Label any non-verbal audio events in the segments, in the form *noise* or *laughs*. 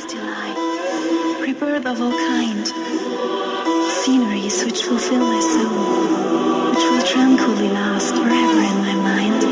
delight, rebirth of all kind, sceneries which fulfill my soul, which will tranquilly last forever in my mind.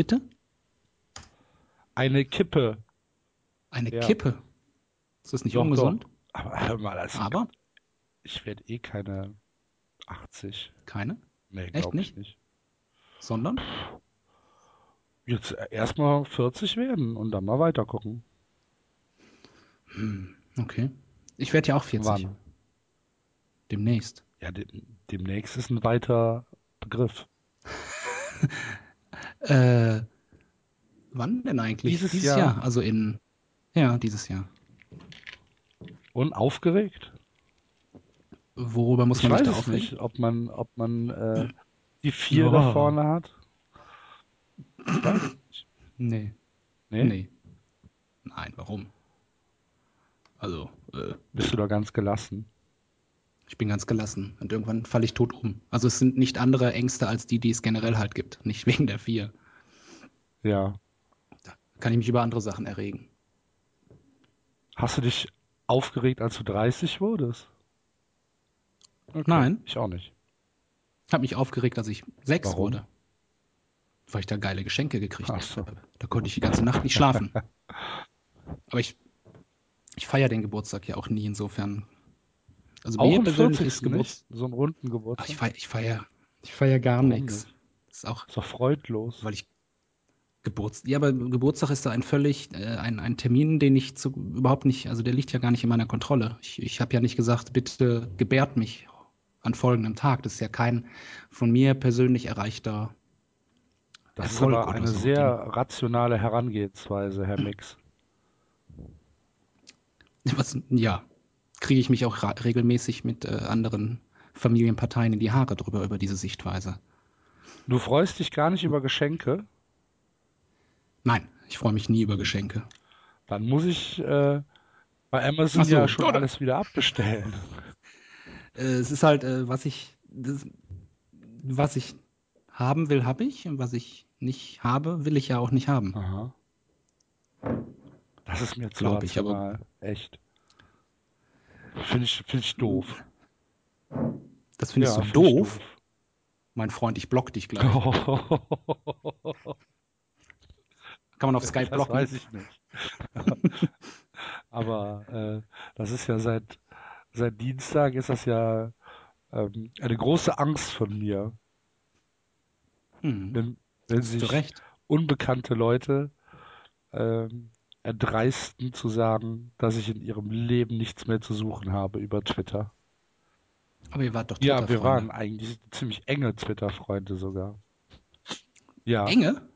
Bitte? Eine Kippe. Eine Ja. Kippe. Ist das nicht Doch, ungesund? Aber hör mal, also Aber ich werde eh keine 80. keine. Nee, glaube nicht? ich nicht. Sondern? Jetzt erstmal 40 werden und dann mal weiter gucken. Okay. Ich werde ja auch 40. Wann? Demnächst. Ja, de demnächst ist ein weiter Begriff. *laughs* Äh, wann denn eigentlich? Dieses Jahr. Also in. Ja, dieses Jahr. Und aufgeregt? Worüber muss Ich man sich weiß da nicht, ob man, ob man äh, die vier Ja. da vorne hat. Ich. Nee. Nee? Nee. Nein, warum? Also, äh, Bist du da ganz gelassen? Ich bin ganz gelassen und irgendwann falle ich tot um. Also es sind nicht andere Ängste als die, die es generell halt gibt. *laughs* Nicht wegen der vier. Ja. Da kann ich mich über andere Sachen erregen. Hast du dich aufgeregt, als du 30 wurdest? Okay. Nein. Ich auch nicht. Ich habe mich aufgeregt, als ich sechs Warum? wurde. Weil ich da geile Geschenke gekriegt Ach so. habe. Da konnte ich die ganze Nacht nicht schlafen. *laughs* Aber ich, ich feiere den Geburtstag ja auch nie insofern. Also Auch mir persönlich 40. ist Geburtstag. nicht? So einen runden Ach, Geburtstag? ich feiere ich feier, ich feier gar nichts. ist auch, Ist doch freudlos. weil ich Geburtstag. Ja, aber Geburtstag ist da ein völlig äh, ein, ein Termin, den ich zu, überhaupt nicht, also der liegt ja gar nicht in meiner Kontrolle. Ich, ich habe ja nicht gesagt, bitte gebärt mich an folgendem Tag. Das ist ja kein von mir persönlich erreichter Das Erfolg ist aber eine so. sehr rationale Herangehensweise, Herr *laughs* Mix. Was, ja, kriege ich mich auch regelmäßig mit äh, anderen Familienparteien in die Haare drüber, über diese Sichtweise. Du freust dich gar nicht über Geschenke? Nein, ich freue mich nie über Geschenke. Dann muss ich äh, bei Amazon so, ja schon oder? alles wieder abbestellen. Äh, es ist halt, äh, was ich, das, was ich haben will, habe ich. Und was ich nicht habe, will ich ja auch nicht haben. Aha. Das ist mir zu Glaub ich, aber-. Echt. Finde ich, find ich doof. Das findest Ja, du find doof. ich Mein Freund, ich block dich gleich. doof. *laughs* Kann man auf Skype Das blocken? weiß ich nicht. *laughs* Aber äh, das ist ja seit, seit Dienstag ist das ja ähm, eine große Angst von mir, Hm, wenn, wenn sich recht. unbekannte Leute ähm, erdreisten zu sagen, dass ich in ihrem Leben nichts mehr zu suchen habe über Twitter. Aber ihr wart doch Ja, wir Twitter-Freunde. waren eigentlich ziemlich enge Twitter-Freunde sogar. Ja, Enge?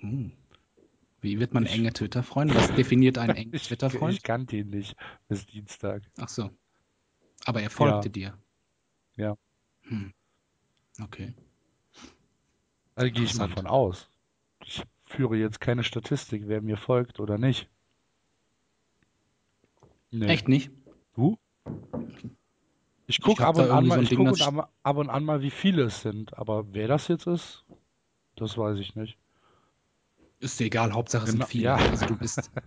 Hm. Wie wird man Ich- enge Twitter-Freund? Was definiert einen *laughs* engen ich, Twitter-Freund? ich kannte ihn nicht bis Dienstag. Ach so. Aber er folgte Ja. dir. Ja. Hm. Okay. Also gehe ich mal von aus. Ich führe jetzt keine Statistik, wer mir folgt oder nicht. Nee. Echt nicht? Du? Ich gucke ab, und an so mal- ich Ding, guck und ab, ab und an mal, wie viele es sind. Aber wer das jetzt ist, das weiß ich nicht. Ist dir egal, Hauptsache es Genau, sind viele. ja. Also du bist. *laughs*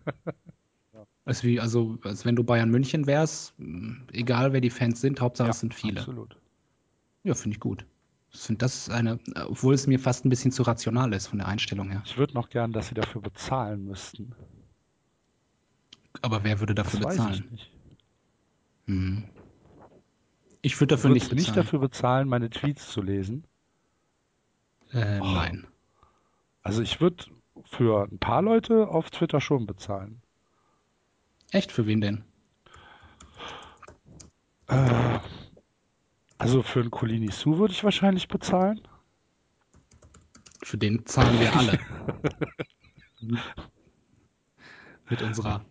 Als wie, also, als wenn du Bayern München wärst, egal wer die Fans sind, Hauptsache Ja, es sind viele. Absolut. Ja, finde ich gut. Ich finde das ist eine, äh, obwohl es mir fast ein bisschen zu rational ist von der Einstellung her. Ich würde noch gern, dass sie dafür bezahlen müssten. Aber wer würde Das dafür weiß bezahlen? ich nicht. Hm. Ich würde dafür nicht du nicht bezahlen. dafür bezahlen, meine Tweets zu lesen? Äh, Oh. Nein. Also ich würde für ein paar Leute auf Twitter schon bezahlen. Echt? Für wen denn? Äh, also für einen Colini Su würde ich wahrscheinlich bezahlen. Für den zahlen wir alle. *laughs* Mit unserer.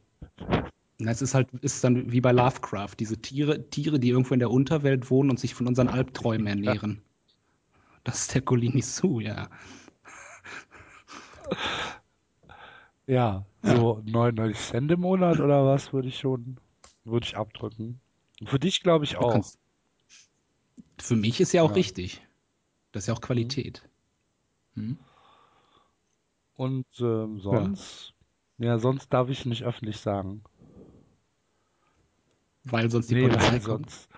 Na, Es ist halt, ist dann wie bei Lovecraft, diese Tiere, Tiere, die irgendwo in der Unterwelt wohnen und sich von unseren Albträumen ernähren. Das ist der Colini Su, ja. Ja, so 99 Cent im Monat oder was würde ich schon, würde ich abdrücken. Für dich glaube ich Du auch. kannst- Für mich ist ja auch Ja. richtig. Das ist ja auch Qualität. Hm? Und ähm, sonst, ja. sonst darf ich nicht öffentlich sagen. Weil sonst die Nee, Polizei kommt. sonst,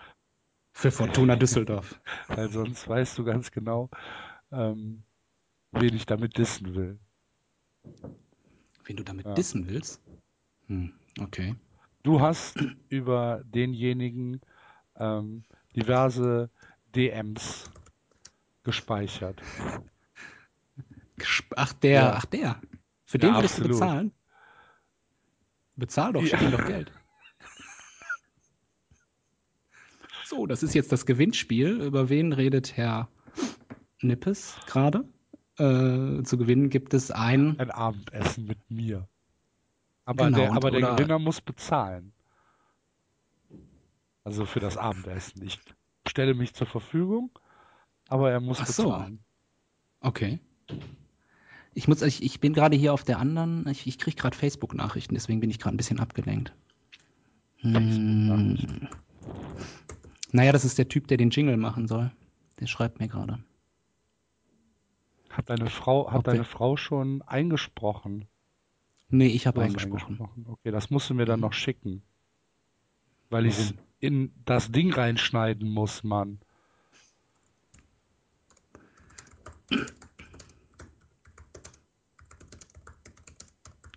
Für Fortuna Düsseldorf. *laughs* weil sonst weißt du ganz genau, ähm, wen ich damit dissen will. Wen du damit Ja. dissen willst? Hm, okay. Du hast über denjenigen ähm, diverse DMs gespeichert. Gesp- Ach, der, Ja. ach, der. Für den Ja, würdest du absolut. bezahlen? Bezahl doch, schick Ja. ihm doch Geld. So, das ist jetzt das Gewinnspiel. Über wen redet Herr Nippes gerade? Äh, zu gewinnen gibt es ein. Ein Abendessen mit mir. Aber Genau, der, aber der Gewinner muss bezahlen. Also für das Abendessen. Ich stelle mich zur Verfügung, aber er muss Ach so. bezahlen. Okay. Ich muss, ich, ich bin gerade hier auf der anderen, ich, ich kriege gerade Facebook-Nachrichten, deswegen bin ich gerade ein bisschen abgelenkt. Hm. Naja, das ist der Typ, der den Jingle machen soll. Der schreibt mir gerade. Hat deine Frau, hat Ob deine wir- Frau schon eingesprochen? Nee, ich habe eingesprochen. eingesprochen. Okay, das musst du mir dann noch schicken. Weil ich? In das Ding reinschneiden muss, Mann.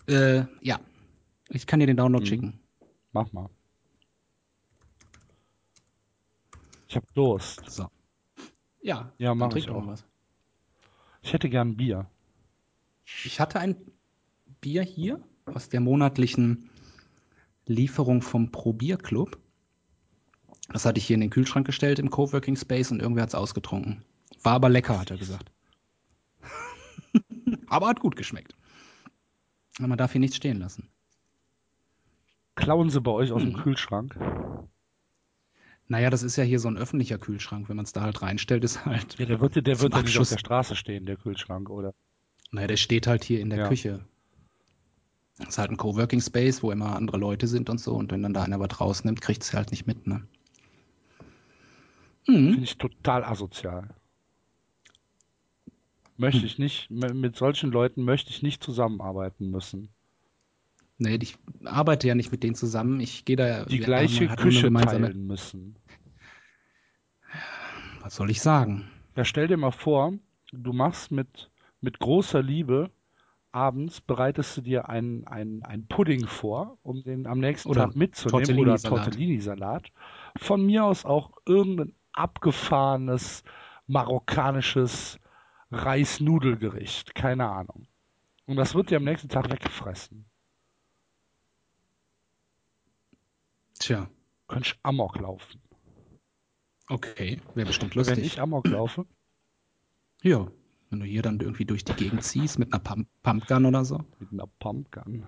Äh, ja. Ich kann dir den Download Mhm. schicken. Mach mal. Ich hab Durst. So. Ja, Ja, mach ich auch. was. Ich hätte gern Bier. Ich hatte ein Bier hier aus der monatlichen Lieferung vom Probierclub. Das hatte ich hier in den Kühlschrank gestellt im Coworking Space und irgendwer hat es ausgetrunken. War aber lecker, hat er gesagt. *laughs* aber hat gut geschmeckt. Aber man darf hier nichts stehen lassen. Klauen sie bei euch aus dem Mhm. Kühlschrank? Naja, das ist ja hier so ein öffentlicher Kühlschrank. Wenn man es da halt reinstellt, ist halt. Ja, der wird, der *laughs* wird ja nicht auf der Straße stehen, der Kühlschrank, oder? Naja, der steht halt hier in der Ja. Küche. Das ist halt ein Coworking Space, wo immer andere Leute sind und so. Und wenn dann da einer was rausnimmt, kriegt es halt nicht mit, ne? Mhm. Finde ich total asozial. Möchte Hm. ich nicht, mit solchen Leuten möchte ich nicht zusammenarbeiten müssen. Nee, ich arbeite ja nicht mit denen zusammen. Ich gehe da. Die gleiche eine Küche teilen müssen. Was soll ich sagen? Ja, stell dir mal vor, du machst mit, mit großer Liebe abends bereitest du dir einen, einen, einen Pudding vor, um den am nächsten Oder Tag mitzunehmen oder Tortellini-Salat. Tortellini-Salat. Von mir aus auch irgendein abgefahrenes marokkanisches Reisnudelgericht, keine Ahnung. Und das wird dir am nächsten Tag weggefressen. Tja, Könntest Amok laufen. okay. Wäre bestimmt Wenn lustig. ich Amok laufe, Ja. Wenn du hier dann irgendwie durch die Gegend ziehst mit einer Pump Pumpgun oder so. mit einer Pumpgun.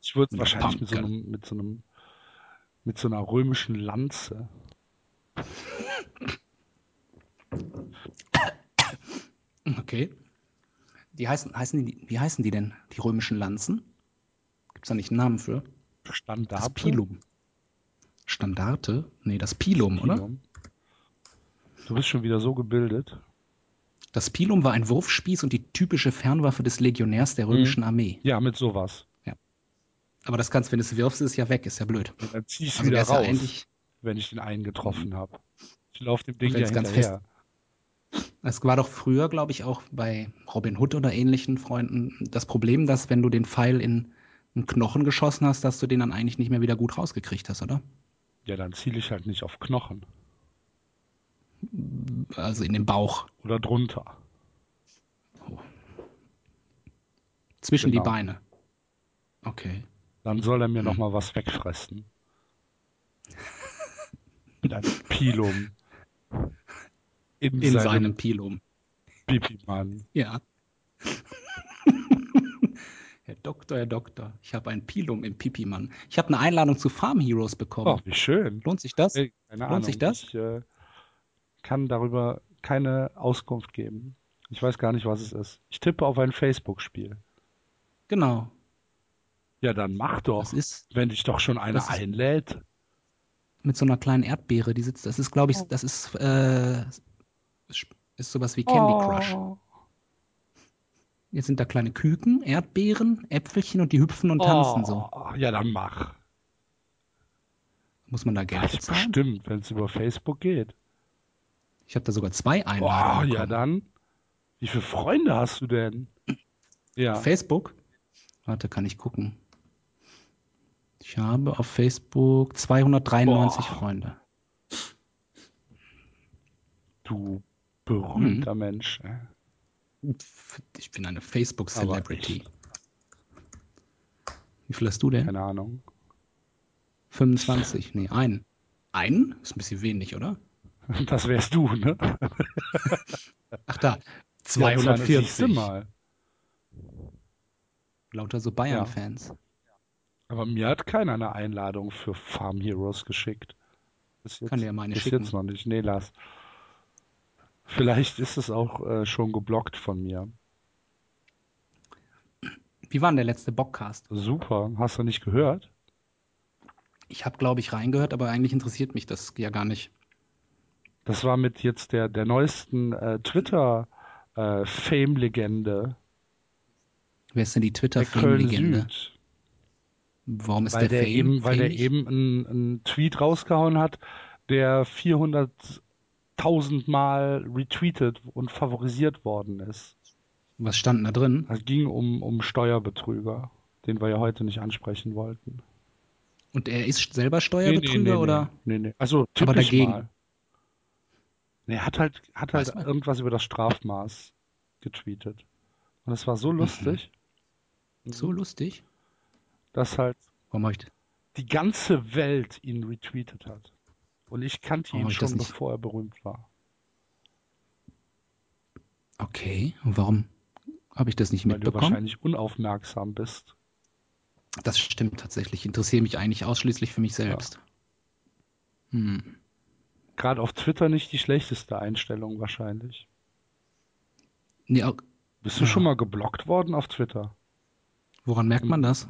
Ich würde Mit wahrscheinlich mit so, einem, mit so einem, mit so einer römischen Lanze. *laughs* Okay. Die heißen, heißen die, wie heißen die denn? Die römischen Lanzen? Gibt es da nicht einen Namen für? Das Standard. Pilum. Standarte? Nee, das Pilum, oder? Pilum. Du bist schon wieder so gebildet. Das Pilum war ein Wurfspieß und die typische Fernwaffe des Legionärs der römischen Armee. Ja, mit sowas. Aber das kannst, wenn du es wirfst, ist ja weg, ist ja blöd. Und dann zieh ich Also wieder ja raus, eigentlich, wenn ich den einen getroffen habe. Ich laufe dem Ding ja ganz hinterher. Es war doch früher, glaube ich, auch bei Robin Hood oder ähnlichen Freunden das Problem, dass wenn du den Pfeil in einen Knochen geschossen hast, dass du den dann eigentlich nicht mehr wieder gut rausgekriegt hast, oder? Ja, dann ziele ich halt nicht auf Knochen. Also in den Bauch, Oder drunter. zwischen Genau. die Beine. Okay. Dann soll er mir Hm. noch mal was wegfressen. *laughs* Mit einem Pilum. In, In seinem, seinem Pilum. Pipi-Mann. Ja. *laughs* Herr Doktor, Herr Doktor, ich habe ein Pilum im Pipi-Mann. Ich habe eine Einladung zu Farm Heroes bekommen. Oh, wie schön. Lohnt sich das? Ey, keine Lohnt Ahnung. sich das? Ich äh, kann darüber keine Auskunft geben. Ich weiß gar nicht, was es ist. Ich tippe auf ein Facebook-Spiel. Genau. Ja, dann mach doch. Das ist Wenn dich doch schon einer einlädt. mit so einer kleinen Erdbeere, die sitzt. Das ist, glaube ich, das ist, äh, ist sowas wie Candy Crush. Oh. Jetzt sind da kleine Küken, Erdbeeren, Äpfelchen und die hüpfen und tanzen so. Oh, Ja, dann mach. Muss man da Geld Das bezahlen? bestimmt, wenn es über Facebook geht. Ich habe da sogar zwei Oh, Einladungen. ja, bekommen. dann. Wie viele Freunde hast du denn? Ja. Facebook? Warte, kann ich gucken. Ich habe auf Facebook 293 Boah. Freunde. Du berühmter Hm. Mensch. Ich bin eine Facebook Aber Celebrity. Wie viel hast du denn? Keine Ahnung. 25. Nee, einen. Einen? Ist ein bisschen wenig, oder? *laughs* Das wärst du, ne? *laughs* Ach da. Ja, 240. siehste mal. Lauter so Bayern-Fans. Aber mir hat keiner eine Einladung für Farm Heroes geschickt. Jetzt, Kann dir ja meine bis schicken. jetzt noch nicht. Nee, lass. Vielleicht ist es auch äh, schon geblockt von mir. Wie war denn der letzte Bockcast? Super. Hast du nicht gehört? Ich habe, glaube ich, reingehört, aber eigentlich interessiert mich das ja gar nicht. Das war mit jetzt der, der neuesten äh, Twitter-Fame-Legende. Wer ist denn die Twitter-Fame-Legende? Warum ist Weil der, der Fame? eben, weil der eben einen, Tweet rausgehauen hat, der 400.000 Mal retweetet und favorisiert worden ist. Was stand da drin? Es ging um, um Steuerbetrüger, den wir ja heute nicht ansprechen wollten. Und er ist selber Steuerbetrüger oder? Nee, nee. Also Aber typisch dagegen. mal. Nee, er hat halt, hat halt irgendwas über das Strafmaß getweetet. Und es war so Mhm. lustig, So lustig. dass halt Warum ich, die ganze Welt ihn retweetet hat. Und ich kannte Warum ihn das schon, bevor er berühmt war. okay, und warum habe ich das nicht Weil du mitbekommen? wahrscheinlich unaufmerksam bist. Das stimmt tatsächlich. Ich interessiere mich eigentlich ausschließlich für mich selbst. Hm. Gerade auf Twitter nicht die schlechteste Einstellung wahrscheinlich. Nee, auch- Bist du Ja. schon mal geblockt worden auf Twitter? Woran merkt man das?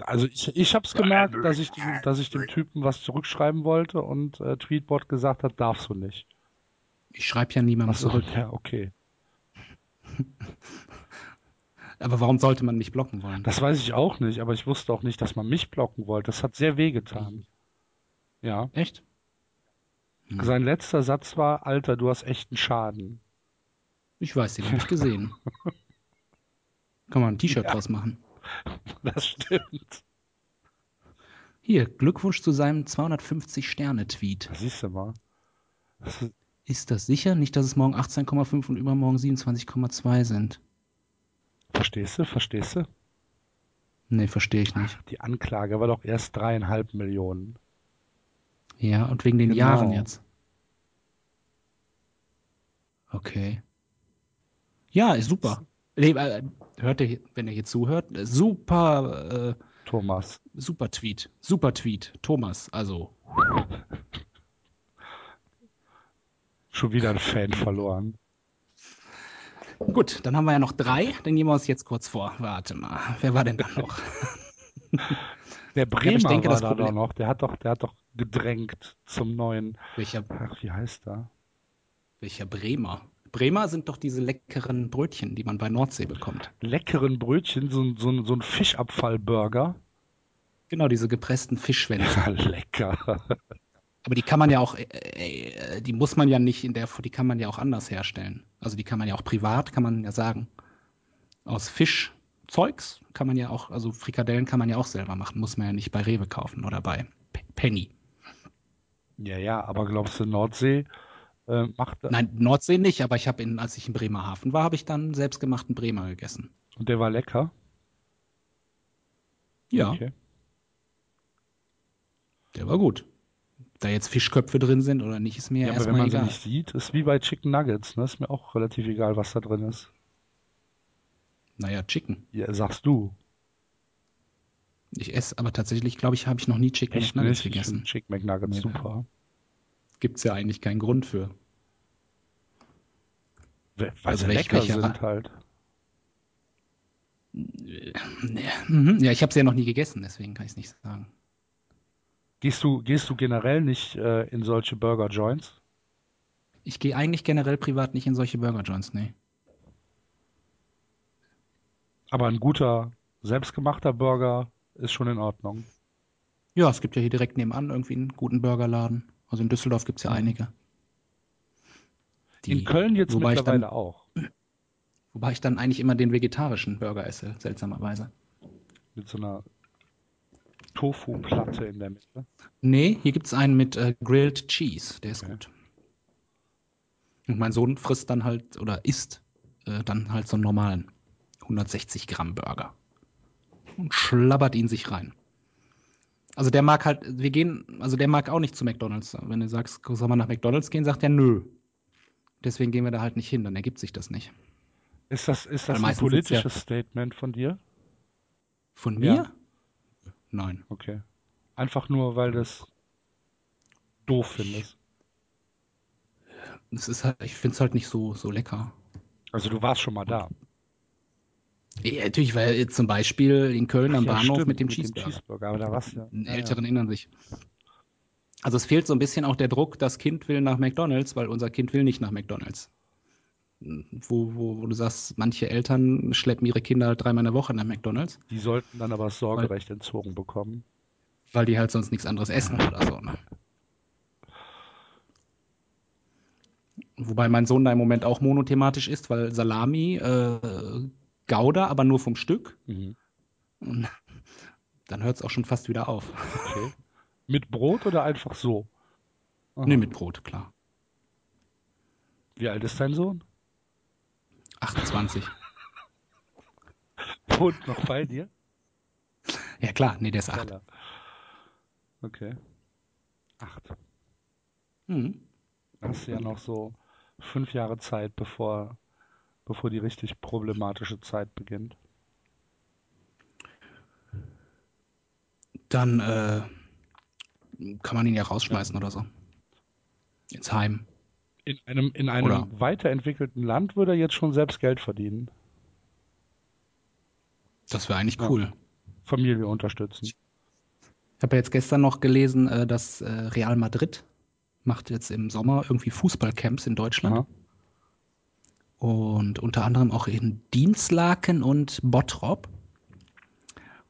Also ich, ich habe es gemerkt, dass ich, dem, dass ich dem Typen was zurückschreiben wollte und äh, Tweetbot gesagt hat, darfst du nicht. Ich schreibe ja niemandem Achso, zurück. ja, okay. *laughs* Aber warum sollte man mich blocken wollen? Das weiß ich auch nicht, aber ich wusste auch nicht, dass man mich blocken wollte. Das hat sehr weh Mhm. getan. Ja. Echt? Hm. Sein letzter Satz war, Alter, du hast echten Schaden. Ich weiß, den habe ich gesehen. *laughs* Kann man ein T-Shirt Ja. draus machen. *laughs* Das stimmt. Hier, Glückwunsch zu seinem 250-Sterne-Tweet. Das siehst du mal. Das ist, Ist das sicher? Nicht, dass es morgen 18,5 und übermorgen 27,2 sind. verstehst du? Verstehst du? Nee, verstehe ich nicht. Die Anklage war doch erst dreieinhalb Millionen. Ja, und wegen den Genau. Jahren jetzt. Okay. Ja, ist super. Nee, äh, hört ihr, wenn ihr hier zuhört, super, äh, Thomas. super Tweet. Super Tweet. Thomas, also. Schon wieder ein Fan verloren. Gut, dann haben wir ja noch drei. Dann gehen wir uns jetzt kurz vor. Warte mal. Wer war denn da noch? *laughs* Der Bremer denke, war da doch noch. Der hat doch, der hat doch gedrängt zum neuen. welcher, Ach, wie heißt er? welcher Bremer? Bremer sind doch diese leckeren Brötchen, die man bei Nordsee bekommt. Leckeren Brötchen, so, ein- so, so ein Fischabfallburger. Genau, diese gepressten Fischschwänze. *laughs* Lecker. Aber die kann man ja auch, äh, äh, die muss man ja nicht in der, die kann man ja auch anders herstellen. Also die kann man ja auch privat, kann man ja sagen. Aus Fischzeugs kann man ja auch, also Frikadellen kann man ja auch selber machen, muss man ja nicht bei Rewe kaufen oder bei Penny. Ja, ja, aber glaubst du, Nordsee äh, macht? Nein, Nordsee nicht, aber ich habe in, als ich in Bremerhaven war, habe ich dann selbstgemachten Bremer gegessen. Und der war lecker? Ja, Okay. Der war gut. Da jetzt Fischköpfe drin sind oder nicht, ist mir Ja, aber wenn erstmal man egal. sie nicht sieht, ist wie bei Chicken Nuggets. Ne? Ist mir auch relativ egal, was da drin ist. Naja, Chicken. Ja, sagst du. Ich esse, aber tatsächlich, glaube ich, habe ich noch nie Chicken Echt McNuggets nicht? Ich gegessen. Chicken McNuggets Nee. super. Gibt's ja eigentlich keinen Grund für. Weil Also sie lecker sind halt. Ja, ich habe sie ja noch nie gegessen, deswegen kann ich es nicht sagen. Gehst du, gehst du generell nicht äh, in solche Burger Joints? Ich gehe eigentlich generell privat nicht in solche Burger Joints, nee. Aber ein guter, selbstgemachter Burger ist schon in Ordnung. Ja, es gibt ja hier direkt nebenan irgendwie einen guten Burgerladen. Also in Düsseldorf gibt's ja einige. Die- in Köln jetzt wobei ich mittlerweile dann- auch. Wobei ich dann eigentlich immer den vegetarischen Burger esse, seltsamerweise. Mit so einer Tofu-Platte in der Mitte. Nee, hier gibt's einen mit äh, Grilled Cheese, der ist Okay. gut. Und mein Sohn frisst dann halt oder isst äh, dann halt so einen normalen 160 Gramm Burger und schlabbert ihn sich rein. Also der mag halt, wir gehen, also der mag auch nicht zu McDonalds. Wenn du sagst, soll man nach McDonalds gehen, sagt er nö. Deswegen gehen wir da halt nicht hin, dann ergibt sich das nicht. Ist das, ist das ein politisches Statement von dir? Von Ja. mir? Nein. Okay. Einfach nur, weil du es doof findest. Es ist halt, ich finde es halt nicht so, so lecker. Also du warst schon mal da. Ja, natürlich, weil jetzt zum Beispiel in Köln am Ja, Bahnhof stimmt, mit dem Cheeseburger. Cheeseburger. Aber da warst du. Die ja, Älteren erinnern sich. Also es fehlt so ein bisschen auch der Druck, das Kind will nach McDonalds, weil unser Kind will nicht nach McDonalds. Wo, wo, wo du sagst, manche Eltern schleppen ihre Kinder halt dreimal in der Woche nach McDonalds, Die sollten dann aber das Sorgerecht entzogen bekommen. weil die halt sonst nichts anderes essen oder so. Ne? Wobei mein Sohn da im Moment auch monothematisch ist, weil Salami, äh, Gouda, aber nur vom Stück. Mhm. Und *laughs* dann hört es auch schon fast wieder auf. Okay. Mit Brot oder einfach so? Aha. Nee, mit Brot, klar. Wie alt ist dein Sohn? 28. Wohnt *laughs* noch bei dir? Ja klar, nee, der ist 8. Keller. Okay. Acht. Mhm. Da hast du ja noch so fünf Jahre Zeit, bevor, bevor die richtig problematische Zeit beginnt. Dann äh, kann man ihn ja rausschmeißen oder so. Ins Heim. In einem, in einem Oder- weiterentwickelten Land würde er jetzt schon selbst Geld verdienen. Das wäre eigentlich Ja. cool. Familie unterstützen. Ich habe ja jetzt gestern noch gelesen, äh, dass äh, Real Madrid macht jetzt im Sommer irgendwie Fußballcamps in Deutschland. Aha. Und unter anderem auch in Dienstlaken und Bottrop.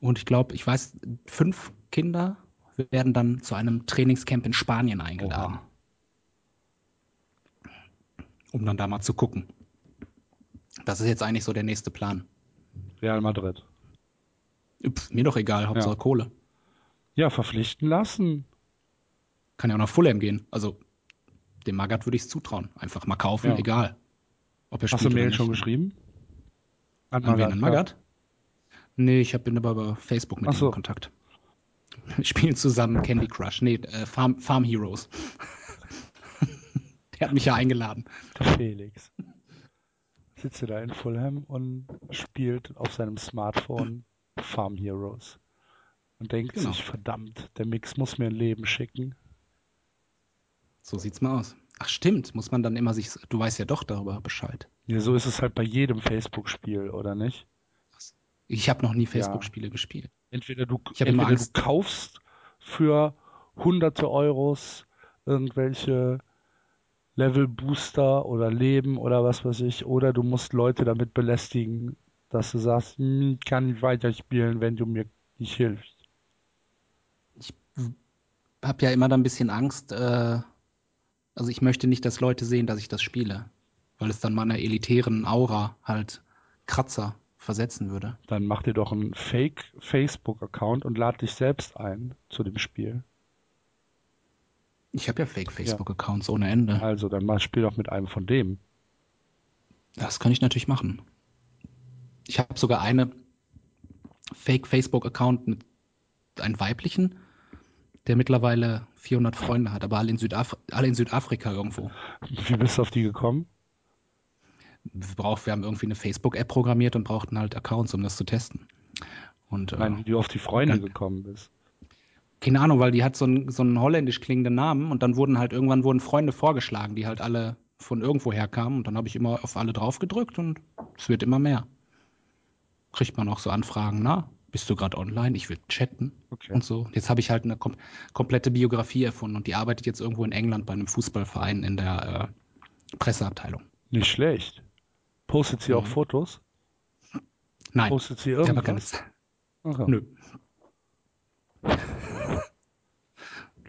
Und ich glaube, ich weiß, fünf Kinder werden dann zu einem Trainingscamp in Spanien eingeladen, Oha. um dann da mal zu gucken. Das ist jetzt eigentlich so der nächste Plan. Real Madrid. Pff, mir doch egal, Hauptsache Ja. Kohle. Ja, verpflichten lassen. Kann ja auch nach Fulham gehen. Also dem Magath würde ich es zutrauen. Einfach mal kaufen, Ja. egal. Ob er Hast du Mail nicht. schon geschrieben? An An wen? Magath, An ja. Magath? Nee, ich hab- bin aber über Facebook mit ihm so. in Kontakt. Wir spielen zusammen Candy Crush. Nee, äh, Farm, Farm Heroes. *laughs* Der hat mich ja eingeladen. Der Felix. Sitzt da in Fulham und spielt auf seinem Smartphone Farm Heroes. Und denkt Genau. sich, verdammt, der Mix muss mir ein Leben schicken. So sieht's mal aus. Ach stimmt, muss man dann immer sich. Du weißt ja doch darüber Bescheid. Ja, so ist es halt bei jedem Facebook-Spiel, oder nicht? Ich habe noch nie Facebook-Spiele gespielt. Entweder du, Ich entweder du kaufst für hunderte Euros irgendwelche Level-Booster oder Leben oder was weiß ich, oder du musst Leute damit belästigen, dass du sagst, "Hm, ich kann nicht weiterspielen, wenn du mir nicht hilfst. Hab ja immer da ein bisschen Angst. Äh, also ich möchte nicht, dass Leute sehen, dass ich das spiele, weil es dann meiner elitären Aura halt Kratzer versetzen würde. Dann mach dir doch einen Fake-Facebook-Account und lad dich selbst ein zu dem Spiel. Ich habe ja Fake-Facebook-Accounts ohne Ende. Also, dann mal spiel doch mit einem von dem. Das kann ich natürlich machen. Ich habe sogar eine Fake-Facebook-Account mit einem weiblichen. der mittlerweile 400 Freunde hat, aber alle in, Südaf alle in Südafrika irgendwo. Wie bist du auf die gekommen? Wir, brauch, wir haben irgendwie eine Facebook-App programmiert und brauchten halt Accounts, um das zu testen. Und, Nein, äh, wie du auf die Freunde dann- gekommen bist. keine Ahnung, weil die hat so einen, so einen holländisch klingenden Namen und dann wurden halt irgendwann wurden Freunde vorgeschlagen, die halt alle von irgendwo herkamen und dann habe ich immer auf alle drauf gedrückt und es wird immer mehr. Kriegt man auch so Anfragen, na, bist du gerade online? Ich will chatten Okay. und so. Jetzt habe ich halt eine kom komplette Biografie erfunden und die arbeitet jetzt irgendwo in England bei einem Fußballverein in der äh, Presseabteilung. Nicht schlecht. Postet sie auch Mhm. Fotos? Nein, Postet sie ich habe irgendwas? keine Zeit. Aha. Nö.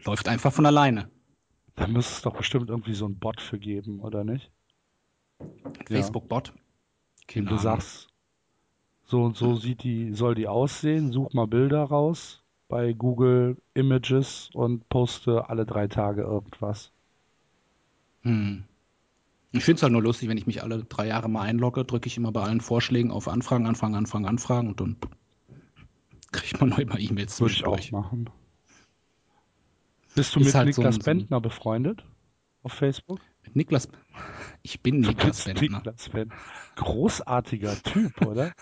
Läuft einfach von alleine. Da müsste es doch bestimmt irgendwie so einen Bot für geben, oder nicht? Facebook-Bot. Keine du sagst, so und so sieht die, soll die aussehen, such mal Bilder raus bei Google Images und poste alle drei Tage irgendwas. Hm. Ich finde es halt nur lustig, wenn ich mich alle drei Jahre mal einlogge, drücke ich immer bei allen Vorschlägen auf Anfragen, Anfragen, Anfragen, Anfragen und dann kriegt man noch immer E-Mails Würde ich auch machen. Bist du Ist mit halt Niklas so ein- Bentner befreundet? Auf Facebook? Mit Niklas, ich bin *laughs* Niklas Bentner. Niklas Bentner. Großartiger Typ, oder? *laughs*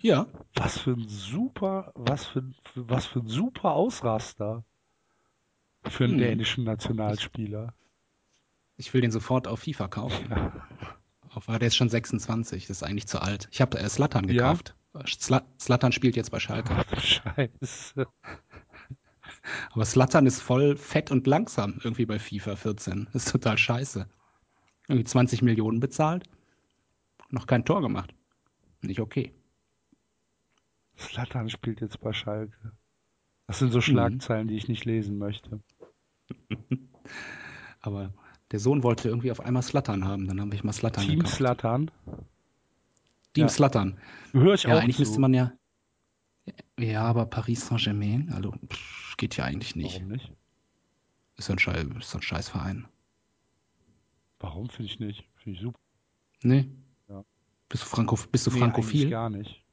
Ja, Was für ein super, was für, was für ein super Ausraster für einen Hm. dänischen Nationalspieler. ich will den sofort auf FIFA kaufen. Auf, aber der ist schon 26, das ist eigentlich zu alt. Ich habe äh, Slatan Ja? gekauft. Sla Slatan spielt jetzt bei Schalke. Ach Scheiße. Aber Slatan ist voll fett und langsam irgendwie bei FIFA 14. Das ist total scheiße. Irgendwie 20 Millionen bezahlt, noch kein Tor gemacht. Nicht okay. Slatan spielt jetzt bei Schalke. Das sind so Mhm. Schlagzeilen, die ich nicht lesen möchte. *laughs* Aber der Sohn wollte irgendwie auf einmal Slatan haben. Dann habe ich mal Slatan Team gekauft. Slatan. Team Ja. Slatan. Höre ich Ja, auch eigentlich zu. müsste man ja. Ja, aber Paris Saint-Germain, also pff, geht ja eigentlich nicht. Warum nicht? Ist ja ein, Schei ist so ein Scheißverein. Warum finde ich nicht? Finde ich super. Nee. Ja. Bist du, Franco bist du Nee, frankophil? gar nicht.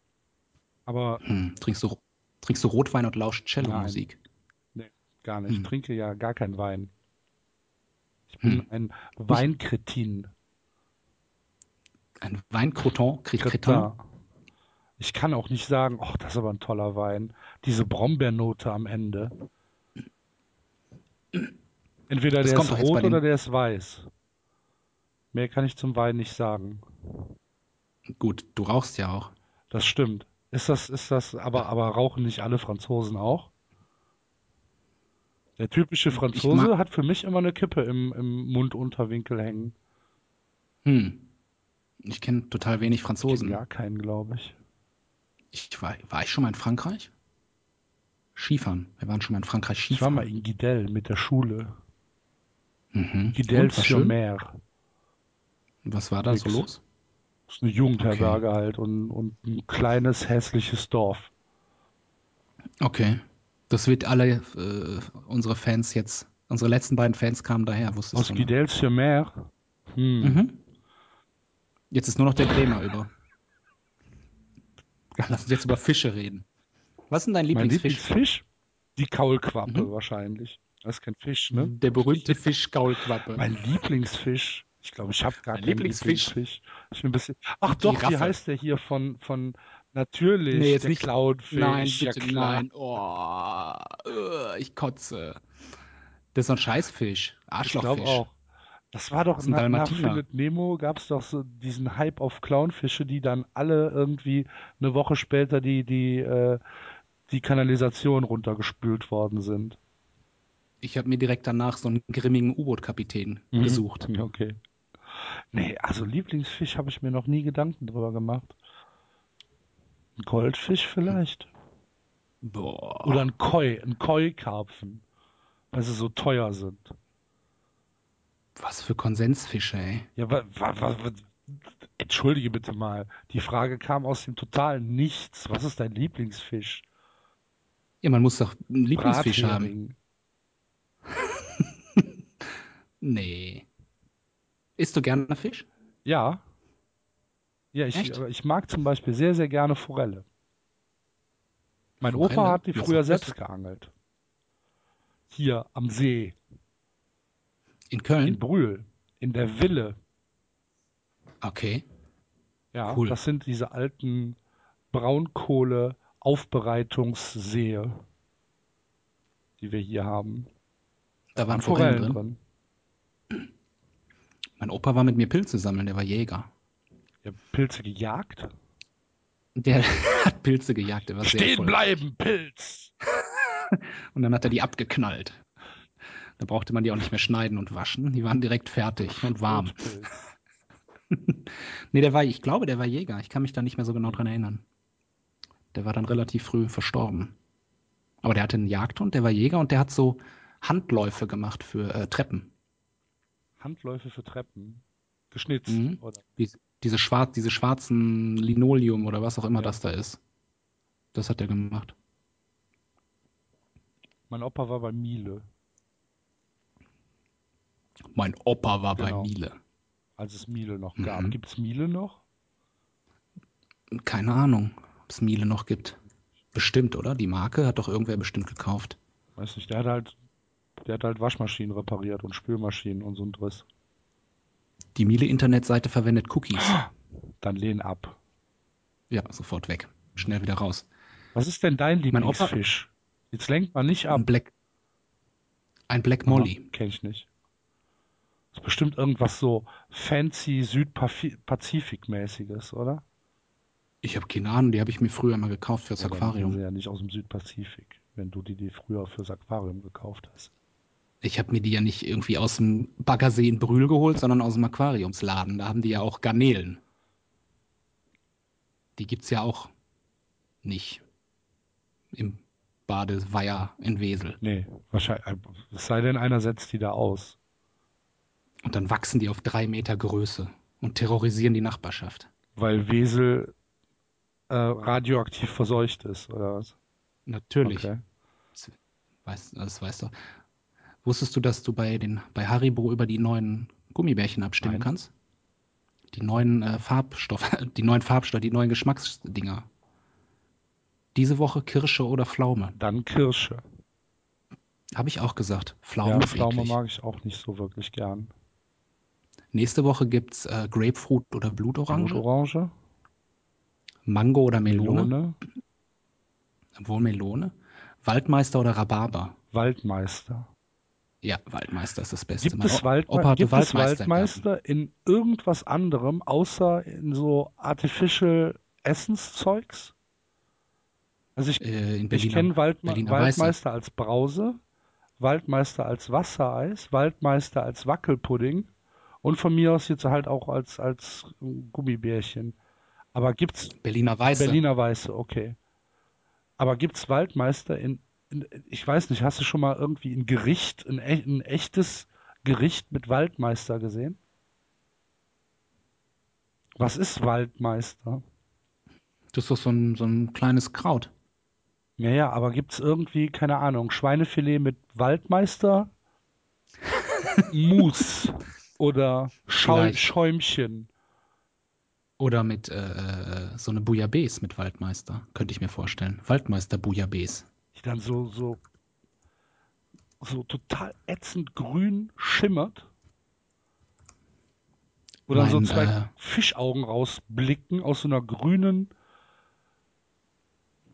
Aber Hm. Trinkst, du, trinkst du Rotwein und lauscht Cello-Musik? gar nicht. Ich Hm. trinke ja gar keinen Wein. Ich bin Hm. ein Weinkretin. Ein Weinkroton? Kretin? Ich kann auch nicht sagen, ach, das ist aber ein toller Wein. Diese Brombeernote am Ende. Entweder Das der ist rot oder der ist weiß. Mehr kann ich zum Wein nicht sagen. Gut, du rauchst ja auch. Das stimmt. Ist das, ist das, aber, aber rauchen nicht alle Franzosen auch? Der typische Franzose hat für mich immer eine Kippe im, im Mundunterwinkel hängen. Hm. Ich kenne total wenig Franzosen. Gar keinen, glaube ich. Ich war, war ich schon mal in Frankreich? Skifahren. Wir waren schon mal in Frankreich Ich war Skifahren. mal in Guidel mit der Schule. Mhm. Guidel Und, war sur schön? Mer. Was war da so Nix. los? Das ist eine Jugendherberge halt und, und ein kleines, hässliches Dorf. Okay. Das wird alle äh, unsere Fans jetzt, unsere letzten beiden Fans kamen daher, wusstest Aus du? ne? Guidel sur Mer. Hm. Mhm. Jetzt ist nur noch der Bremer über. Ja, Lass uns jetzt über Fische reden. Was ist denn dein Mein Lieblingsfisch? Lieblingsfisch? Die Kaulquappe Mhm. wahrscheinlich. Das ist kein Fisch, ne? Der berühmte Fisch Kaulquappe. Mein Lieblingsfisch. Ich glaube, ich habe gar Mein keinen Lieblingsfisch? Lieblingsfisch. Ich bin ein bisschen. Ach doch, wie Giraffe. heißt der hier von von natürlich Nee, jetzt der nicht- Clownfisch? Nein, ja bitte, klar. nein. Oh, äh, ich kotze. Das ist so ein Scheißfisch. Ich Arschlochfisch. glaube auch. Das war doch Das nach, nach. Findet Nemo gab es doch so diesen Hype auf Clownfische, die dann alle irgendwie eine Woche später die die äh, die Kanalisation runtergespült worden sind. Ich habe mir direkt danach so einen grimmigen U-Boot-Kapitän gesucht. Ja, *laughs* Okay. Nee, also Lieblingsfisch habe ich mir noch nie Gedanken drüber gemacht. Ein Goldfisch vielleicht. Boah. Oder ein Koi, ein Koi-Karpfen. Weil sie so teuer sind. Was für Konsensfische, ey. Ja, wa, wa, wa, entschuldige bitte mal. Die Frage kam aus dem totalen Nichts. Was ist dein Lieblingsfisch? Ja, man muss doch einen Lieblingsfisch haben. *laughs* Nee. Isst du gerne Fisch? Ja. Ja, ich, ich mag zum Beispiel sehr, sehr gerne Forelle. Mein Vom Opa hat die früher selbst geangelt. Hier am See, In in Köln? Brühl, in der Ville. Okay. Ja, Cool. das sind diese alten Braunkohle-Aufbereitungssee, die wir hier haben. Da waren Und Forellen drin. Mein Opa war mit mir Pilze sammeln, der war Jäger. Habt Pilze gejagt? Der *laughs* hat Pilze gejagt, der war sehr Stehen erfolgreich. bleiben, Pilz! *laughs* Und dann hat er die abgeknallt. Da brauchte man die auch nicht mehr schneiden und waschen. Die waren direkt fertig und warm. *laughs* Nee, der war, ich glaube, der war Jäger. Ich kann mich da nicht mehr so genau dran erinnern. Der war dann relativ früh verstorben. Aber der hatte einen Jagdhund, der war Jäger und der hat so Handläufe gemacht für äh, Treppen. Handläufe für Treppen. Geschnitzt, Mhm. oder? Die, diese, schwarz, diese schwarzen Linoleum oder was auch immer Ja. das da ist. Das hat er gemacht. Mein Opa war bei Miele, Mein Opa war Genau. bei Miele. als es Miele noch gab. Mhm. Gibt es Miele noch? Keine Ahnung, ob es Miele noch gibt. Bestimmt, oder? Die Marke hat doch irgendwer bestimmt gekauft. Weiß nicht, der hat halt, der hat halt Waschmaschinen repariert und Spülmaschinen und so ein Driss. Die Miele-Internetseite verwendet Cookies. Dann lehn ab. Ja, sofort weg. Schnell wieder raus. Was ist denn dein Lieblingsfisch? Jetzt lenkt man nicht ab. Ein Black, ein Black Molly. Kenne ich nicht. Das ist bestimmt irgendwas so fancy Südpazifik-mäßiges, oder? Ich habe keine Ahnung, die habe ich mir früher mal gekauft fürs Ja, Aquarium. sie ja nicht aus dem Südpazifik, wenn du die, die früher fürs Aquarium gekauft hast. Ich habe mir die ja nicht irgendwie aus dem Baggersee in Brühl geholt, sondern aus dem Aquariumsladen. Da haben die ja auch Garnelen. Die gibt's ja auch nicht im Badeweiher in Wesel. Nee, wahrscheinlich. Es sei denn, einer setzt die da aus. Und dann wachsen die auf drei Meter Größe und terrorisieren die Nachbarschaft. Weil Wesel äh, radioaktiv verseucht ist, oder was? Natürlich. Okay. Weiß, das weißt du. Wusstest du, dass du bei den bei Haribo über die neuen Gummibärchen abstimmen Nein. kannst? Die neuen äh, Farbstoffe, *laughs* die neuen Farbstoffe, die neuen Geschmacksdinger. Diese Woche Kirsche oder Pflaume. Dann Kirsche. Habe ich auch gesagt. Pflaume ja, Pflaume eklig. mag ich auch nicht so wirklich gern. Nächste Woche gibt's äh, Grapefruit oder Blutorange, Orange, Mango oder Melone, Melone, obwohl Melone, Waldmeister oder Rhabarber. Waldmeister. Ja, Waldmeister ist das Beste. Gibt es, Waldme gibt es Waldmeister Garten. Waldmeister in irgendwas anderem, außer in so Artificial Essenszeugs? Also ich, Äh, ich kenne Waldme Weiße. Waldmeister als Brause, Waldmeister als Wassereis, Waldmeister als Wackelpudding und von mir aus jetzt halt auch als, als Gummibärchen. Aber gibt's Berliner Weiße. Berliner Weiße, okay. Aber gibt's Waldmeister in, in, ich weiß nicht, hast du schon mal irgendwie ein Gericht, ein, e- ein echtes Gericht mit Waldmeister gesehen? Was ist Waldmeister? Das ist doch so ein, so ein kleines Kraut. Ja, ja, aber gibt's irgendwie, keine Ahnung, Schweinefilet mit Waldmeister? *laughs* Mousse oder Schau. Schäumchen? Oder mit äh, äh, so eine Bouillabaisse mit Waldmeister. Könnte ich mir vorstellen. Waldmeister Bouillabaisse. die dann so, so, so total ätzend grün schimmert. Wo dann so zwei äh, Fischaugen rausblicken aus so einer grünen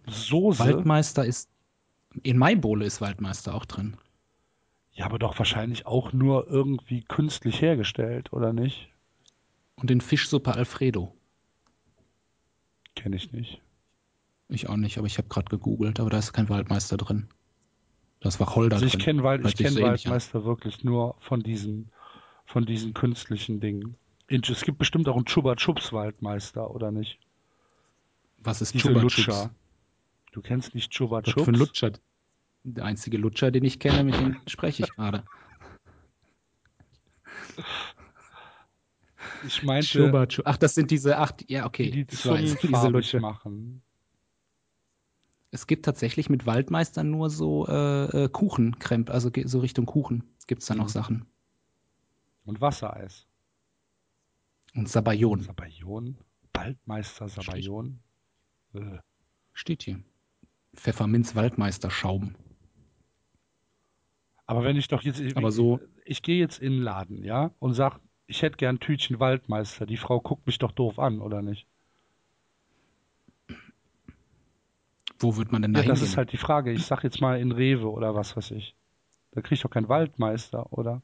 Soße. Waldmeister ist. In Maibohle ist Waldmeister auch drin. Ja, aber doch wahrscheinlich auch nur irgendwie künstlich hergestellt, oder nicht? Und in Fischsuppe Alfredo. Kenne ich nicht. Ich auch nicht, aber ich habe gerade gegoogelt, aber da ist kein Waldmeister drin. Das war Holder Also ich kenne Wald, ich kenn. Waldmeister wirklich nur von diesen, von diesen künstlichen Dingen. In- Es gibt bestimmt auch einen Chuba Chups Waldmeister, oder nicht? Was ist Diese Lutscher. Chups? Du kennst nicht Chuba Was Chups? für ein Lutscher? Der einzige Lutscher, den ich kenne, mit dem spreche ich gerade. Ich meinte, Chupa Chups. Ach, das sind diese acht. Ja, okay. die die ich weiß, diese farbig Lutscher. machen. Es gibt tatsächlich mit Waldmeister nur so äh, äh, Kuchenkremp, also so Richtung Kuchen gibt es da noch Mhm. Sachen. Und Wassereis. Und Sabayon Sabayon? Waldmeister Sabayon? Äh, steht hier. Pfefferminz-Waldmeister-Schaum. Aber wenn ich doch jetzt, Aber so- ich gehe jetzt in den Laden, ja, und sag, ich hätte gern Tütchen Waldmeister. Die Frau guckt mich doch doof an, oder nicht? Wo wird man denn da Ja, das ist halt die Frage. Ich sag jetzt mal in Rewe oder was weiß ich. Da krieg ich doch keinen Waldmeister, oder?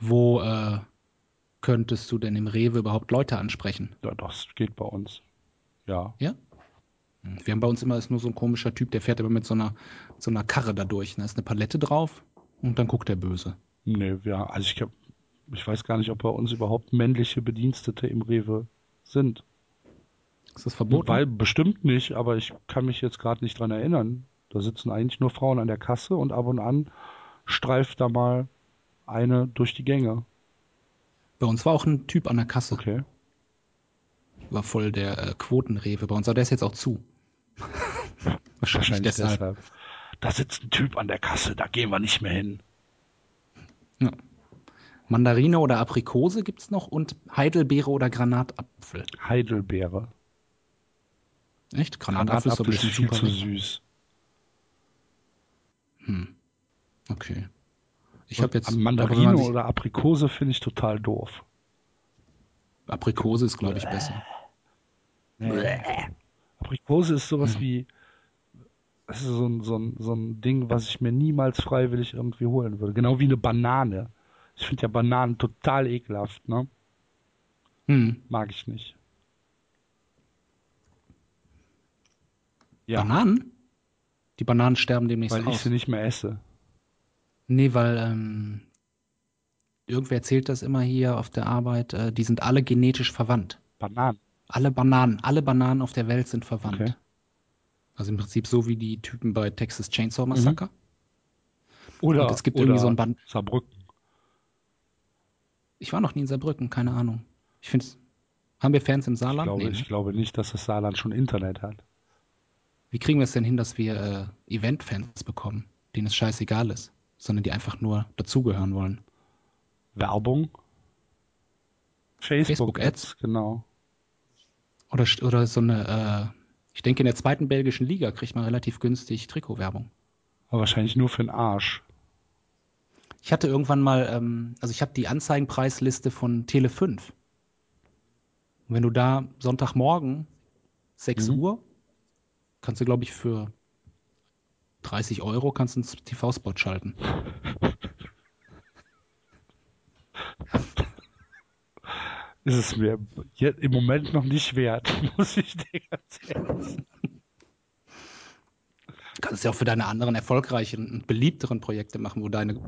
Wo äh, könntest du denn im Rewe überhaupt Leute ansprechen? Ja, das geht bei uns. Ja. Ja? Wir haben bei uns immer ist nur so ein komischer Typ, der fährt immer mit so einer, so einer Karre da durch. Da ist eine Palette drauf und dann guckt er böse. Nee, ja, also ich, glaub, ich weiß gar nicht, ob bei uns überhaupt männliche Bedienstete im Rewe sind. Ist das verboten? Weil bestimmt nicht, aber ich kann mich jetzt gerade nicht dran erinnern. Da sitzen eigentlich nur Frauen an der Kasse und ab und an streift da mal eine durch die Gänge. Bei uns war auch ein Typ an der Kasse. Okay. War voll der äh, Quotenrewe bei uns, aber der ist jetzt auch zu. *laughs* Wahrscheinlich deshalb. Da sitzt ein Typ an der Kasse, da gehen wir nicht mehr hin. Ja. Mandarine oder Aprikose gibt's noch und Heidelbeere oder Granatapfel. Heidelbeere. Echt? Granatapfel ist Granatapfel ist bisschen viel super. zu süß. Hm. Okay. Ich habe jetzt Mandarine man sich- oder Aprikose finde ich total doof. Aprikose ist, glaube ich, besser. Aprikose ist sowas Hm. wie, das ist so ein, so, ein, so ein Ding, was ich mir niemals freiwillig irgendwie holen würde. Genau wie eine Banane. Ich finde ja Bananen total ekelhaft, ne? Hm. Mag ich nicht. Ja, Bananen? Die Bananen sterben demnächst weil ich aus. sie nicht mehr esse. Nee, weil ähm, irgendwer erzählt das immer hier auf der Arbeit, äh, die sind alle genetisch verwandt. Bananen. Alle Bananen, alle Bananen auf der Welt sind verwandt. Okay. Also im Prinzip so wie die Typen bei Texas Chainsaw Massacre. Oder, Und es gibt irgendwie so ein Ban Saarbrücken. Ich war noch nie in Saarbrücken, keine Ahnung. Ich finde haben wir Fans im Ich Saarland? glaube, Nee, ich ne? glaube nicht, dass das Saarland schon Internet hat. Wie kriegen wir es denn hin, dass wir äh, Event-Fans bekommen, denen es scheißegal ist, sondern die einfach nur dazugehören wollen? Werbung? Facebook, Facebook-Ads? Ads, genau. Oder, oder so eine, äh, ich denke, in der zweiten belgischen Liga kriegt man relativ günstig Trikotwerbung. Aber wahrscheinlich nur für den Arsch. Ich hatte irgendwann mal, ähm, also ich habe die Anzeigenpreisliste von Tele 5. Und wenn du da Sonntagmorgen 6 Mhm. Uhr, kannst du, glaube ich, für 30 Euro kannst du einen TV-Spot schalten. *laughs* Ist es mir im Moment noch nicht wert, *laughs* muss ich dir ganz ehrlich sagen. Du kannst ja auch für deine anderen erfolgreichen und beliebteren Projekte machen, wo deine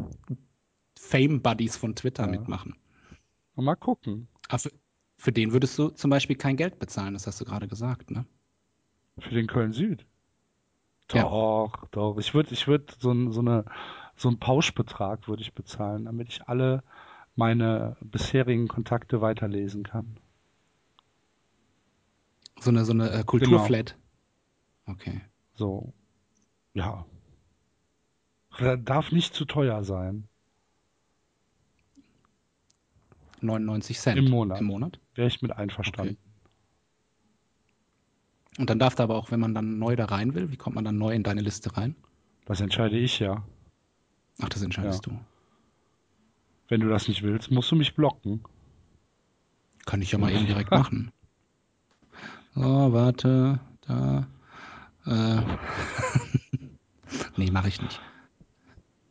Fame-Buddies von Twitter Ja. mitmachen. Mal gucken. Aber für, den würdest du zum Beispiel kein Geld bezahlen, das hast du gerade gesagt, ne? Für den Köln Süd. Ja. Doch, doch. Ich würde, ich würde so, so eine, so einen Pauschbetrag würde ich bezahlen, damit ich alle meine bisherigen Kontakte weiterlesen kann. So eine, so eine äh, Kulturflat. Okay. So. Ja. Darf nicht zu teuer sein. 99 Cent Im Monat. Im Monat. Wäre ich mit einverstanden. Und dann darf da aber auch, wenn man dann neu da rein will, wie kommt man dann neu in deine Liste rein? Das entscheide ich ja. Ach, das entscheidest du. Wenn du das nicht willst, musst du mich blocken. Kann ich ja mal eben direkt *laughs* machen. So, warte, da. Äh. *laughs* nee, mache ich nicht.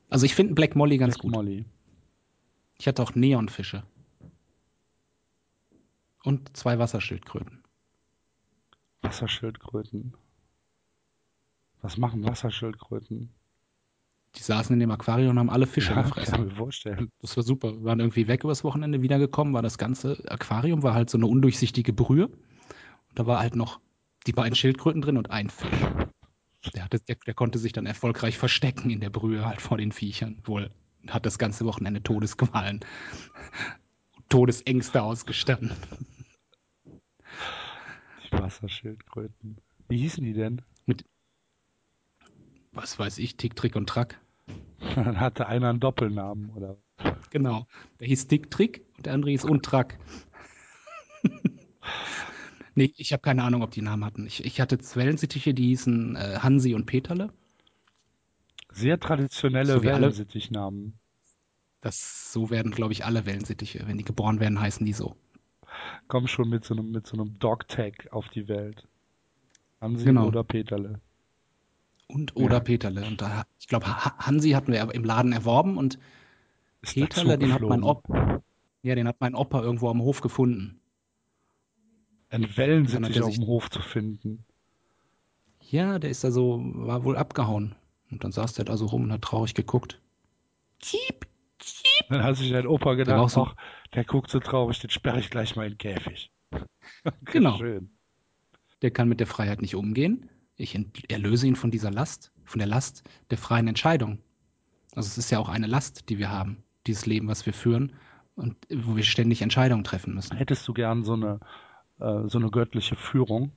Also ich finde Black Molly ganz Black gut. Molly. Ich hatte auch Neonfische. Und zwei Wasserschildkröten. Wasserschildkröten. Was machen Wasserschildkröten? Die saßen in dem Aquarium und haben alle Fische Ja, gefressen. kann ich mir vorstellen. Das war super. Wir waren irgendwie weg übers Wochenende wiedergekommen, war das ganze Aquarium, war halt so eine undurchsichtige Brühe. Und da war halt noch die beiden Schildkröten drin und ein Fisch. Der, hatte, der, der konnte sich dann erfolgreich verstecken in der Brühe halt vor den Viechern. Wohl hat das ganze Wochenende Todesqualen, Todesängste ausgestanden. Die Wasserschildkröten. Wie hießen die denn? Was weiß ich, Tick, Trick und Track. *laughs* Dann hatte einer einen Doppelnamen, oder? Genau. Der hieß Tick, Trick und der andere hieß Untrack. *laughs* Nee, ich habe keine Ahnung, ob die Namen hatten. Ich, ich hatte Wellensittiche, die hießen äh, Hansi und Peterle. Sehr traditionelle So Wellensittichnamen. Das, so werden, glaube ich, alle Wellensittiche. Wenn die geboren werden, heißen die so. Kommen schon mit so einem, mit so einem Dog-Tag auf die Welt. Hansi Genau. oder Peterle. Und oder Ja. Peterle. Und da, ich glaube, Ha- Hansi hatten wir im Laden erworben und Ist Peterle, den hat mein. Opa, ja, den hat mein Opa irgendwo am Hof gefunden. Ein hat Wellensittich er auf sich- dem Hof zu finden. Ja, der ist da so, war wohl abgehauen. Und dann saß der da so rum und hat traurig geguckt. Cheep, cheep. Dann hat sich dein Opa gedacht, so- ach, der guckt so traurig, den sperre ich gleich mal in den Käfig. *laughs* Genau. Schön. Der kann mit der Freiheit nicht umgehen. Ich erlöse ihn von dieser Last, von der Last der freien Entscheidung. Also es ist ja auch eine Last, die wir haben, dieses Leben, was wir führen und wo wir ständig Entscheidungen treffen müssen. Hättest du gern so eine, äh, so eine göttliche Führung?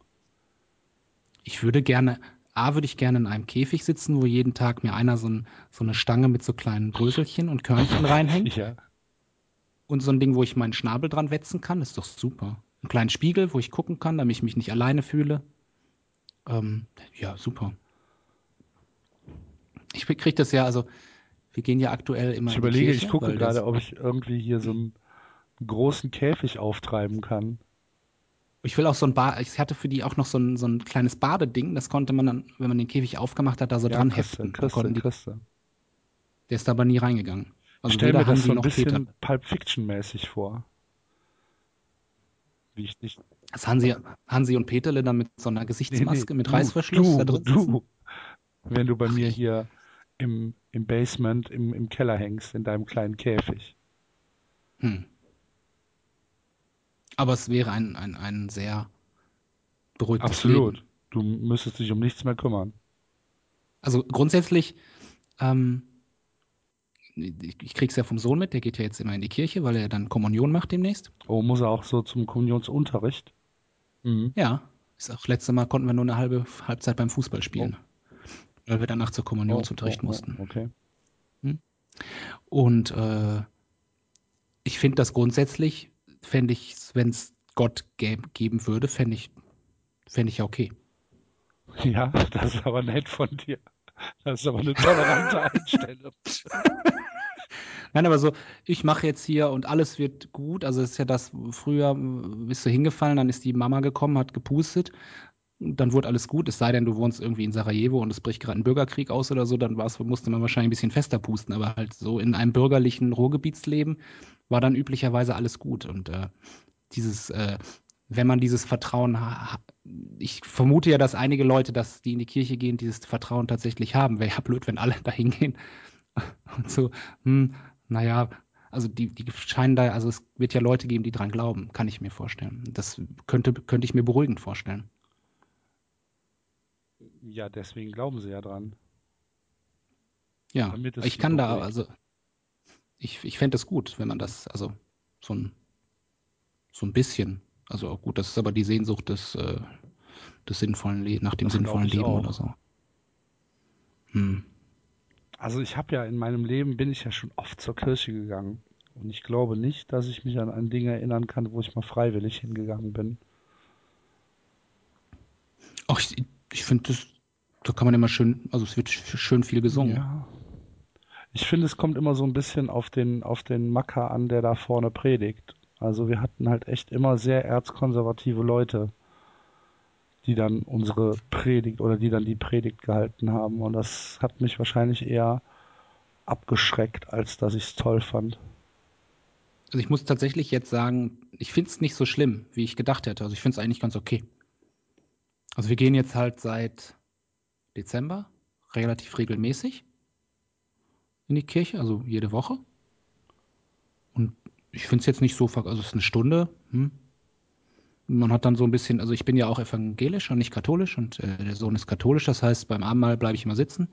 Ich würde gerne, A, würde ich gerne in einem Käfig sitzen, wo jeden Tag mir einer so, ein, so eine Stange mit so kleinen Bröselchen und Körnchen reinhängt *laughs* Ja. und so ein Ding, wo ich meinen Schnabel dran wetzen kann, ist doch super. Einen kleinen Spiegel, wo ich gucken kann, damit ich mich nicht alleine fühle. Ähm, ja, super. Ich kriege das ja, also wir gehen ja aktuell immer Ich überlege, Kirche, ich gucke gerade, ob ich irgendwie hier so einen großen Käfig auftreiben kann. Ich will auch so ein Bad, ich hatte für die auch noch so ein, so ein kleines Badeding, das konnte man dann, wenn man den Käfig aufgemacht hat, da so dran Christe, heften. Da Christe, die, Christe. der ist aber nie reingegangen. Also ich stelle mir das so ein bisschen Peter. Pulp Fiction-mäßig vor. Wie ich nicht. Das Hansi, Hansi und Peterle dann mit so einer Gesichtsmaske mit du, Reißverschluss da drin sitzen. du. Wenn du bei mir hier im, im Basement, im, im Keller hängst, in deinem kleinen Käfig. Hm. Aber es wäre ein, ein, ein sehr beruhigtes Absolut. Leben. Du müsstest dich um nichts mehr kümmern. Also grundsätzlich, ähm, ich, ich krieg's ja vom Sohn mit, der geht ja jetzt immer in die Kirche, weil er dann Kommunion macht demnächst. Oh, muss er auch so zum Kommunionsunterricht? Mhm. Ja, ist auch letzte Mal konnten wir nur eine halbe Halbzeit beim Fußball spielen. Weil wir danach zur Kommunionsunterricht Oh, oh, oh, mussten. Okay. Und äh, ich finde das grundsätzlich, fände ich, wenn es Gott geben würde, fände ich, fände ich ja okay. Ja, *laughs* das ist aber nett von dir. Das ist aber eine tolerante *laughs* Einstellung. Nein, aber so, ich mache jetzt hier und alles wird gut. Also es ist ja das, früher äh, bist du hingefallen, dann ist die Mama gekommen, hat gepustet, dann wurde alles gut, es sei denn, du wohnst irgendwie in Sarajevo und es bricht gerade ein Bürgerkrieg aus oder so, dann musste man wahrscheinlich ein bisschen fester pusten, aber halt so in einem bürgerlichen Ruhrgebietsleben war dann üblicherweise alles gut. Und äh, dieses, äh, wenn man dieses Vertrauen, ha ha- ich vermute ja, dass einige Leute, dass die in die Kirche gehen, dieses Vertrauen tatsächlich haben. Wäre ja blöd, wenn alle *laughs* da hingehen *laughs* und so, hm, naja, also die, die scheinen da, also es wird ja Leute geben, die dran glauben, kann ich mir vorstellen. Das könnte, könnte ich mir beruhigend vorstellen. Ja, deswegen glauben sie ja dran. Ja, ich kann da, also ich, ich fände es gut, wenn man das, also so ein, so ein bisschen, also auch gut, das ist aber die Sehnsucht des, äh, des sinnvollen Le nach dem Das sinnvollen Leben auch. oder so. Hm. Also ich habe ja in meinem Leben bin ich ja schon oft zur Kirche gegangen. Und ich glaube nicht, dass ich mich an ein Ding erinnern kann, wo ich mal freiwillig hingegangen bin. Auch ich, ich finde das, da kann man immer schön, also es wird sch- schön viel gesungen. Ja. Ich finde, es kommt immer so ein bisschen auf den, auf den Macker an, der da vorne predigt. Also wir hatten halt echt immer sehr erzkonservative Leute, die dann unsere Predigt oder die dann die Predigt gehalten haben. Und das hat mich wahrscheinlich eher abgeschreckt, als dass ich es toll fand. Also ich muss tatsächlich jetzt sagen, ich finde es nicht so schlimm, wie ich gedacht hätte. Also ich finde es eigentlich ganz okay. Also wir gehen jetzt halt seit Dezember relativ regelmäßig in die Kirche, also jede Woche. Und ich finde es jetzt nicht so, also es ist eine Stunde. Hm. Man hat dann so ein bisschen, also ich bin ja auch evangelisch und nicht katholisch und äh, der Sohn ist katholisch, das heißt, beim Abendmahl bleibe ich immer sitzen.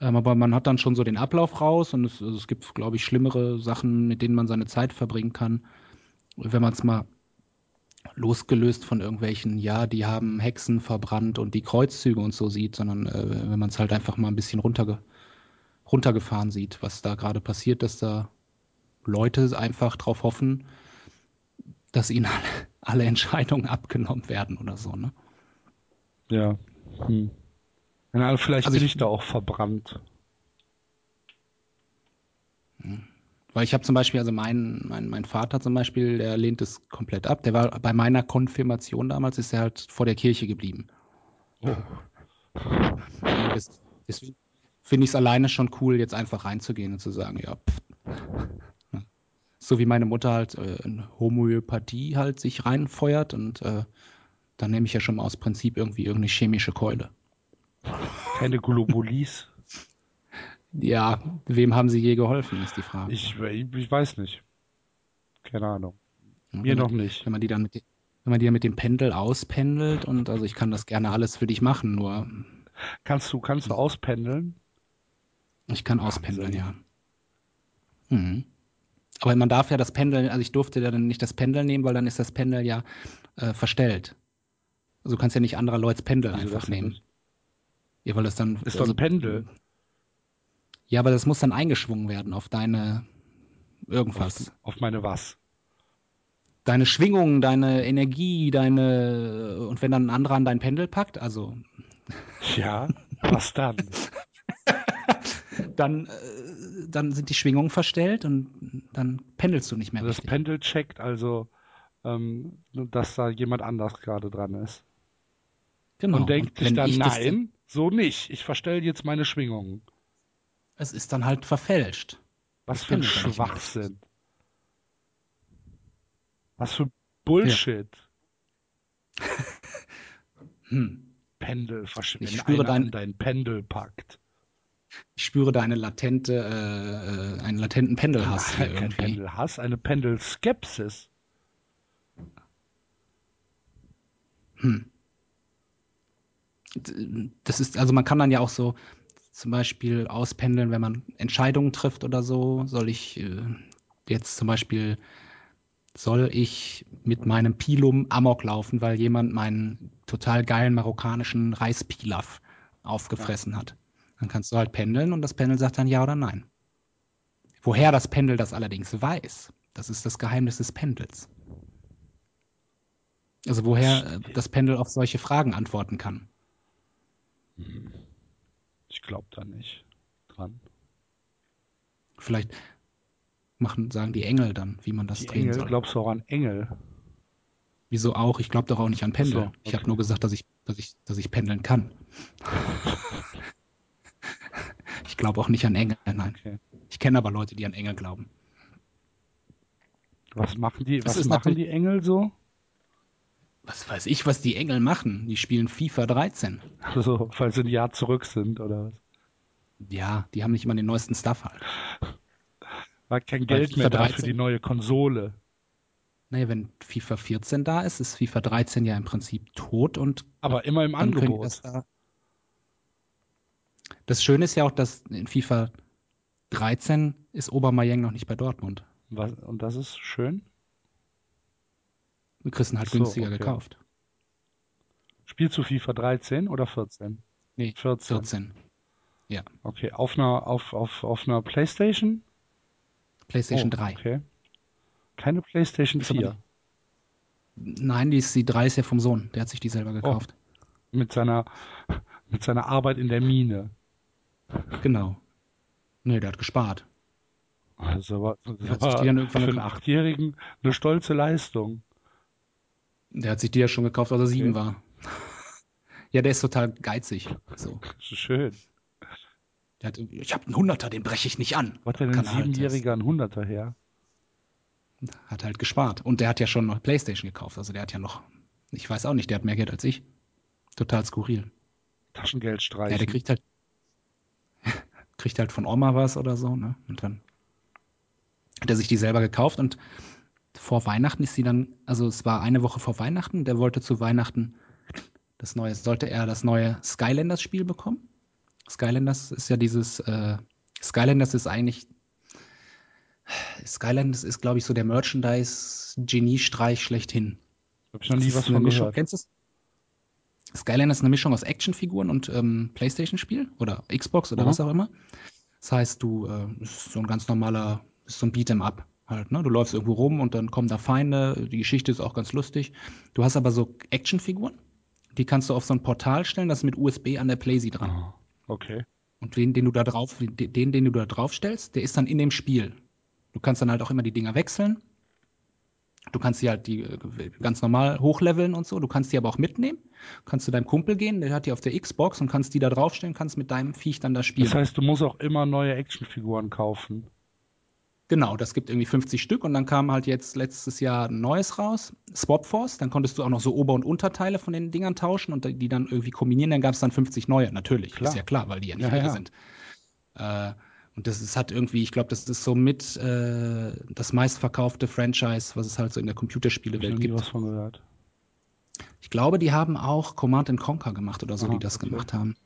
Ähm, aber man hat dann schon so den Ablauf raus und es, also es gibt, glaube ich, schlimmere Sachen, mit denen man seine Zeit verbringen kann, wenn man es mal losgelöst von irgendwelchen, ja, die haben Hexen verbrannt und die Kreuzzüge und so sieht, sondern äh, wenn man es halt einfach mal ein bisschen runterge runtergefahren sieht, was da gerade passiert, dass da Leute einfach drauf hoffen, dass ihnen alle, alle *laughs* Entscheidungen abgenommen werden oder so, ne? Ja. Hm. Ja, vielleicht Also bin ich- ich da auch verbrannt. Weil ich habe zum Beispiel, also mein, mein, mein Vater zum Beispiel, der lehnt es komplett ab. Der war bei meiner Konfirmation damals, ist er halt vor der Kirche geblieben. Oh. Deswegen finde ich es alleine schon cool, jetzt einfach reinzugehen und zu sagen, ja, pff. So wie meine Mutter halt äh, in Homöopathie halt sich reinfeuert und äh, dann nehme ich ja schon mal aus Prinzip irgendwie irgendeine chemische Keule. Keine Globulis. *laughs* Ja, wem haben sie je geholfen, ist die Frage. Ich, ich, weiß nicht. Keine Ahnung. Ja, Mir noch man, nicht. Wenn man die dann mit, wenn man die dann mit dem Pendel auspendelt und also ich kann das gerne alles für dich machen, nur Kannst du, kannst du auspendeln? ich kann auspendeln, ja. Wahnsinn. Mhm. Aber man darf ja das Pendeln, also ich durfte ja dann nicht das Pendel nehmen, weil dann ist das Pendel ja äh, verstellt. Also du kannst ja nicht anderer Leute Pendel Wieso einfach nehmen. Ja, weil das dann. Ist doch also, ein Pendel. Ja, aber das muss dann eingeschwungen werden auf deine irgendwas. Auf meine was? Deine Schwingung, deine Energie, deine und wenn dann ein anderer an dein Pendel packt, also Ja, was dann? *laughs* dann, äh, dann sind die Schwingungen verstellt und dann pendelst du nicht mehr Das richtig. Pendel checkt also, ähm, dass da jemand anders gerade dran ist. Genau. Und denkt sich dann, das- nein, so nicht. Ich verstelle jetzt meine Schwingungen. Es ist dann halt verfälscht. Was Das für ein. Schwachsinn. Was für Bullshit. *laughs* Hm. Pendel verschwinden. Ich spüre dein- dein Pendel packt. Ich spüre da eine latente, äh, äh, einen latenten Pendelhass hier *laughs* Kein. Pendelhass, eine Pendelskepsis. Hm. Das ist, also man kann dann ja auch so zum Beispiel auspendeln, wenn man Entscheidungen trifft oder so. Soll ich äh, jetzt zum Beispiel, soll ich mit meinem Pilum Amok laufen, weil jemand meinen total geilen marokkanischen Reispilaf aufgefressen hat? Dann kannst du halt pendeln und das Pendel sagt dann ja oder nein. Woher das Pendel das allerdings weiß, das ist das Geheimnis des Pendels. Also woher äh, das Pendel auf solche Fragen antworten kann. Ich glaube da nicht dran. Vielleicht machen, sagen die Engel dann, wie man das Die drehen Engel, soll. glaubst du auch an Engel? Wieso auch? Ich glaube doch auch nicht an Pendel. So, Ich habe okay. nur gesagt, dass ich, dass ich, dass ich pendeln kann. *laughs* ich glaube auch nicht an Engel, nein. Okay. Ich kenne aber Leute, die an Engel glauben. Was machen die, Das was machen die Engel so? Was weiß ich, was die Engel machen? Die spielen FIFA 13. Also, weil sie ein Jahr zurück sind oder was? Ja, die haben nicht immer den neuesten Stuff halt. War kein Geld FIFA mehr da für 13 die neue Konsole. Naja, wenn FIFA 14 da ist, ist FIFA 13 ja im Prinzip tot und Aber immer im Angebot. da. Das Schöne ist ja auch, dass in FIFA 13 ist Obermayeng noch nicht bei Dortmund. Was, und das ist schön. Wir kriegst ihn halt so, günstiger okay. gekauft. Spielst du FIFA 13 oder 14? Nee, 14. 14. Okay, auf einer, auf, auf, auf einer Playstation? PlayStation Oh, 3. Okay. Keine Playstation Ist aber 4. Nein, die, ist, die 3 ist ja vom Sohn. Der hat sich die selber Oh. gekauft. Mit seiner, mit seiner Arbeit in der Mine. Genau. Nee, der hat gespart. Also aber, das hat sich war die dann irgendwann für einen gekauft. Achtjährigen eine stolze Leistung. Der hat sich die ja schon gekauft, als er sieben Okay. war. Ja, der ist total geizig. So. Das ist schön. Der hat, ich habe einen Hunderter, den breche ich nicht an. Wo hat denn ein halt Siebenjähriger ein Hunderter her? Hat halt gespart. Und der hat ja schon noch Playstation gekauft. Also der hat ja noch, ich weiß auch nicht, der hat mehr Geld als ich. Total skurril. Taschengeld Ja, streichen. der kriegt halt, *laughs* kriegt halt von Oma was oder so, ne? Und dann hat er sich die selber gekauft und vor Weihnachten ist sie dann, also es war eine Woche vor Weihnachten, der wollte zu Weihnachten das neue, sollte er das neue Skylanders Spiel bekommen. Skylanders ist ja dieses, äh, Skylanders ist eigentlich, Skylanders ist, glaube ich, so der Merchandise-Geniestreich schlechthin. Hab ich noch nie was von gehört. Kennst du es? Skylanders ist eine Mischung aus Actionfiguren und ähm, Playstation-Spiel oder Xbox oder Mhm. was auch immer. Das heißt, du äh, ist so ein ganz normaler, ist so ein Beat'em Up. Halt, ne? Du läufst irgendwo rum und dann kommen da Feinde. Die Geschichte ist auch ganz lustig. Du hast aber so Actionfiguren, die kannst du auf so ein Portal stellen, das ist mit USB an der Playsee dran. Ah, okay. Und den, den du da drauf, den, den du da drauf stellst, der ist dann in dem Spiel. Du kannst dann halt auch immer die Dinger wechseln. Du kannst die halt die äh, ganz normal hochleveln und so. Du kannst die aber auch mitnehmen. Kannst zu deinem Kumpel gehen, der hat die auf der Xbox und kannst die da draufstellen, kannst mit deinem Viech dann da spielen. Das heißt, du musst auch immer neue Actionfiguren kaufen. Genau, das gibt irgendwie 50 Stück und dann kam halt jetzt letztes Jahr ein neues raus, Swap Force. Dann konntest du auch noch so Ober- und Unterteile von den Dingern tauschen und die dann irgendwie kombinieren. Dann gab es dann 50 neue, natürlich. Klar. Ist ja klar, weil die ja nicht Ja, ja. sind. Äh, und das ist, hat irgendwie, ich glaube, das ist so mit äh, das meistverkaufte Franchise, was es halt so in der Computerspielewelt gibt. was von gehört. Ich glaube, die haben auch Command and Conquer gemacht oder so, Aha, die das okay. gemacht haben.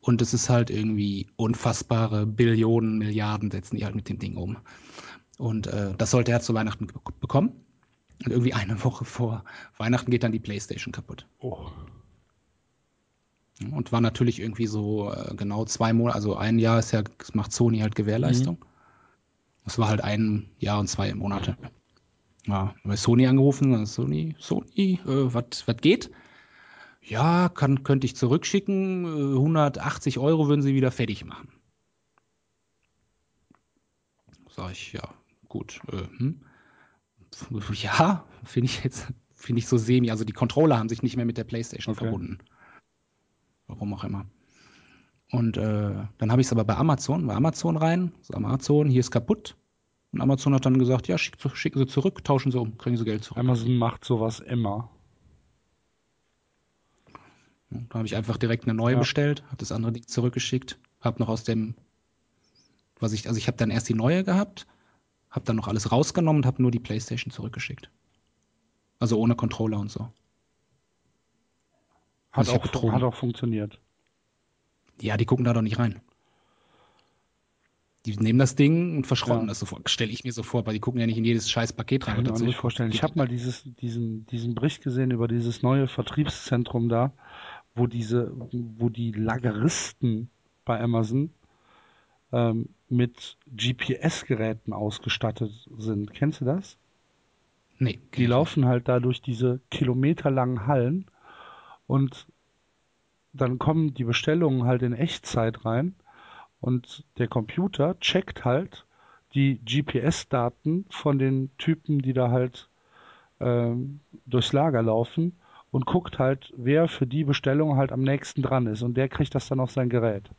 Und es ist halt irgendwie unfassbare Billionen, Milliarden setzen die halt mit dem Ding um. Und äh, das sollte er zu Weihnachten be bekommen. Und irgendwie eine *laughs* Woche vor Weihnachten geht dann die Playstation kaputt. Oh. Und war natürlich irgendwie so äh, genau zwei Monate, also ein Jahr ist ja, das macht Sony halt Gewährleistung. Das war halt ein Jahr und zwei Monate. Ja, bei Sony angerufen, Sony, Sony, äh, was geht? Ja, kann, könnte ich zurückschicken, äh, 180 Euro würden sie wieder fertig machen. Sag ich, ja, gut. Äh, hm. Ja, finde ich jetzt, finde ich so semi. Also die Controller haben sich nicht mehr mit der Playstation Okay. verbunden. Warum auch immer. Und äh, dann habe ich es aber bei Amazon, bei Amazon rein. So, Amazon, hier ist kaputt. Und Amazon hat dann gesagt, ja, schick, schicken Sie zurück, tauschen Sie um, kriegen Sie Geld zurück. Amazon macht sowas immer. Da habe ich einfach direkt eine neue Ja. bestellt, habe das andere Ding zurückgeschickt, habe noch aus dem, was ich, also ich habe dann erst die neue gehabt, habe dann noch alles rausgenommen und habe nur die PlayStation zurückgeschickt. Also ohne Controller und so. Hat, auch, betrogen. hat auch funktioniert. Ja, die gucken da doch nicht rein. Die nehmen das Ding und verschrotten Ja. das sofort. Stelle ich mir so vor, weil die gucken ja nicht in jedes scheiß Paket rein. Kann ich mir vorstellen. Ich habe mal dieses, diesen, diesen Bericht gesehen über dieses neue Vertriebszentrum da, wo diese, wo die Lageristen bei Amazon ähm, mit GPS-Geräten ausgestattet sind. Kennst du das? Nee, Die laufen halt da durch diese kilometerlangen Hallen und dann kommen die Bestellungen halt in Echtzeit rein und der Computer checkt halt die GPS-Daten von den Typen, die da halt ähm, durchs Lager laufen und guckt halt, wer für die Bestellung halt am nächsten dran ist und der kriegt das dann auf sein Gerät.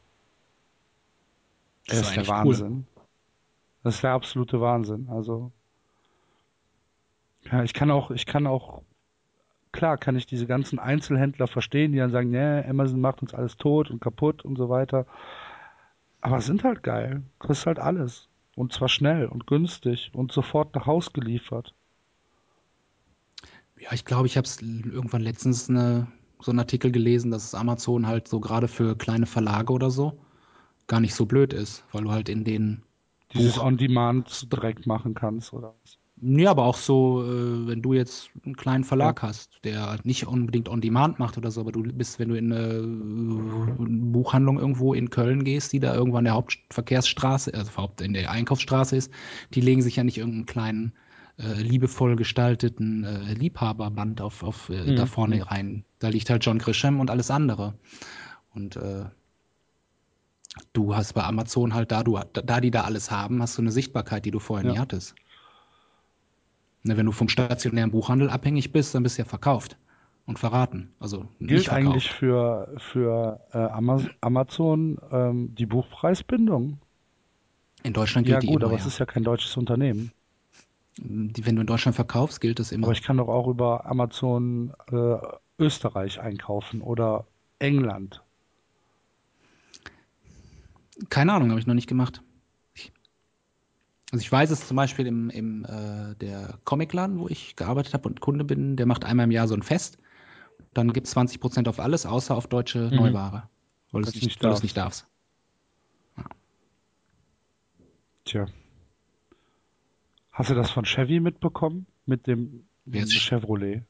Das Das ist der eigentlich cool. Wahnsinn. Das ist der absolute Wahnsinn. Also ja, ich kann auch, ich kann auch, klar kann ich diese ganzen Einzelhändler verstehen, die dann sagen, nee, Amazon macht uns alles tot und kaputt und so weiter. Aber es sind halt geil. Du kriegst halt alles. Und zwar schnell und günstig und sofort nach Haus geliefert. Ja, ich glaube, ich habe es irgendwann letztens eine, so einen Artikel gelesen, dass Amazon halt so gerade für kleine Verlage oder so gar nicht so blöd ist, weil du halt in den Dieses On-Demand direkt machen kannst oder was. Ja, aber auch so, äh, wenn du jetzt einen kleinen Verlag hast, der nicht unbedingt on demand macht oder so, aber du bist, wenn du in eine äh, Buchhandlung irgendwo in Köln gehst, die da irgendwo an der Hauptverkehrsstraße, also Haupt in der Einkaufsstraße ist, die legen sich ja nicht irgendeinen kleinen äh, liebevoll gestalteten äh, Liebhaberband auf, auf äh, Mhm. da vorne rein. Da liegt halt John Grisham und alles andere. Und äh, du hast bei Amazon halt da, du, da die da alles haben, hast du eine Sichtbarkeit, die du vorher Ja. nie hattest. Ne, wenn du vom stationären Buchhandel abhängig bist, dann bist du ja verkauft und verraten. Also nicht Gilt eigentlich für, für äh, Ama- Amazon ähm, die Buchpreisbindung? In Deutschland Ja gilt die gut, immer, aber ja. es ist ja kein deutsches Unternehmen. Die, wenn du in Deutschland verkaufst, gilt das immer. Aber ich kann doch auch über Amazon äh, Österreich einkaufen oder England. Keine Ahnung, habe ich noch nicht gemacht. Also ich weiß es zum Beispiel im, im äh, der Comicladen, wo ich gearbeitet habe und Kunde bin, der macht einmal im Jahr so ein Fest. Dann gibt es 20% auf alles, außer auf deutsche Mhm. Neuware. Weil du es nicht, darfst. nicht darfst. Tja. Hast du das von Chevy mitbekommen? Mit dem Ch- Chevrolet?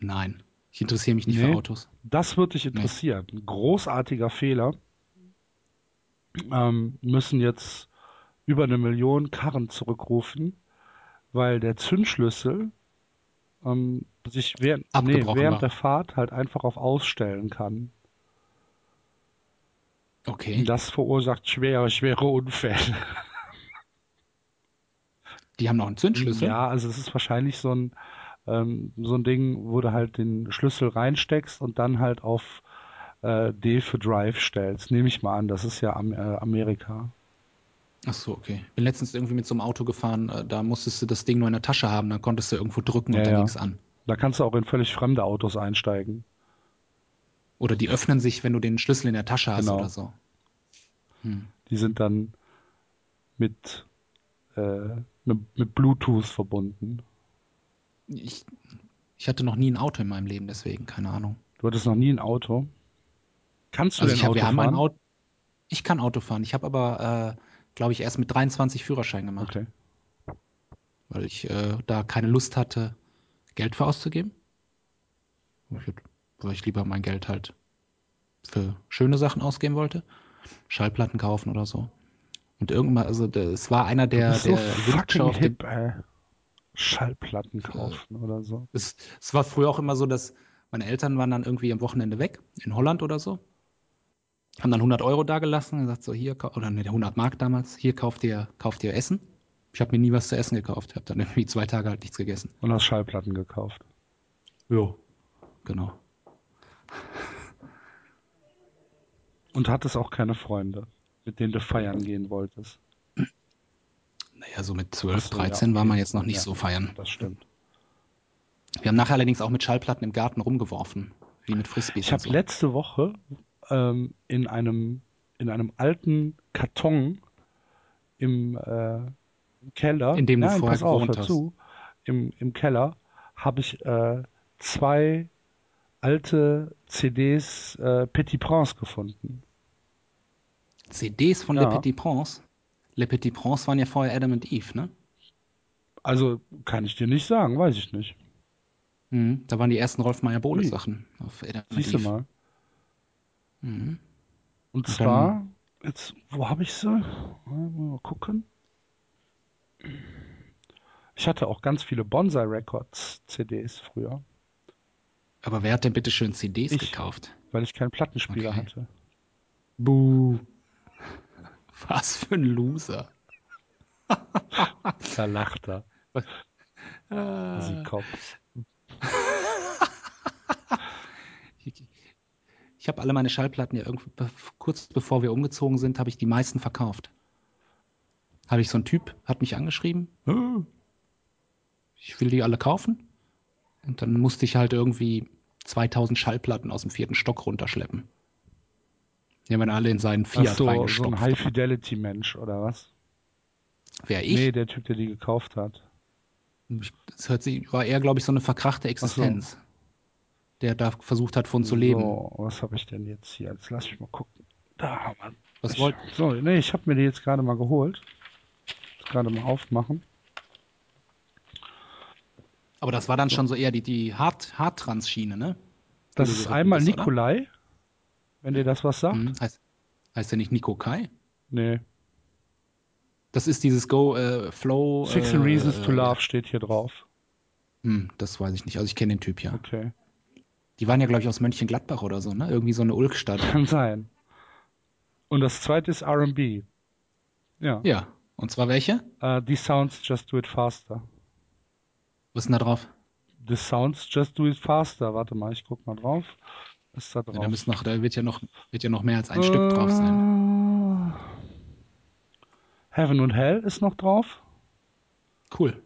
Nein, ich interessiere mich nicht Nee. für Autos. Das wird dich interessieren. Ein großartiger Fehler. Ähm, müssen jetzt über eine Million Karren zurückrufen, weil der Zündschlüssel ähm, sich während, nee, während der Fahrt halt einfach auf Ausstellen kann. Okay. Und das verursacht schwere, schwere Unfälle. *laughs* Die haben noch einen Zündschlüssel. Ja, also es ist wahrscheinlich so ein, ähm, so ein Ding, wo du halt den Schlüssel reinsteckst und dann halt auf äh, D für Drive stellst. Nehme ich mal an, das ist ja Am äh, Amerika. Ach so, okay. Bin letztens irgendwie mit so einem Auto gefahren, äh, da musstest du das Ding nur in der Tasche haben, dann konntest du irgendwo drücken Ja, und dann ja. ging's an. Da kannst du auch in völlig fremde Autos einsteigen. Oder die öffnen sich, wenn du den Schlüssel in der Tasche hast Genau. oder so. Hm. Die sind dann mit, äh, mit, mit Bluetooth verbunden. Ich, ich hatte noch nie ein Auto in meinem Leben, deswegen, keine Ahnung. Du hattest noch nie ein Auto. Kannst du Also denn ich hab, Auto wir haben fahren? ein Auto. Ich kann Auto fahren. Ich habe aber, äh, glaube ich, erst mit 23 Führerschein gemacht, Okay. weil ich äh, da keine Lust hatte, Geld für auszugeben. Weil ich lieber mein Geld halt für schöne Sachen ausgeben wollte. Schallplatten kaufen oder so. Und irgendwann, also es war einer der, so der fucking Wünsche hip, ey. Schallplatten kaufen oder so. es, es war früher auch immer so, dass meine Eltern waren dann irgendwie am Wochenende weg, in Holland oder so. Haben dann 100 Euro dagelassen und gesagt, so hier, oder ne, 100 Mark damals, hier kauft ihr, kauft ihr Essen. Ich habe mir nie was zu essen gekauft, habe dann irgendwie zwei Tage halt nichts gegessen. Und hast Schallplatten gekauft. Jo. Genau. Und hattest auch keine Freunde, mit denen du feiern gehen wolltest. Naja, so mit 12, Ach so, ja, 13 war okay. man jetzt noch nicht Ja. so feiern. Das stimmt. Wir haben nachher allerdings auch mit Schallplatten im Garten rumgeworfen, wie mit Frisbees. Ich habe so. letzte Woche ähm, in einem in einem alten Karton im, äh, Keller, In dem du nein, vorher pass auf, gewohnt hör hast. zu, im, im Keller habe ich äh, zwei alte CDs äh, Petit Prince gefunden. CDs von Ja. Le Petit Prince. Le Petit Prince waren ja vorher Adam und Eve, ne? Also kann ich dir nicht sagen, weiß ich nicht. Mhm. Da waren die ersten Rolf Meyer Bohle. Sachen auf Adam und Siehst du Eve. mal. Mhm. Und zwar, jetzt, wo habe ich sie? Mal gucken. Ich hatte auch ganz viele Bonsai Records CDs früher, Aber wer hat denn bitte schön CDs Ich. gekauft? weil ich keinen Plattenspieler Okay. hatte. Buh. *laughs* Was für ein Loser. Da lacht er. Ah. *laughs* Siehkopf. Ich habe alle meine Schallplatten ja irgendwie, kurz bevor wir umgezogen sind, habe ich die meisten verkauft. Habe ich so einen Typ, hat mich angeschrieben, "Äh, ich will die alle kaufen. Und dann musste ich halt irgendwie 2000 Schallplatten aus dem vierten Stock runterschleppen. Die haben alle in seinen Ach Fiat so, so reingestopft. ein High-Fidelity-Mensch, oder was? Wer ich? Nee, der Typ, der die gekauft hat. Das hört sich, war eher, glaube ich, so eine verkrachte Existenz. Der da versucht hat, von zu leben. So, was habe ich denn jetzt hier? Jetzt lass mich mal gucken. Da, Mann. Was Ich, wollt, so, nee, ich habe mir die jetzt gerade mal geholt. Jetzt gerade mal aufmachen. aber das war dann schon so eher die, die Hard, Hardtrans-Schiene, ne? Das ist einmal bist, oder? Nikolai, wenn dir das was sagt. Hm, heißt, heißt der nicht Nico Kai? Nee. Das ist dieses Go äh, Flow. Six äh, Reasons to äh, Love steht hier drauf. Hm, das weiß ich nicht. Also ich kenne den Typ ja. Okay. Die waren ja, glaube ich, aus Mönchengladbach oder so, ne? Irgendwie so eine Ulkstadt. Kann sein. Und das zweite ist RB. Ja. ja. Und zwar welche? Äh, die Sounds Just Do It Faster. Was ist denn da drauf? The Sounds Just Do It Faster. Warte mal, ich guck mal drauf. Was ist da Ja, drauf? da, müssen noch, da wird ja noch, wird ja noch mehr als ein Stück drauf sein. Äh, Heaven und Hell ist noch drauf. Cool.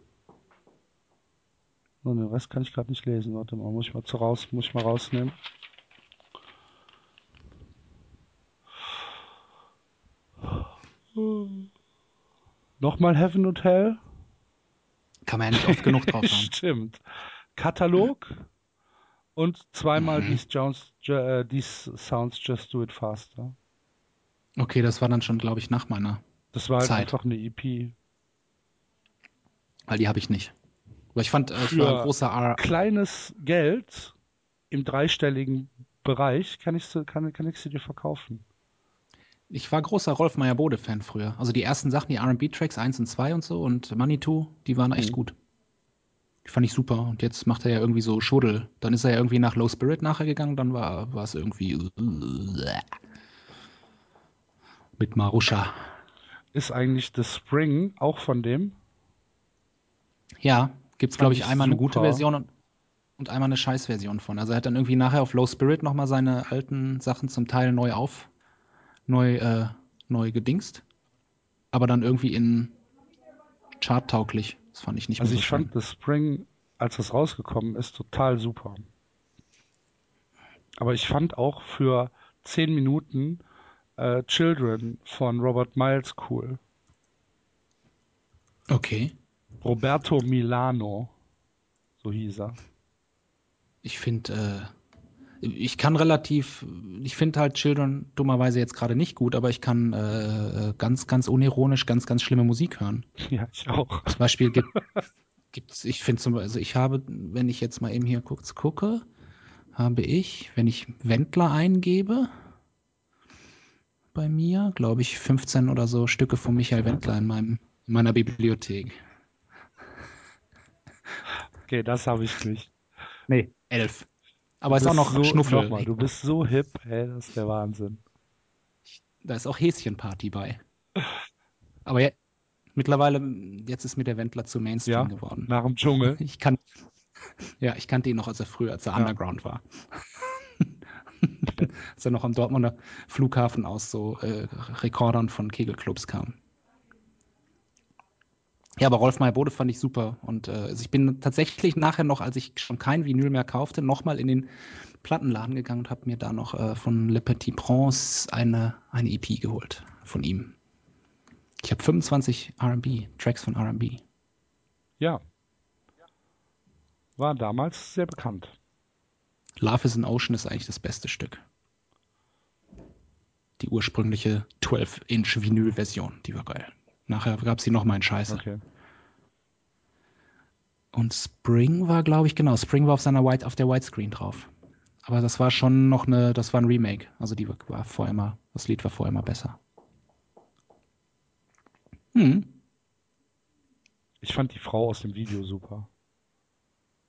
Oh, den Rest kann ich gerade nicht lesen. Warte mal, muss ich mal zu raus, muss ich mal rausnehmen. Nochmal Heaven und Hell? Kann man ja nicht oft genug drauf *laughs* haben. Stimmt. Katalog und zweimal Mhm. These, Jones, Ju- äh, These Sounds Just Do It Faster. Okay, das war dann schon, glaube ich, nach meiner. Das war halt Zeit. einfach eine EP. Weil die habe ich nicht. Aber ich fand, äh, Für war ein großer R. Kleines Geld im dreistelligen Bereich kann ich, sie- kann, kann ich sie dir verkaufen. Ich war großer Rolf Meyer-Bode-Fan früher. Also die ersten Sachen, die RB-Tracks 1 und 2 und so und Money 2, die waren echt Mhm. gut. Die fand ich super. Und jetzt macht er ja irgendwie so Schuddel. Dann ist er ja irgendwie nach Low Spirit nachher gegangen, dann war, war es irgendwie mit Marusha. Ist eigentlich The Spring auch von dem? Ja, gibt's Fand glaube ich einmal eine gute super. Version und, und einmal eine Scheißversion von. Also er hat dann irgendwie nachher auf Low Spirit nochmal seine alten Sachen zum Teil neu auf, neu, äh, neu gedingst. Aber dann irgendwie in charttauglich. Das fand ich nicht Also ich so fand The Spring, als es rausgekommen ist, total super. Aber ich fand auch für 10 Minuten äh, Children von Robert Miles cool. Okay. Roberto Milano, so hieß er. Ich finde, äh, ich kann relativ, ich finde halt Children dummerweise jetzt gerade nicht gut, aber ich kann äh, ganz, ganz unironisch ganz, ganz schlimme Musik hören. *laughs* Ja, ich auch. Zum Beispiel gibt gibt's, ich finde zum also ich habe, wenn ich jetzt mal eben hier kurz gucke, habe ich, wenn ich Wendler eingebe, bei mir, glaube ich, 15 oder so Stücke von Michael Wendler in meinem, in meiner Bibliothek. Okay, das habe ich nicht. Nee, 11. Aber Du ist auch noch so, Schnuffel. Nochmal, du bist so hip, ey, das ist der Wahnsinn. Da ist auch Häschenparty bei. Aber ja, mittlerweile, jetzt ist mir der Wendler zu Mainstream Ja, geworden. nach dem Dschungel. Ich kann, ja, ich kannte ihn noch, als er früher, als er Ja. Underground war. *laughs* als er noch am Dortmunder Flughafen aus so äh, Rekordern von Kegelclubs kam. Ja, aber Rolf Meyer-Bode fand ich super. Und äh, also ich bin tatsächlich nachher noch, als ich schon kein Vinyl mehr kaufte, nochmal in den Plattenladen gegangen und habe mir da noch äh, von Le Petit Prince eine, eine EP geholt von ihm. Ich habe 25 RB, Tracks von RB. Ja. War damals sehr bekannt. Love is an Ocean ist eigentlich das beste Stück. Die ursprüngliche 12-Inch Vinyl-Version, die war geil. Nachher gab es die nochmal in Scheiße. Okay. Und Spring war, glaube ich, genau, Spring war auf seiner White, auf der Widescreen drauf. Aber das war schon noch eine, das war ein Remake. Also die war, war vorher immer, das Lied war vorher immer besser. Hm, Ich fand die Frau aus dem Video super.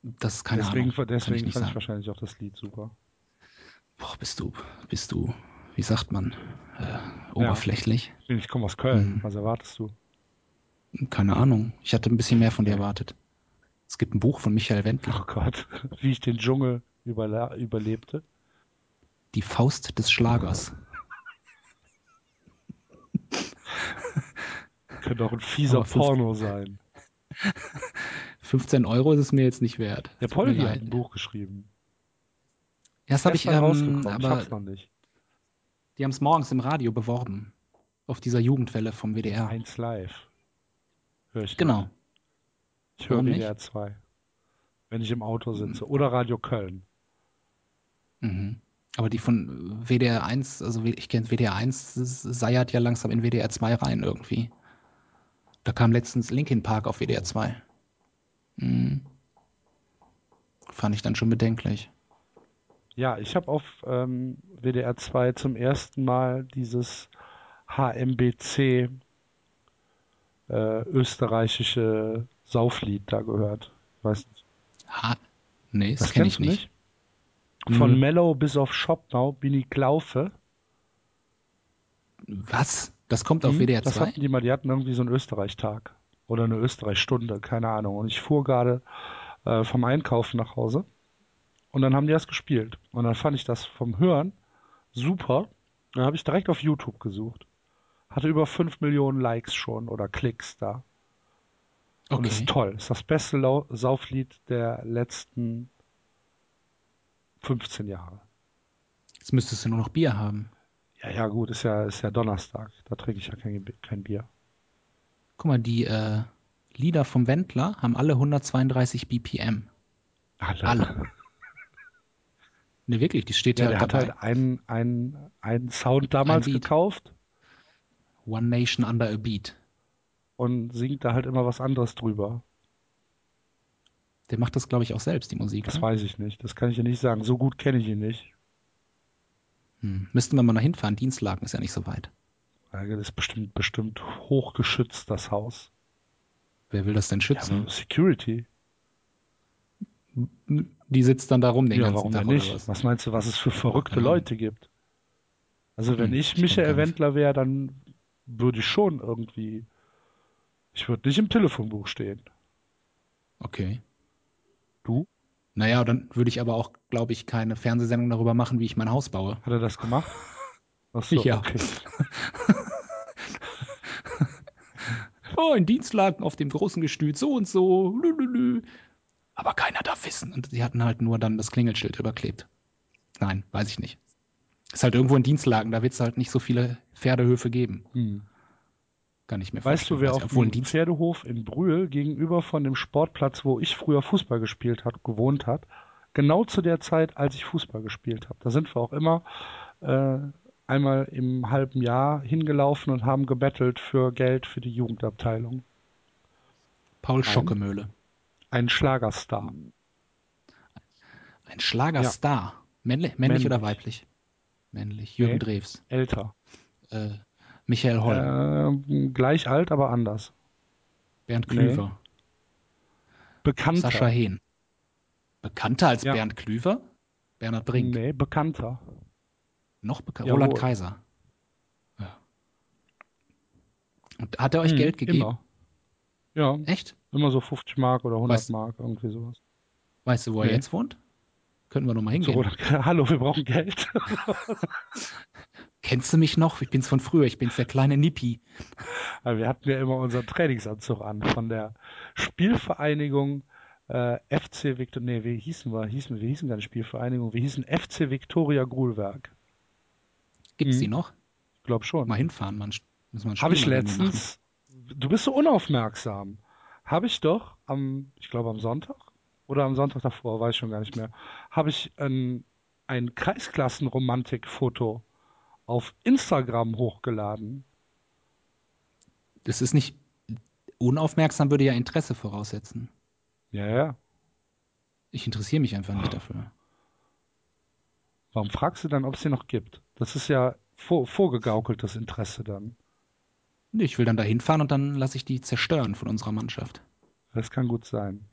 das ist keine deswegen Ahnung. ich deswegen nicht fand ich sagen. wahrscheinlich auch das Lied super. Boah, bist du, bist du, wie sagt man, äh, oberflächlich? Ich komme aus Köln. Mhm. Was erwartest du? Keine Ahnung. Ich hatte ein bisschen mehr von dir erwartet. Es gibt ein Buch von Michael Wendler, Oh Gott, *laughs* wie ich den Dschungel überle überlebte. Die Faust des Schlagers. Könnte auch ein fieser Aber Porno sein. *laughs* 15 Euro ist es mir jetzt nicht wert. Der Polly hat ein Buch geschrieben. Ja, das habe ich, ähm, rausgekommen. Ich aber hab's noch nicht. Die haben es morgens im Radio beworben. Auf dieser Jugendwelle vom WDR. Eins live. Hör ich Genau. nicht. Ich höre? WDR 2. Wenn ich im Auto sitze. Oder Radio Köln. Mhm. Aber die von WDR 1, also ich kenne WDR 1, es seiert ja langsam in WDR 2 rein irgendwie. Da kam letztens Linkin Park auf WDR 2. Mhm. Fand ich dann schon bedenklich. Ja, ich habe auf ähm, WDR 2 zum ersten Mal dieses HMBC äh, österreichische Sauflied da gehört. Weiß nicht. Ha, nee, das, Das kenne ich du nicht. Von Mhm. Mellow bis auf Shopnow bin ich Klaufe. Was? Das kommt auf Mhm, WDR Das 2? hatten die mal, die hatten irgendwie so einen Österreich-Tag oder eine Österreich-Stunde, keine Ahnung. Und ich fuhr gerade äh, vom Einkaufen nach Hause und dann haben die das gespielt. Und dann fand ich das vom Hören super. Dann habe ich direkt auf YouTube gesucht. Hatte über 5 Millionen Likes schon oder Klicks da. Und ist Okay. toll. Ist das beste Lau Sauflied der letzten 15 Jahre. Jetzt müsstest du nur noch Bier haben. Ja, ja, gut, ist ja, ist ja Donnerstag. Da trinke ich ja kein, kein Bier. Guck mal, die äh, Lieder vom Wendler haben alle 132 BPM. Alle. Alle. *laughs* Ne, wirklich, die steht Ja, ja, der hat dabei. halt einen, einen, einen Sound damals Beat. gekauft One Nation Under a Beat. und singt da halt immer was anderes drüber. Der macht das, glaube ich, auch selbst, die Musik. Das Ne? weiß ich nicht. Das kann ich dir nicht sagen. So gut kenne ich ihn nicht. Hm. Müssten wir mal noch hinfahren. Dienstlagen ist ja nicht so weit. Das ist bestimmt, bestimmt hochgeschützt, das Haus. Wer will das denn schützen? Ja, Security. Die sitzt dann da rum den Ja, ganzen warum Tag nicht? was? Was meinst du, was es für verrückte Ahnung. Leute gibt? Also wenn Hm, ich Michael. Wendler wäre, dann würde ich schon irgendwie. Ich würde nicht im Telefonbuch stehen. Okay. Du? Naja, dann würde ich aber auch, glaube ich, keine Fernsehsendung darüber machen, wie ich mein Haus baue. Hat er das gemacht? *laughs* Ach so, Ja. okay. *laughs* Oh, in Dienstlagen auf dem großen Gestüt so und so. Lülülü. Aber keiner darf wissen. Und sie hatten halt nur dann das Klingelschild überklebt. Nein, weiß ich nicht. Ist halt irgendwo in Dienstlagen, da wird es halt nicht so viele Pferdehöfe geben. Hm. Kann ich mir Weißt du, wer Weiß auf dem Dienst Pferdehof in Brühl gegenüber von dem Sportplatz, wo ich früher Fußball gespielt habe, gewohnt hat? Genau zu der Zeit, als ich Fußball gespielt habe. Da sind wir auch immer äh, einmal im halben Jahr hingelaufen und haben gebettelt für Geld für die Jugendabteilung. Paul Schockemöhle. Ein Schlagerstar. Ein Schlagerstar. Männlich, männlich Männlich. oder weiblich? Männlich. Jürgen Nee. Drews. Älter. Äh, Michael Holl. Äh, gleich alt, aber anders. Bernd nee. Klüver. Bekannter. Sascha Hehn. Bekannter als Ja. Bernd Klüver? Bernhard Brink. Nee, bekannter. Noch bekannter. Jawohl. Roland Kaiser. Ja. Und hat er euch Hm, Geld gegeben? Immer. Ja, Echt? Immer so 50 Mark oder 100 Weißt- Mark, irgendwie sowas. Weißt du, wo er Nee. jetzt wohnt? Könnten wir noch mal So, hingehen. Roland, *laughs* hallo, wir brauchen Geld. *laughs* Kennst du mich noch? Ich bin's von früher. Ich bin's der kleine Nippi. Aber *laughs* wir hatten ja immer unseren Trainingsanzug an von der Spielvereinigung äh, FC Victor. Nee, wie hießen wir? Hießen, wir hießen keine Spielvereinigung, wir hießen FC Victoria Grulwerk. Gibt's Mhm. die noch? Ich glaube schon. Mal hinfahren, man. Habe ich letztens. Du bist so unaufmerksam. Habe ich doch am, ich glaube am Sonntag oder am Sonntag davor, weiß ich schon gar nicht mehr, habe ich ein, ein Kreisklassenromantik-Foto auf Instagram hochgeladen. Das ist nicht. Unaufmerksam würde ja Interesse voraussetzen. Ja, ja. Ich interessiere mich einfach nicht dafür. Warum fragst du dann, ob es sie noch gibt? Das ist ja vor, vorgegaukeltes Interesse dann. Nee, Ich will dann da hinfahren und dann lasse ich die zerstören von unserer Mannschaft. Das kann gut sein.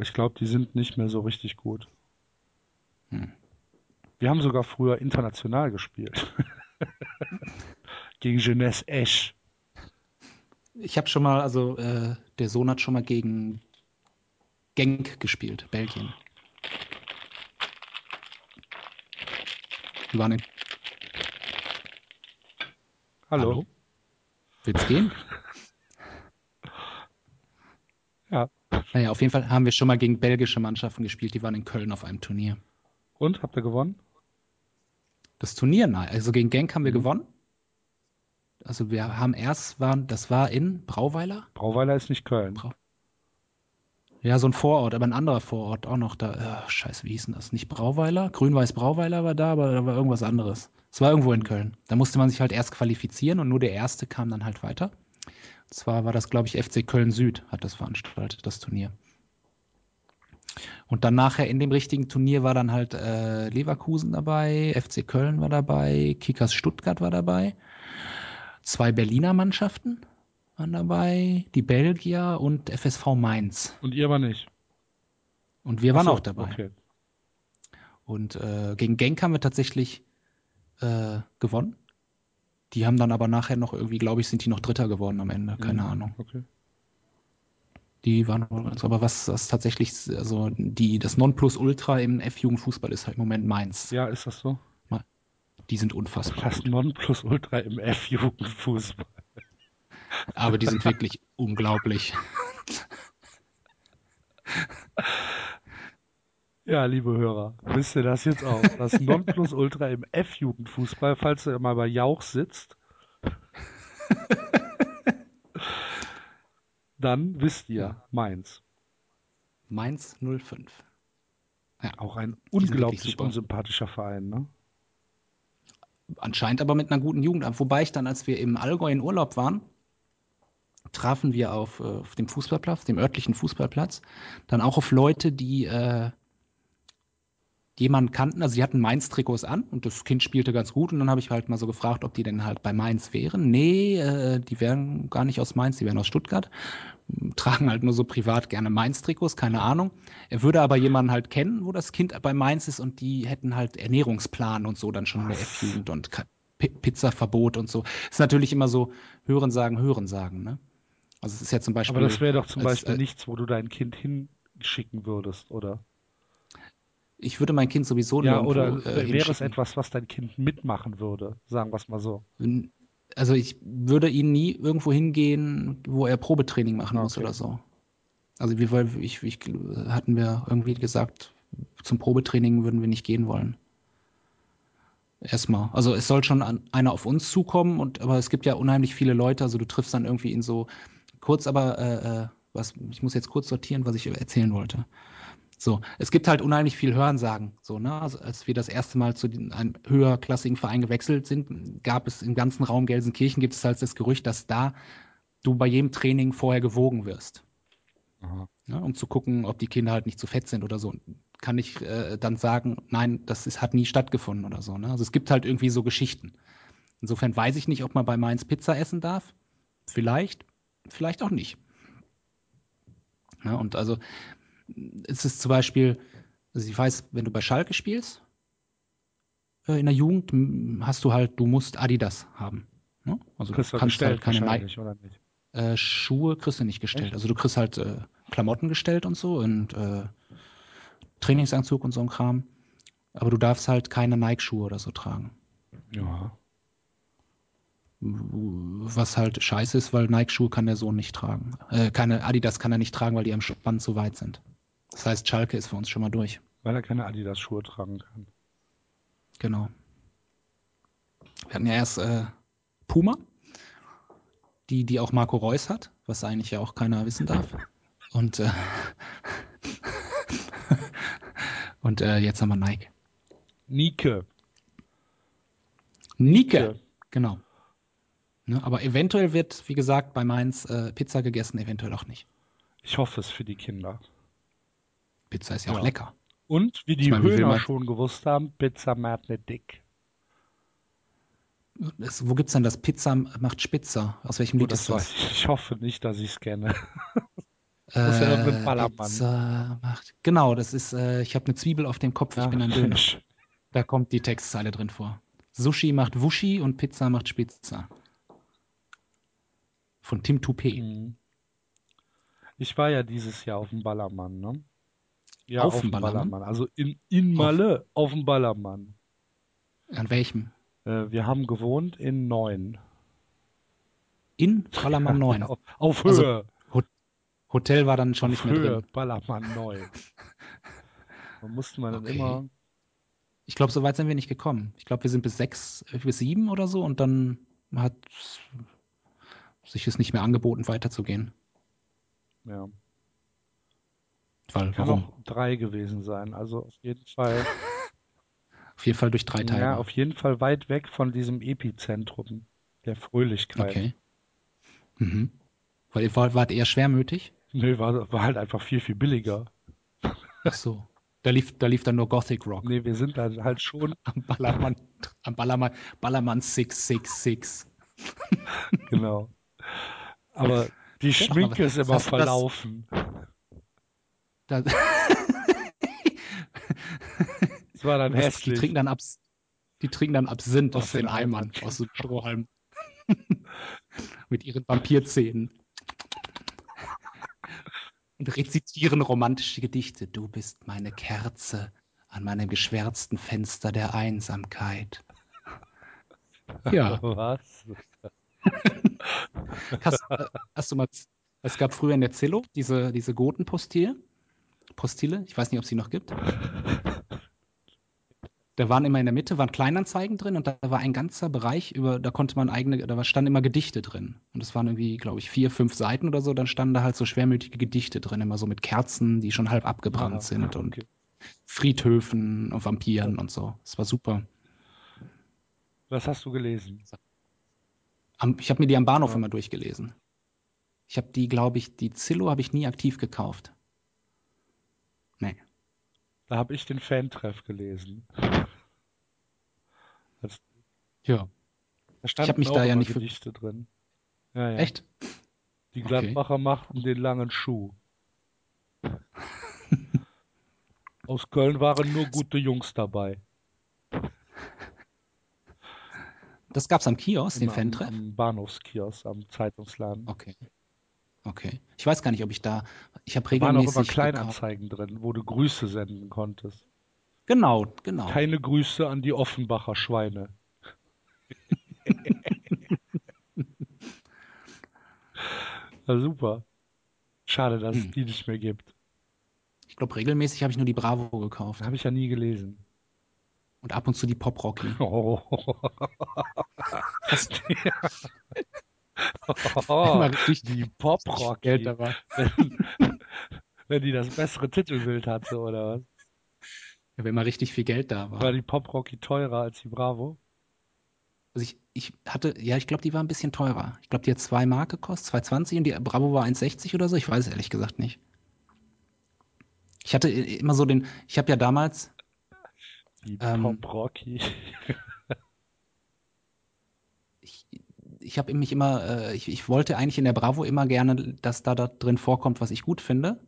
Ich glaube, die sind nicht mehr so richtig gut. Hm. Wir haben sogar früher international gespielt. *laughs* Gegen Jeunesse Esch. Ich habe schon mal, also äh, der Sohn hat schon mal gegen Genk gespielt, Belgien. Die waren in. Hallo. Will's gehen? Ja. Naja, auf jeden Fall haben wir schon mal gegen belgische Mannschaften gespielt, die waren in Köln auf einem Turnier. Und, habt ihr gewonnen? Das Turnier, nein. Also gegen Genk haben wir Mhm. gewonnen. Also wir haben erst, waren, das war in Brauweiler? Brauweiler ist nicht Köln. Brau- Ja, so ein Vorort, aber ein anderer Vorort auch noch da. Äh, scheiße, wie hieß denn das? Nicht Brauweiler? Grün-Weiß Brauweiler war da, aber da war irgendwas anderes. Es war irgendwo in Köln. Da musste man sich halt erst qualifizieren und nur der Erste kam dann halt weiter. Und zwar war das, glaube ich, FC Köln Süd hat das veranstaltet, das Turnier. Und dann nachher in dem richtigen Turnier war dann halt äh, Leverkusen dabei, FC Köln war dabei, Kickers Stuttgart war dabei, zwei Berliner Mannschaften waren dabei, die Belgier und FSV Mainz. Und ihr aber nicht. Und wir waren so, auch dabei. Okay. Und äh, gegen Genk haben wir tatsächlich äh, gewonnen. Die haben dann aber nachher noch irgendwie, glaube ich, sind die noch Dritter geworden am Ende. Keine Mhm. Ahnung. Okay. Die waren also, aber was, was tatsächlich, also die, das Nonplusultra im F-Jugendfußball ist halt im Moment Mainz. Ja, ist das so? Die sind unfassbar. Das. Nonplusultra im F-Jugendfußball. Aber die sind wirklich *laughs* unglaublich. *laughs* Ja, liebe Hörer, wisst ihr das jetzt auch? Das Nonplusultra im F-Jugendfußball, falls ihr mal bei Jauch sitzt, dann wisst ihr, Mainz. Mainz 05. Auch ein unglaublich unsympathischer Verein, ne? Anscheinend aber mit einer guten Jugend. Wobei ich dann, als wir im Allgäu in Urlaub waren, trafen wir auf, äh, auf dem Fußballplatz, dem örtlichen Fußballplatz, dann auch auf Leute, die, äh, jemanden kannten, also die hatten Mainz-Trikots an und das Kind spielte ganz gut und dann habe ich halt mal so gefragt, ob die denn halt bei Mainz wären. Nee, äh, die wären gar nicht aus Mainz, die wären aus Stuttgart, tragen halt nur so privat gerne Mainz-Trikots, keine Ahnung. Er würde aber jemanden halt kennen, wo das Kind bei Mainz ist und die hätten halt Ernährungsplan und so dann schon in der F-Jugend und Pizzaverbot und so. Ist natürlich immer so Hören sagen, Hören sagen, ne? Also es ist ja zum Beispiel. Aber das wäre doch zum als, Beispiel äh, nichts, wo du dein Kind hinschicken würdest, oder? Ich würde mein Kind sowieso ja, oder äh, wäre es etwas, was dein Kind mitmachen würde, sagen wir es mal so. Also ich würde ihn nie irgendwo hingehen, wo er Probetraining machen okay. muss oder so. Also wie ich, ich, hatten wir irgendwie gesagt, zum Probetraining würden wir nicht gehen wollen. Erstmal. Also es soll schon an, einer auf uns zukommen, und aber es gibt ja unheimlich viele Leute, also du triffst dann irgendwie in so kurz, aber äh, äh was, ich muss jetzt kurz sortieren, was ich erzählen wollte. So, es gibt halt unheimlich viel Hörensagen. So, ne? Also, als wir das erste Mal zu einem höherklassigen Verein gewechselt sind, gab es im ganzen Raum Gelsenkirchen gibt es halt das Gerücht, dass da du bei jedem Training vorher gewogen wirst. Ja, um zu gucken, ob die Kinder halt nicht zu fett sind oder so. Kann ich äh, dann sagen, nein, das ist, hat nie stattgefunden oder so. Ne? Also es gibt halt irgendwie so Geschichten. Insofern weiß ich nicht, ob man bei Mainz Pizza essen darf. Vielleicht, vielleicht auch nicht. Ja, und also es ist zum Beispiel, also ich weiß, wenn du bei Schalke spielst, äh, in der Jugend hast du halt, du musst Adidas haben. Ne? Also kriegst du kannst halt keine Nike. Oder nicht? Äh, Schuhe kriegst du nicht gestellt. Echt? Also du kriegst halt äh, Klamotten gestellt und so und äh, Trainingsanzug und so ein Kram. Aber du darfst halt keine Nike-Schuhe oder so tragen. Ja. Was halt scheiße ist, weil Nike-Schuhe kann der Sohn nicht tragen. Äh, keine Adidas kann er nicht tragen, weil die am Spann zu weit sind. Das heißt, Schalke ist für uns schon mal durch. Weil er keine Adidas-Schuhe tragen kann. Genau. Wir hatten ja erst äh, Puma, die, die auch Marco Reus hat, was eigentlich ja auch keiner wissen darf. Und, äh, *laughs* und äh, jetzt haben wir Nike. Nike. Nike, genau. Ne, aber eventuell wird, wie gesagt, bei Mainz äh, Pizza gegessen, eventuell auch nicht. Ich hoffe es für die Kinder. Pizza ist ja, ja. auch lecker. Und wie die meine, Höhner schon gewusst haben, Pizza macht nicht dick. Das, wo es denn das Pizza macht Spitzer? Aus welchem Lied oh, das ist das? Ich. ich. hoffe nicht, dass ich es kenne. Muss ja äh, Ballermann. Pizza macht. Genau, das ist, äh, ich habe eine Zwiebel auf dem Kopf, ich ja, bin ein Döner. Da kommt die Textzeile drin vor. Sushi macht Wuschi und Pizza macht Spitzer. Von Tim Toupé. Mhm. Ich war ja dieses Jahr auf dem Ballermann, ne? Ja, auf, auf dem Ballermann? Ballermann? Also in, in Malle auf, auf dem Ballermann. An welchem? Äh, wir haben gewohnt in Neun. In Ballermann *laughs* 9? auf, auf also Höhe. Hotel war dann schon nicht mehr Höhe, drin. Ballermann 9. *laughs* da musste man okay. dann immer. Ich glaube, so weit sind wir nicht gekommen. Ich glaube, wir sind bis sechs, äh, bis sieben oder so und dann hat sich es nicht mehr angeboten, weiterzugehen. Ja. Weil, Kann warum? auch drei gewesen sein. Also auf jeden Fall. *laughs* auf jeden Fall durch drei Teile. Ja, auf jeden Fall weit weg von diesem Epizentrum der Fröhlichkeit. Okay. Mhm. Weil ihr wart, wart eher schwermütig? Nö, war, war halt einfach viel, viel billiger. Ach so. Da lief, da lief dann nur Gothic Rock. Nee, wir sind dann halt schon *laughs* am Ballermann, am Ballermann, Ballermann 666. genau. Aber die Schminke ist immer verlaufen. Das, das, *laughs* das war dann hässlich. Die trinken dann, Abs die trinken dann Absinth aus, aus den Eimern, aus dem Strohhalm. *laughs* Mit ihren Vampirzähnen. Und rezitieren romantische Gedichte. Du bist meine Kerze an meinem geschwärzten Fenster der Einsamkeit. Ja. *laughs* Was? hast, hast, du mal, es gab früher in der Zillow diese, diese Gotenpostille. Postille, ich weiß nicht, ob es sie noch gibt. Da waren immer in der Mitte waren Kleinanzeigen drin und da war ein ganzer Bereich über, da konnte man eigene, da standen immer Gedichte drin. Und das waren irgendwie, glaube ich, vier, fünf Seiten oder so. Dann standen da halt so schwermütige Gedichte drin, immer so mit Kerzen, die schon halb abgebrannt ah, sind okay. und Friedhöfen und Vampiren und so. Das war super. Was hast du gelesen? ich habe mir die am Bahnhof ja. immer durchgelesen. Ich habe die, glaube ich, die Zillow habe ich nie aktiv gekauft. Da habe ich den Fan-Treff gelesen. Das, Ja. da Ich hab standen mich da ja nicht Gedichte drin. Ja, ja. Echt? Die Okay. Gladbacher machten den langen Schuh. Aus Köln waren nur gute Jungs dabei. Das gab's am Kiosk, den Fan-Treff? am Bahnhofskiosk, am Zeitungsladen. Okay. Okay. Ich weiß gar nicht, ob ich da. Ich habe Da waren auch immer regelmäßig. gekauft. Kleinanzeigen drin, wo du Grüße senden konntest. Genau, genau. Keine Grüße an die Offenbacher Schweine. *laughs* Na super. Schade, dass es Hm. die nicht mehr gibt. Ich glaube, regelmäßig habe ich nur die Bravo gekauft. Habe ich ja nie gelesen. Und ab und zu die Pop Rocky. *laughs* Oh. Immer *laughs* *laughs* richtig die Pop-Rocky. Geld. *laughs* Wenn, wenn die das bessere Titelbild hatte, oder was? Ja, wenn mal richtig viel Geld da War war. die Pop-Rocky teurer als die Bravo? Also ich, ich hatte, ja, ich glaube, die war ein bisschen teurer. Ich glaube, die hat 2 Mark gekostet, 2,20 und die Bravo war 1,60 oder so. Ich weiß es ehrlich gesagt nicht. Ich hatte i- immer so den, ich habe ja damals, Die Ähm. Pop-Rocky. *laughs* ich, ich habe mich immer, äh, ich, ich wollte eigentlich in der Bravo immer gerne, dass da, da drin vorkommt, was ich gut finde.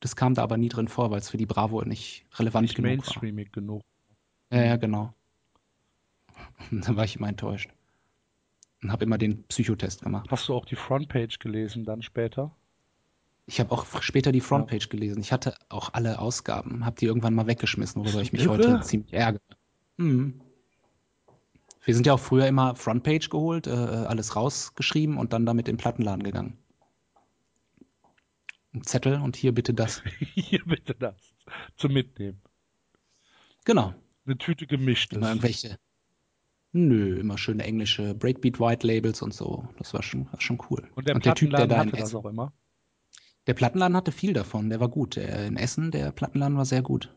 Das kam da aber nie drin vor, weil es für die Bravo nicht relevant Nicht genug war. mainstreamig genug. Ja, ja, genau. *laughs* Da war ich immer enttäuscht. Und habe immer den Psychotest gemacht. Hast du auch die Frontpage gelesen dann später? Ich habe auch später die Frontpage gelesen. Ich hatte auch alle Ausgaben, habe die irgendwann mal weggeschmissen, worüber ich mich heute ziemlich ärgere. Mhm. Wir sind ja auch früher immer Frontpage geholt, äh, alles rausgeschrieben und dann damit in den Plattenladen gegangen. Ein Zettel und hier bitte das. *laughs* Hier bitte das. Zum Mitnehmen. Genau. Eine Tüte gemischtes. Immer irgendwelche. Nö, immer schöne englische Breakbeat White Labels und so. Das war schon, war schon cool. Und der Typ, Plattenladen da in Essen, auch immer. der Plattenladen hatte viel davon. Der war gut. Der, in Essen, der Plattenladen war sehr gut.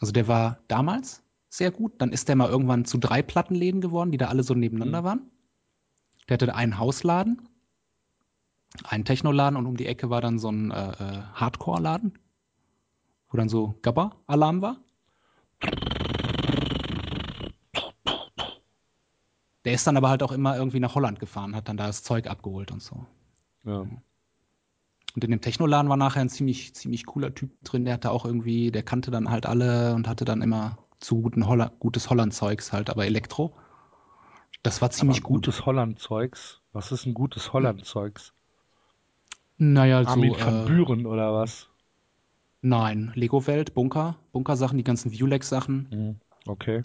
Also der war damals sehr gut. Dann ist der mal irgendwann zu drei Plattenläden geworden, die da alle so nebeneinander Mhm. waren. Der hatte einen Hausladen, einen Technoladen und um die Ecke war dann so ein äh, äh, Hardcore-Laden, wo dann so Gabba-Alarm war. Der ist dann aber halt auch immer irgendwie nach Holland gefahren, hat dann da das Zeug abgeholt und so. Ja. Und in dem Technoladen war nachher ein ziemlich, ziemlich cooler Typ drin, der hatte auch irgendwie, der kannte dann halt alle und hatte dann immer zu guten Holla gutes Holland-Zeugs halt, aber Elektro. Das war ziemlich Aber gut. gutes Holland-Zeugs. Was ist ein gutes Holland-Zeugs? Naja, so, Armin van äh, Buren oder was? nein, Lego-Welt, Bunker, Bunker-Sachen, die ganzen Vulex-Sachen, Mhm. Okay.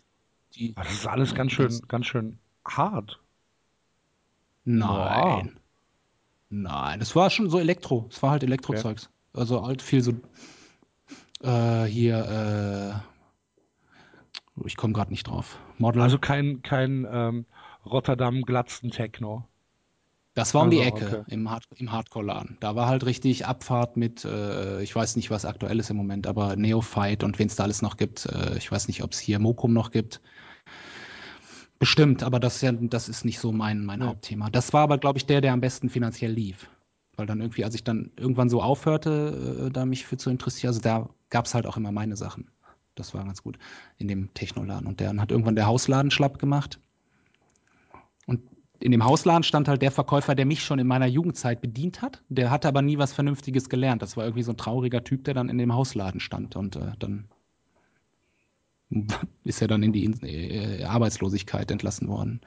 die, Aber das ist alles ganz schön, ganz schön hart. nein. Nein, es war schon so Elektro, es war halt Elektrozeugs. Also halt viel so, äh, hier, äh, ich komme gerade nicht drauf. Model. Also kein, kein ähm, Rotterdam-Glatzen-Techno. Das war um die Also, Ecke okay. im, Hard im Hardcore-Laden. Da war halt richtig Abfahrt mit, äh, ich weiß nicht, was aktuell ist im Moment, aber Neophyte und wen es da alles noch gibt. Äh, ich weiß nicht, ob es hier Mokum noch gibt. Bestimmt, aber das ist ja, das ist nicht so mein, mein Ja. Hauptthema. Das war aber, glaube ich, der, der am besten finanziell lief. Weil dann irgendwie, als ich dann irgendwann so aufhörte, äh, da mich für zu interessieren, also da gab es halt auch immer meine Sachen. Das war ganz gut in dem Technoladen. Und dann hat irgendwann der Hausladen schlapp gemacht. Und in dem Hausladen stand halt der Verkäufer, der mich schon in meiner Jugendzeit bedient hat. Der hatte aber nie was Vernünftiges gelernt. Das war irgendwie so ein trauriger Typ, der dann in dem Hausladen stand. Und äh, dann *laughs* ist er dann in die In äh, Arbeitslosigkeit entlassen worden.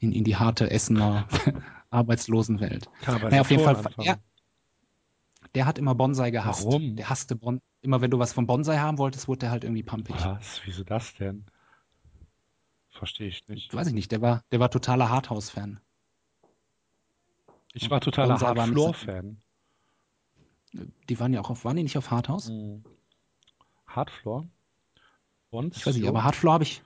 In, in die harte Essener *laughs* Arbeitslosenwelt. Kann aber Naja, auf jeden Fall. Der, der hat immer Bonsai gehasst. Warum? Der hasste Bon Immer wenn du was vom Bonsai haben wolltest, wurde der halt irgendwie pumpig. Was? Wieso das denn? Verstehe ich nicht. Weiß ich nicht, der war, der war totaler Hardhouse-Fan. Ich war totaler Hardfloor-Fan. Die waren ja auch auf, waren die nicht auf Hardhouse? Mhm. Hardfloor? Und? Ich weiß nicht, aber Hardfloor habe ich,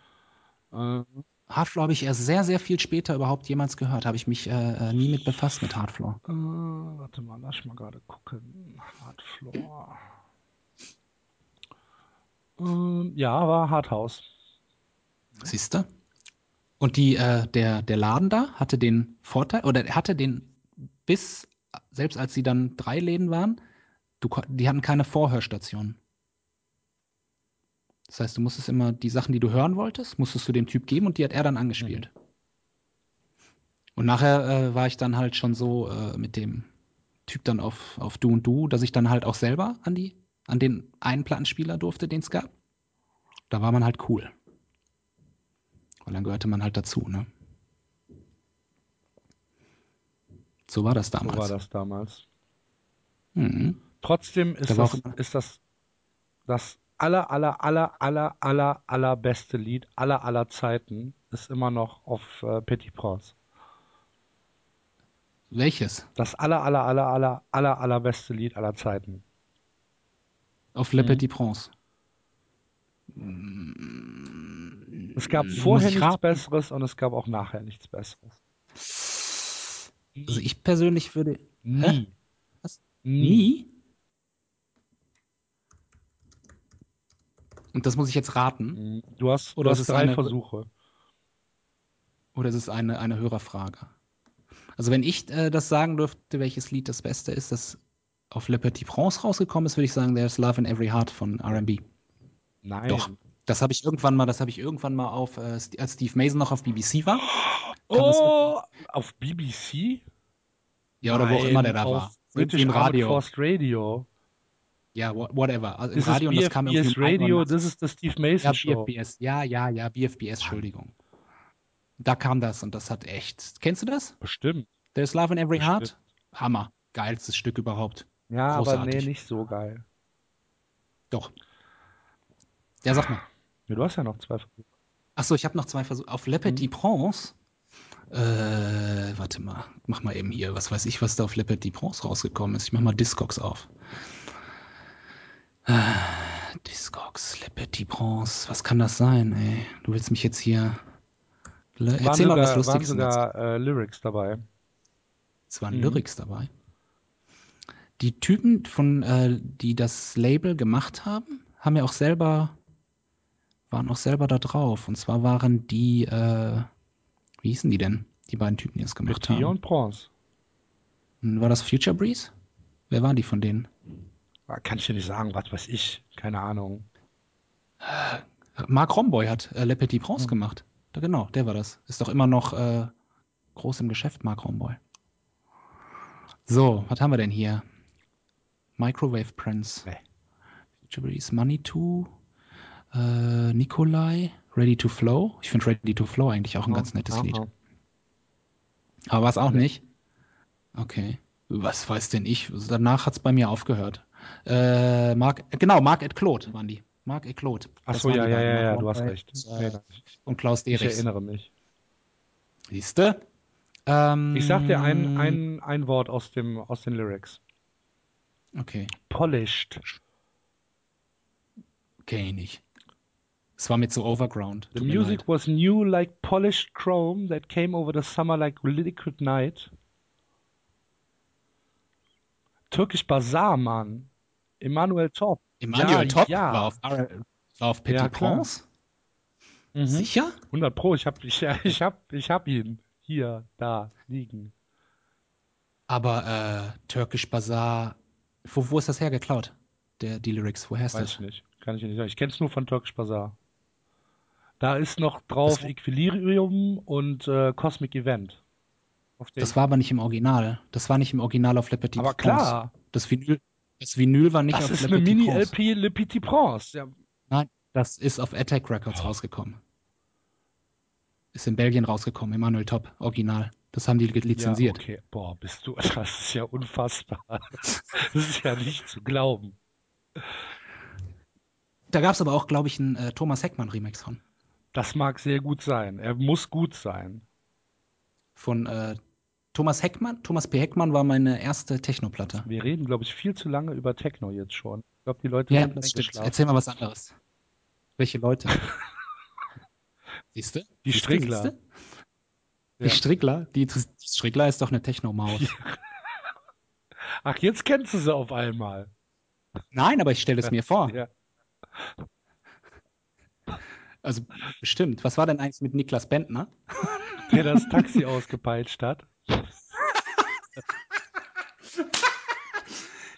Äh, Hardfloor habe ich erst sehr, sehr viel später überhaupt jemals gehört. Habe ich mich äh, äh, nie mit befasst mit Hardfloor. äh, warte mal, lass mal gerade gucken. Hardfloor. Ähm, ja, war Hardhouse. Siehst du? Und die, äh, der, der Laden da hatte den Vorteil, oder er hatte den bis, selbst als sie dann drei Läden waren, du, die hatten keine Vorhörstation. Das heißt, du musstest immer die Sachen, die du hören wolltest, musstest du dem Typ geben und die hat er dann angespielt. Mhm. Und nachher äh, war ich dann halt schon so äh, mit dem Typ dann auf, auf Du und Du, dass ich dann halt auch selber an die, an den einen Plattenspieler durfte, den es gab. Da war man halt cool. Und dann gehörte man halt dazu, ne? So war das So damals. war das damals. Mhm. Trotzdem ist Da das, ist das das aller, aller, aller, aller, aller, allerbeste Lied aller, aller Zeiten ist immer noch auf äh, Petit Prince. Welches? Das aller, aller, aller, aller, aller, allerbeste Lied aller Zeiten. Auf Le Mhm. Petit Prince. Es gab vorher ich nichts? Besseres und es gab auch nachher nichts Besseres. Also ich persönlich würde. Nie. Hä? Was? Nie. Und das muss ich jetzt raten? Mhm. Du hast, Oder du ist hast es drei eine- Versuche. Oder ist es eine, eine Hörerfrage? Also wenn ich äh, das sagen dürfte, welches Lied das Beste ist, das auf Le Petit Prince rausgekommen ist, würde ich sagen, There's Love in Every Heart von R&B. Nein. Doch. Das habe ich irgendwann mal, das habe ich irgendwann mal auf, äh, als Steve Mason noch auf BBC war. Oh, auf BBC? Ja, oder wo auch Nein, immer der da war. British im Radio. Force Radio. Ja, wha- whatever. Also im Radio und das kam BFBS irgendwie um Radio, 1 Uhr das ist das Steve Mason Ja, Show. BFBS. Ja, ja, ja, BFBS, Entschuldigung. Da kam das und das hat echt. Kennst du das? Bestimmt. There's Love in Every Bestimmt. Heart? Hammer. Geilstes Stück überhaupt. Ja, aber Großartig. nee, nicht so geil. Doch. Ja, sag mal. Ja, du hast ja noch zwei Versuche. Achso, ich habe noch zwei Versuche. Auf Le Petit Mhm. Prince. Äh, warte mal. Mach mal eben hier. Was weiß ich, was da auf Le Petit Prince rausgekommen ist. Ich mach mal Discogs auf. Äh, Discogs, Le Petit Prince. Was kann das sein, ey? Du willst mich jetzt hier. Le Waren Erzähl mal was sogar, waren Lustiges. dazu. sogar äh, Lyrics dabei. Es waren Mhm. Lyrics dabei. Die Typen, von, äh, die das Label gemacht haben, haben ja auch selber, waren auch selber da drauf. Und zwar waren die, äh, wie hießen die denn? Die beiden Typen, die das gemacht Petit haben. und Bronze. War das Future Breeze? Wer waren die von denen? Ah, Kann ich dir nicht sagen, was weiß ich. Keine Ahnung. Marc Romboy hat äh, Le Petit Hm. Prince gemacht. Da, genau, der war das. Ist doch immer noch äh, groß im Geschäft, Marc Romboy. So, was haben wir denn hier? Microwave Prince. Nee. Breeze, Money 2, äh, Nikolai, Ready to Flow. Ich finde Ready to Flow eigentlich auch ein ganz nettes Aha. Lied. Aber war es auch nicht? Okay. Was weiß denn ich? Danach hat es bei mir aufgehört. Äh, Marc, genau, Marc et Claude waren die. Marc et Claude. Ach Das so, waren ja, ja, ja, ja, du hast recht. und, Nee, Äh, nee, und Klaus ich Derichs. erinnere mich. Siehste? Ähm, Ich sag dir ein, ein, ein Wort aus, dem, aus den Lyrics. Okay, Polished. kenn ich nicht. Es war mit so Overground. The Tut mir music was new like polished chrome that came over the summer like liquid night. Türkisch Bazaar, Mann. Emanuel Top. Emanuel Ja, Top ja. war auf, war auf Petit Ja. Prince? Mhm. Sicher? 100 Pro, ich hab, ich, *laughs* ich hab, ich hab ihn hier, da, liegen. Aber äh, Turkish Bazaar, wo, wo ist das hergeklaut? Der, die Lyrics, woher ist Weiß das? ich nicht. Kann ich nicht sagen. Ich kenn's nur von Türkisch Bazaar. Da ist noch drauf Das Equilibrium und äh, Cosmic Event. Das war aber nicht im Original. Das war nicht im Original auf Le Petit aber Prince. klar, Das Vinyl, das Vinyl war nicht das auf ist Le eine Petit Prince. Mini-LP Le Petit Prince. Ja, Nein, das ist auf Attack Records rausgekommen. Ist in Belgien rausgekommen, Emanuel Top, Original. Das haben die lizenziert. Ja, okay. Boah, bist du, *laughs* das ist ja unfassbar. Das ist ja nicht zu glauben. Da gab es aber auch, glaube ich, einen äh, Thomas Heckmann Remix von. Das mag sehr gut sein. Er muss gut sein. Von äh, Thomas Heckmann. Thomas P. Heckmann war meine erste Technoplatte. Wir reden, glaube ich, viel zu lange über Techno jetzt schon. Ich glaube, die Leute Ja, das stimmt. Erzähl mal was anderes. Welche Leute? *laughs* Siehst du? Die Strickler. siehste? Die Ja. Strickler? Die, die Strickler ist doch eine Techno-Maus. *laughs* Ach, jetzt kennst du sie auf einmal. Nein, aber ich stelle es mir vor. *laughs* Ja. Also bestimmt. Was war denn eigentlich mit Niklas Bentner? *laughs* Der das Taxi ausgepeitscht hat.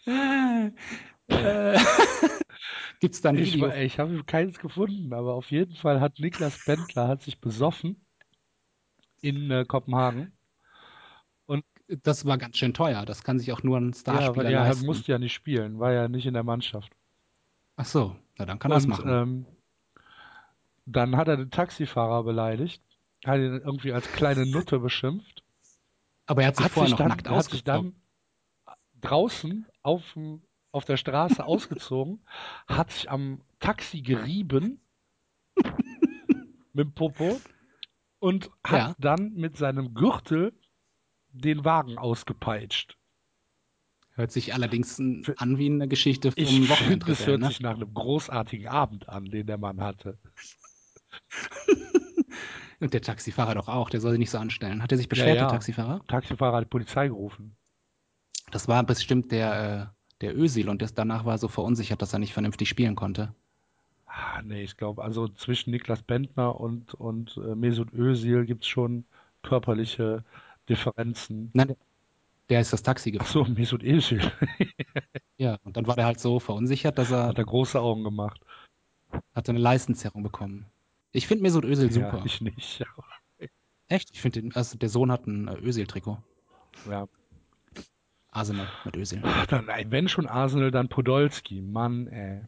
Äh, Gibt's da ein Ich, Video? ich habe keins gefunden, aber auf jeden Fall hat Niklas Bentler hat sich besoffen in äh, Kopenhagen. Das war ganz schön teuer. Das kann sich auch nur ein Ja, Starspieler weil er leisten. musste ja nicht spielen, war ja nicht in der Mannschaft. Ach so, na dann kann er das Und machen. ähm, dann hat er den Taxifahrer beleidigt, hat ihn irgendwie als kleine Nutte beschimpft, Aber er hat sich hat vorher sich noch dann, nackt hat sich dann draußen auf, dem- auf der Straße ausgezogen, hat sich am Taxi gerieben mit dem Popo und hat Ja. dann mit seinem Gürtel den Wagen ausgepeitscht. Hört sich allerdings an wie eine Geschichte vom Ich Wochenende. es hört ne? sich nach einem großartigen Abend an, den der Mann hatte. *laughs* Und der Taxifahrer doch auch, der soll sich nicht so anstellen. Hat er sich beschwert, ja. der Taxifahrer? Taxifahrer hat die Polizei gerufen. Das war bestimmt der, äh, der Özil und das danach war so verunsichert, dass er nicht vernünftig spielen konnte. Ah, nee, ich glaube, also zwischen Niklas Bentner und, und äh, Mesut Özil gibt es schon körperliche Differenzen. Nein, der, ist das Taxi Ach gefahren. so, Mesut Özil *laughs* Ja, und dann war der halt so verunsichert, dass er hat er große Augen gemacht. hatte eine Leistenzerrung bekommen. Ich finde Mesut Özil super. Ja, ich nicht. *laughs* Echt? Ich finde, also der Sohn hat ein äh, Özil-Trikot. Ja. Arsenal mit Özil. Ey, wenn schon Arsenal, dann Podolski. Mann, ey.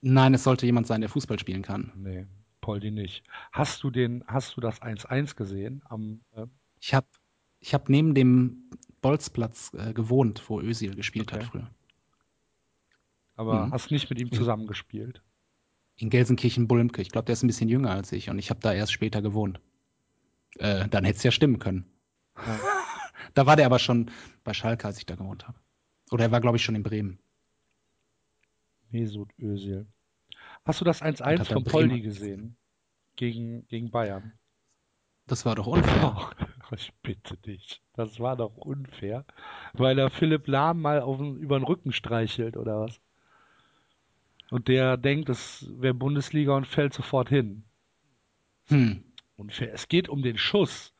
Nein, es sollte jemand sein, der Fußball spielen kann. Nee, Poldi nicht. Hast du den, hast du das 1-1 gesehen? Am, äh, Ich habe ich hab neben dem Bolzplatz äh, gewohnt, wo Özil gespielt Okay. hat früher. aber Mhm. hast nicht mit ihm zusammengespielt. In Gelsenkirchen-Bulmke. Ich glaube, der ist ein bisschen jünger als ich und ich habe da erst später gewohnt. Äh, dann hätte es ja stimmen können. Ja. Da war der aber schon bei Schalke, als ich da gewohnt habe. Oder er war, glaube ich, schon in Bremen. Mesut Özil. Hast du das Und 1-1 hat er von Poldi gesehen? Gegen, gegen Bayern. Das war doch unfair. *laughs* Ach, ich bitte dich. Das war doch unfair. Weil er Philipp Lahm mal auf über den Rücken streichelt oder was? Und der denkt, es wäre Bundesliga und fällt sofort hin. Hm. Unfair. Es geht um den Schuss.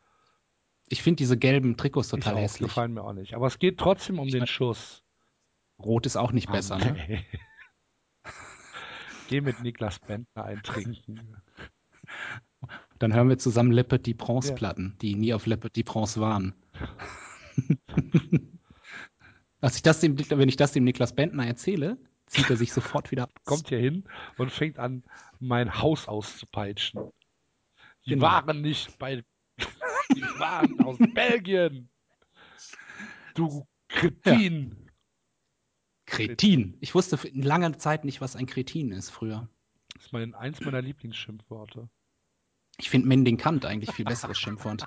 Ich finde diese gelben Trikots Ich total auch, hässlich. gefallen mir auch nicht. Aber es geht trotzdem um Ich den mein- Schuss. Rot ist auch nicht Ah, besser, ne? nee. *laughs* Geh mit Niklas Bentner eintrinken. *laughs* Dann hören wir zusammen Le Petit Prince Ja. Die nie auf Le Petit Prince waren. *laughs* Als ich das dem, wenn ich das dem Niklas Bentner erzähle, zieht er sich sofort wieder aus. Kommt hier hin und fängt an, mein Haus auszupeitschen. Die Genau. waren nicht bei. Die waren aus Belgien. Du Kretin. Kretin. Ich wusste für lange Zeit nicht, was ein Kretin ist früher. Das ist mein, eins meiner Lieblingsschimpfworte. Ich finde Mendikant eigentlich viel besseres Schimpfwort.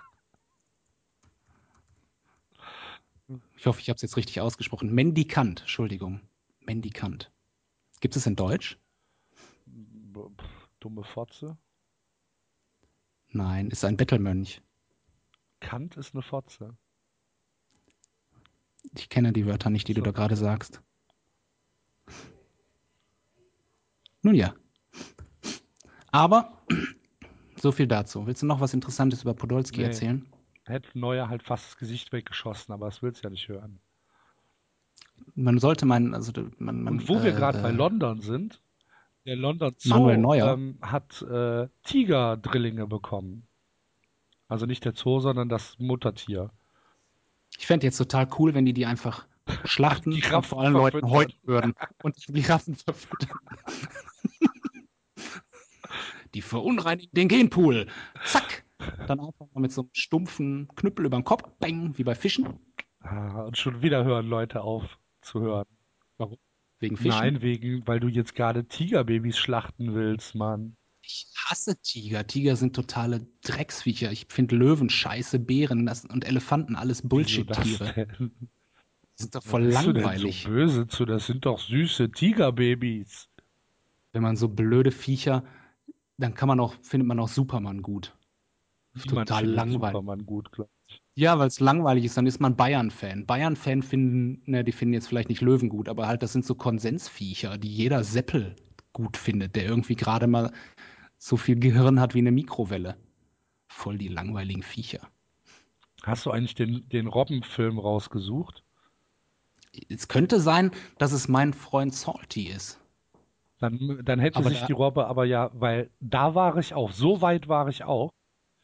Ich hoffe, ich habe es jetzt richtig ausgesprochen. Mendikant, Entschuldigung. Mendikant. Gibt es in Deutsch? Dumme Fotze. Nein, ist ein Bettelmönch. Kant ist eine Fotze. Ich kenne die Wörter nicht, die du So. da gerade sagst. Nun ja. Aber so viel dazu. Willst du noch was Interessantes über Podolski Nee. erzählen? Hätte Neuer halt fast das Gesicht weggeschossen, aber das willst du ja nicht hören. Man sollte meinen, also man, man Und wo wir äh, gerade bei äh, London sind, der London Zoo ähm, hat äh, Tigerdrillinge bekommen. Also nicht der Zoo, sondern das Muttertier. Ich fände jetzt total cool, wenn die die einfach schlachten Die und vor allen Leuten häuten würden und die Raffen verfüttern. *laughs* Die verunreinigen den Genpool. Zack. Dann einfach mal mit so einem stumpfen Knüppel über den Kopf, bang, wie bei Fischen. Ah, und schon wieder hören Leute auf zu hören. Wegen Fischen. Nein, wegen, weil du jetzt gerade Tigerbabys schlachten willst, Mann. Ich hasse Tiger. Tiger sind totale Drecksviecher. Ich finde Löwen scheiße, Bären das, und Elefanten alles Bullshit-Tiere. Die sind doch voll denn langweilig. so böse zu? Das sind doch süße Tigerbabys. Wenn man so blöde Viecher, dann kann man auch, findet man auch Superman gut. Niemand Total langweilig. Superman gut, ich. Ja, weil es langweilig ist, dann ist man Bayern-Fan. Bayern-Fan finden, ne, die finden jetzt vielleicht nicht Löwen gut, aber halt, das sind so Konsensviecher, die jeder Seppel gut findet, der irgendwie gerade mal so viel Gehirn hat wie eine Mikrowelle. Voll die langweiligen Viecher. Hast du eigentlich den, den Robbenfilm rausgesucht? Es könnte sein, dass es mein Freund Salty ist. Dann, dann hätte Aber sich da- die Robbe aber ja, weil da war ich auch, so weit war ich auch.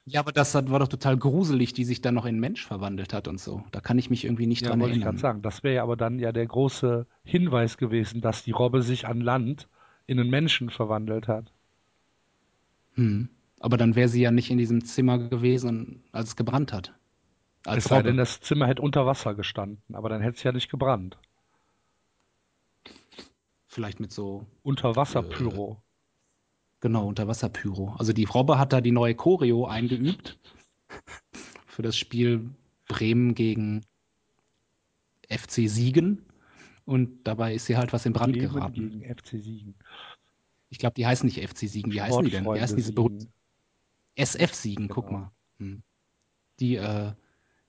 Ja, aber das war doch total gruselig, die sich dann noch in Mensch verwandelt hat und so. Da kann ich mich irgendwie nicht Ja, dran wollte ich erinnern. sagen. Das wäre ja aber dann ja der große Hinweis gewesen, dass die Robbe sich an Land in einen Menschen verwandelt hat. Hm. Aber dann wäre sie ja nicht in diesem Zimmer gewesen, als es gebrannt hat. Als Es sei Robbe. denn, das Zimmer hätte unter Wasser gestanden, aber dann hätte es ja nicht gebrannt. Vielleicht mit so, Unterwasserpyro. Genau, Unterwasserpyro. Also die Robbe hat da die neue Choreo eingeübt für das Spiel Bremen gegen FC Siegen. Und dabei ist sie halt was in Brand Bremen geraten. gegen FC Siegen. Ich glaube, die heißen nicht FC Siegen. Wie heißen die denn? Wie heißen diese berühmten? SF Siegen, guck Genau. mal. Hm. Die, äh,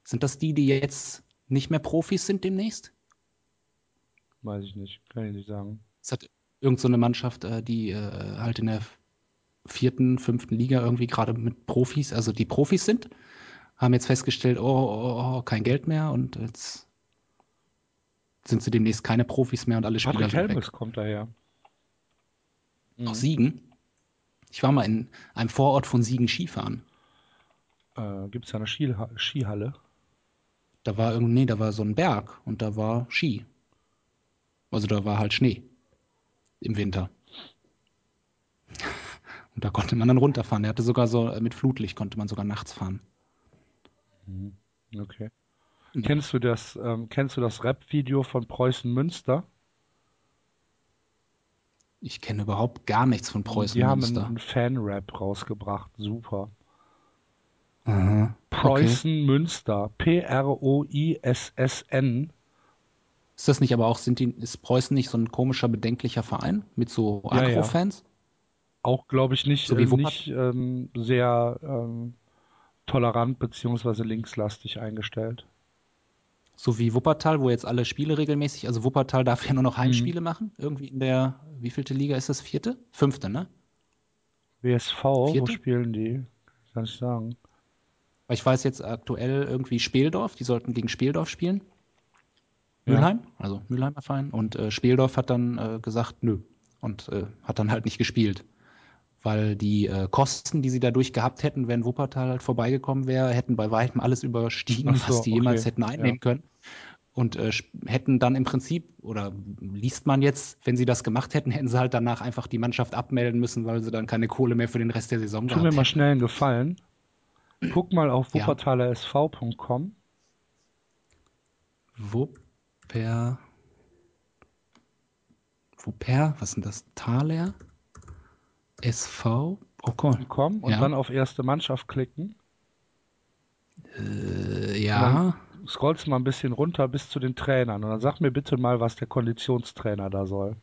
sind das die, die jetzt nicht mehr Profis sind demnächst? Weiß ich nicht, kann ich nicht sagen. Es hat irgend so eine Mannschaft, äh, die äh, halt in der vierten, fünften Liga irgendwie gerade mit Profis, also die Profis sind, haben jetzt festgestellt, oh, oh, oh, kein Geld mehr und jetzt sind sie demnächst keine Profis mehr und alle Spieler Patrick sind weg. Helmes kommt daher. Mhm. Aus Siegen. Ich war mal in einem Vorort von Siegen Skifahren. Äh, Gibt es ja eine Skiha Skihalle? Da war irgendwie, nee, da war so ein Berg und da war Ski. Also da war halt Schnee im Winter. Und da konnte man dann runterfahren. Er hatte sogar so äh, mit Flutlicht konnte man sogar nachts fahren. Okay. Mhm. Kennst du das, ähm, kennst du das Rap-Video von Preußen Münster? Ich kenne überhaupt gar nichts von Preußen Die haben Münster. einen Fan-Rap rausgebracht. Super. Aha. Preußen Münster. P-R-O-I-S-S-N. Ist das nicht aber auch, sind die, ist Preußen nicht so ein komischer, bedenklicher Verein mit so Ja, ja. Agro-Fans? Auch, glaube ich, nicht, So wie äh, nicht ähm, sehr ähm, tolerant beziehungsweise linkslastig eingestellt. So wie Wuppertal, wo jetzt alle Spiele regelmäßig, also Wuppertal darf ja nur noch Heimspiele machen. Irgendwie in der, wievielte Liga ist das? Vierte? Fünfte, ne? WSV, wo Vierte? spielen die? Kann ich sagen. Ich weiß jetzt aktuell irgendwie Speldorf, die sollten gegen Speldorf spielen. Ja. Mülheim, also Mülheimer Verein. Und äh, Speldorf hat dann äh, gesagt, nö. Und äh, hat dann halt nicht gespielt. Weil die äh, Kosten, die sie dadurch gehabt hätten, wenn Wuppertal halt vorbeigekommen wäre, hätten bei weitem alles überstiegen, so, was die jemals okay. hätten einnehmen Ja. können. Und äh, hätten dann im Prinzip, oder liest man jetzt, wenn sie das gemacht hätten, hätten sie halt danach einfach die Mannschaft abmelden müssen, weil sie dann keine Kohle mehr für den Rest der Saison Tu mir gehabt mal hätten. schnell einen Gefallen. Guck mal auf Ja. wuppertalersv.com. Wupper. Wupper, was ist denn das? Thaler? SV? Oh. .com und Ja. dann auf erste Mannschaft klicken. Äh, ja. Scrollst mal ein bisschen runter bis zu den Trainern und dann sag mir bitte mal, was der Konditionstrainer da soll.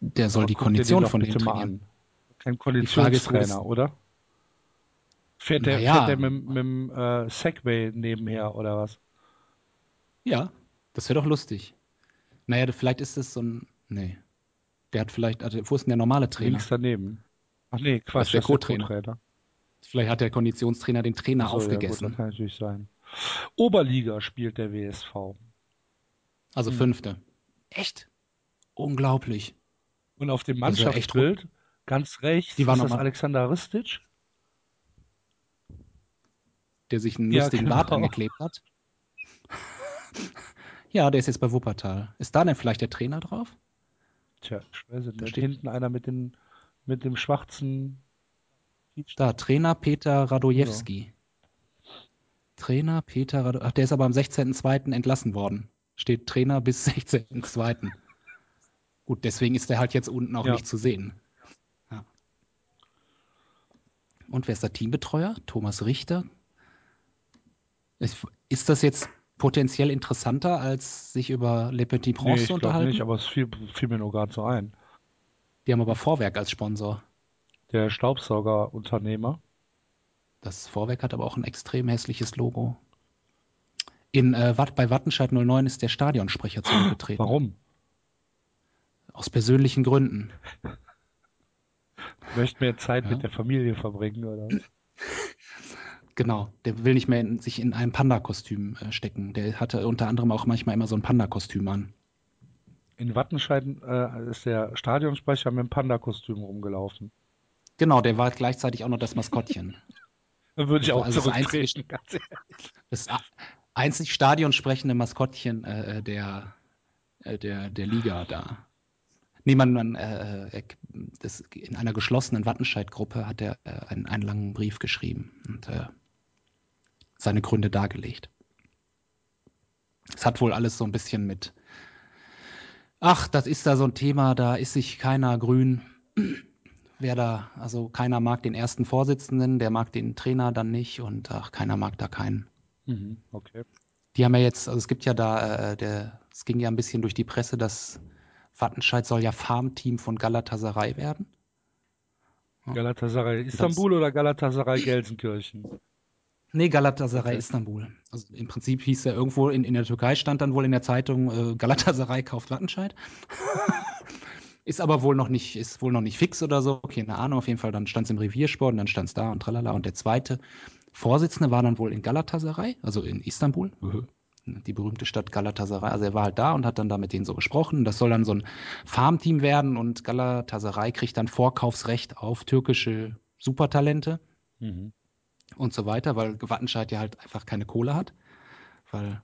Der soll Aber die Kondition doch von mal trainieren. an. Kein Konditionstrainer, oder? Fährt der, Naja. fährt der mit, mit dem äh, Segway nebenher oder was? Ja, das wäre doch lustig. Naja, vielleicht ist es so ein. Nee. Der hat vielleicht. Also, wo ist denn der normale Trainer? Links daneben. Ach nee, Quatsch, Das ist der Co-Trainer. Vielleicht hat der Konditionstrainer den Trainer so, ja, gut, aufgegessen. das kann natürlich sein. Oberliga spielt der WSV. also Hm. fünfte. Echt? Unglaublich. Und auf dem Mannschaftsbild ganz rechts Die waren ist das Alexander Ristic. Der sich einen Ja, lustigen genau. Bart angeklebt hat. *laughs* ja, der ist jetzt bei Wuppertal. Ist da denn vielleicht der Trainer drauf? Tja, ich weiß Da steht- Hinten einer mit, den, mit dem schwarzen. Da, Trainer Peter Radojewski. Trainer Peter Radojewski. Ach, der ist aber am 16.02. entlassen worden. Steht Trainer bis 16.02. Gut, deswegen ist der halt jetzt unten auch Ja. nicht zu sehen. Ja. Und wer ist der Teambetreuer? Thomas Richter. Ist, ist das jetzt potenziell interessanter, als sich über Le Petit Nee, Prince ich zu unterhalten? nicht, aber es fiel, fiel mir nur gerade so ein. Die haben aber Vorwerk als Sponsor. Der Staubsaugerunternehmer. Das Vorwerk hat aber auch ein extrem hässliches Logo. In, äh, Watt, bei Wattenscheid 09 ist der Stadionsprecher zurückgetreten. Warum? Aus persönlichen Gründen. *laughs* Möchte mehr Zeit Ja. mit der Familie verbringen, oder? *laughs* Genau, der will nicht mehr in, sich in ein Panda-Kostüm äh, stecken. Der hatte unter anderem auch manchmal immer so ein Panda-Kostüm an. In Wattenscheid äh, ist der Stadionsprecher mit dem Panda-Kostüm rumgelaufen. Genau, der war gleichzeitig auch noch das Maskottchen. *laughs* Da würde ich auch Also das zurücktreten. *laughs* ganz ehrlich. Das einzig stadionsprechende Maskottchen äh, der, äh, der, der Liga da. Nee, man, man äh, äh, das, in einer geschlossenen Wattenscheid-Gruppe hat er äh, einen, einen langen Brief geschrieben und äh, seine Gründe dargelegt. Es hat wohl alles so ein bisschen mit, ach, das ist da so ein Thema, da ist sich keiner grün. Wer da, also keiner mag den ersten Vorsitzenden, der mag den Trainer dann nicht und ach, keiner mag da keinen. Mhm, okay. Die haben ja jetzt, also es gibt ja da, äh, der, es ging ja ein bisschen durch die Presse, dass Wattenscheid soll ja Farmteam von Galatasaray werden. Galatasaray Istanbul oder Galatasaray Gelsenkirchen? Nee, Galatasaray Okay. Istanbul. Also im Prinzip hieß er irgendwo in, in der Türkei, stand dann wohl in der Zeitung, äh, Galatasaray kauft Wattenscheid. *laughs* ist aber wohl noch nicht, ist wohl noch nicht fix oder so. Keine Ahnung, auf jeden Fall, dann stand es im Reviersport und dann stand es da und tralala. Und der zweite Vorsitzende war dann wohl in Galatasaray, also in Istanbul. Die berühmte Stadt Galatasaray. Also er war halt da und hat dann da mit denen so gesprochen. Das soll dann so ein Farmteam werden und Galatasaray kriegt dann Vorkaufsrecht auf türkische Supertalente Mhm. Und so weiter, weil Wattenscheid ja halt einfach keine Kohle hat, weil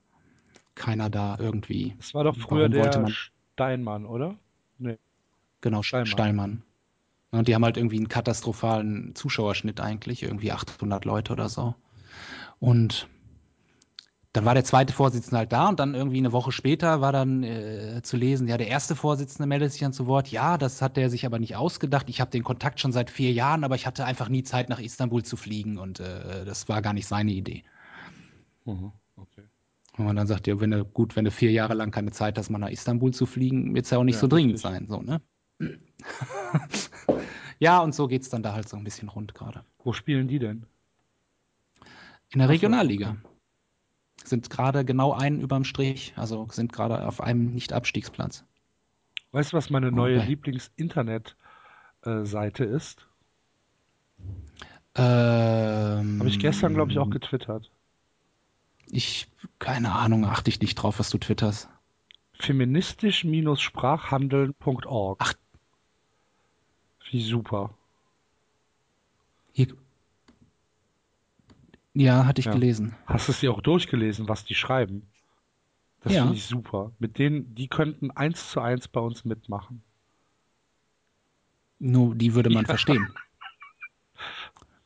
keiner da irgendwie, Das war doch früher der man- Steinmann, oder? Nee. genau, Steinmann. Steinmann. Und die haben halt irgendwie einen katastrophalen Zuschauerschnitt eigentlich, irgendwie 800 Leute oder so. Und dann war der zweite Vorsitzende halt da und dann irgendwie eine Woche später war dann äh, zu lesen, ja, der erste Vorsitzende meldet sich dann zu Wort, ja, das hat der sich aber nicht ausgedacht. Ich habe den Kontakt schon seit vier Jahren, aber ich hatte einfach nie Zeit, nach Istanbul zu fliegen und äh, das war gar nicht seine Idee. Mhm. Okay. Wenn man dann sagt, ja, wenn du gut, wenn du vier Jahre lang keine Zeit hast, mal nach Istanbul zu fliegen, wird es ja auch nicht Ja, so dringend richtig. sein, so, ne? *laughs* ja, und so geht es dann da halt so ein bisschen rund gerade. Wo spielen die denn? In der Regionalliga. Sind gerade genau einen überm Strich, also sind gerade auf einem Nicht-Abstiegsplatz. Weißt du, was meine neue Okay. Lieblings-Internet-Seite ist? Ähm, Habe ich gestern, glaube ich, auch getwittert. Ich, keine Ahnung, achte ich nicht drauf, was du twitterst. Feministisch-sprachhandeln.org. Ach. Wie super. Hier. Ja, hatte ich Ja. gelesen. Hast du es dir auch durchgelesen, was die schreiben? Das Ja. finde ich super. Mit denen, die könnten eins zu eins bei uns mitmachen. Nur die würde man Ja. verstehen.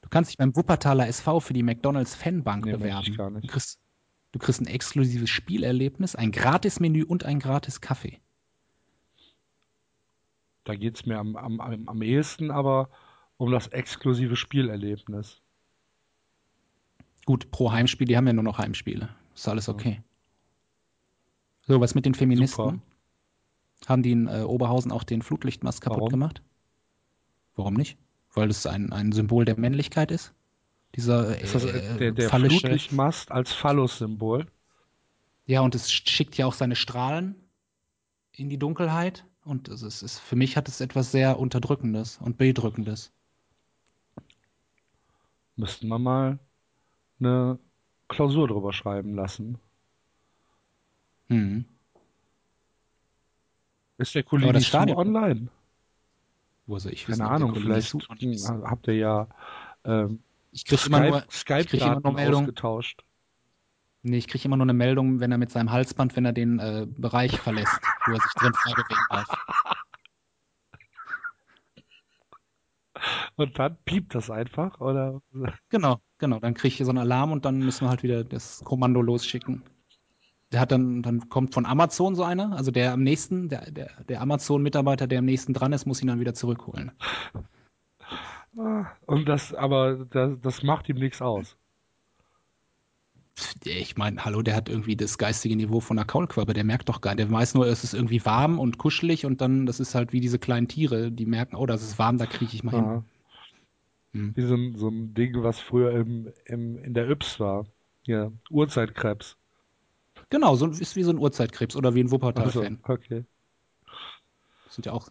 Du kannst dich beim Wuppertaler SV für die McDonalds Fanbank Nee, bewerben. Du kriegst, du kriegst ein exklusives Spielerlebnis, ein Gratis-Menü und ein gratis Kaffee. Da geht es mir am, am, am, am ehesten aber um das exklusive Spielerlebnis. Gut, pro Heimspiel, die haben ja nur noch Heimspiele. Ist alles okay. So, was mit den Feministen? Super. Haben die in äh, Oberhausen auch den Flutlichtmast kaputt Warum? gemacht? Warum nicht? Weil das ein, ein Symbol der Männlichkeit ist? Dieser Ist das äh, äh, der, der phallische- Flutlichtmast als Phallus-Symbol? Ja, und es schickt ja auch seine Strahlen in die Dunkelheit. Und es ist, es, für mich hat es etwas sehr Unterdrückendes und Bedrückendes. Müssten wir mal eine Klausur drüber schreiben lassen. Hm. Ist der Kolini das Stadion- online? Wo soll ich Keine wissen, der Ahnung, Kollege vielleicht ich hm, habt ihr ja ähm, Ich immer Skype- nur, ich krieg immer nur Meldung. ausgetauscht. Nee, ich kriege immer nur eine Meldung, wenn er mit seinem Halsband, wenn er den äh, Bereich verlässt, wo er sich drin frei bewegen darf. Und dann piept das einfach, oder? Genau, genau. Dann kriege ich so einen Alarm und dann müssen wir halt wieder das Kommando losschicken. Der hat dann, dann kommt von Amazon so einer, also der am nächsten, der, der, der Amazon-Mitarbeiter, der am nächsten dran ist, muss ihn dann wieder zurückholen. Ah, Und das, aber das, das macht ihm nichts aus. Ich meine, hallo, der hat irgendwie das geistige Niveau von einer Kaulquappe, der merkt doch gar nicht. Der weiß nur, es ist irgendwie warm und kuschelig und dann, das ist halt wie diese kleinen Tiere, die merken, oh, das ist warm, da kriege ich mal hin. Ja. Hm. Wie so ein, so ein Ding, was früher im, im, in der Yps war. Ja, Urzeitkrebs. Genau, so ist wie so ein Urzeitkrebs oder wie ein Also, Wuppertal-Fan. okay. Sind ja auch.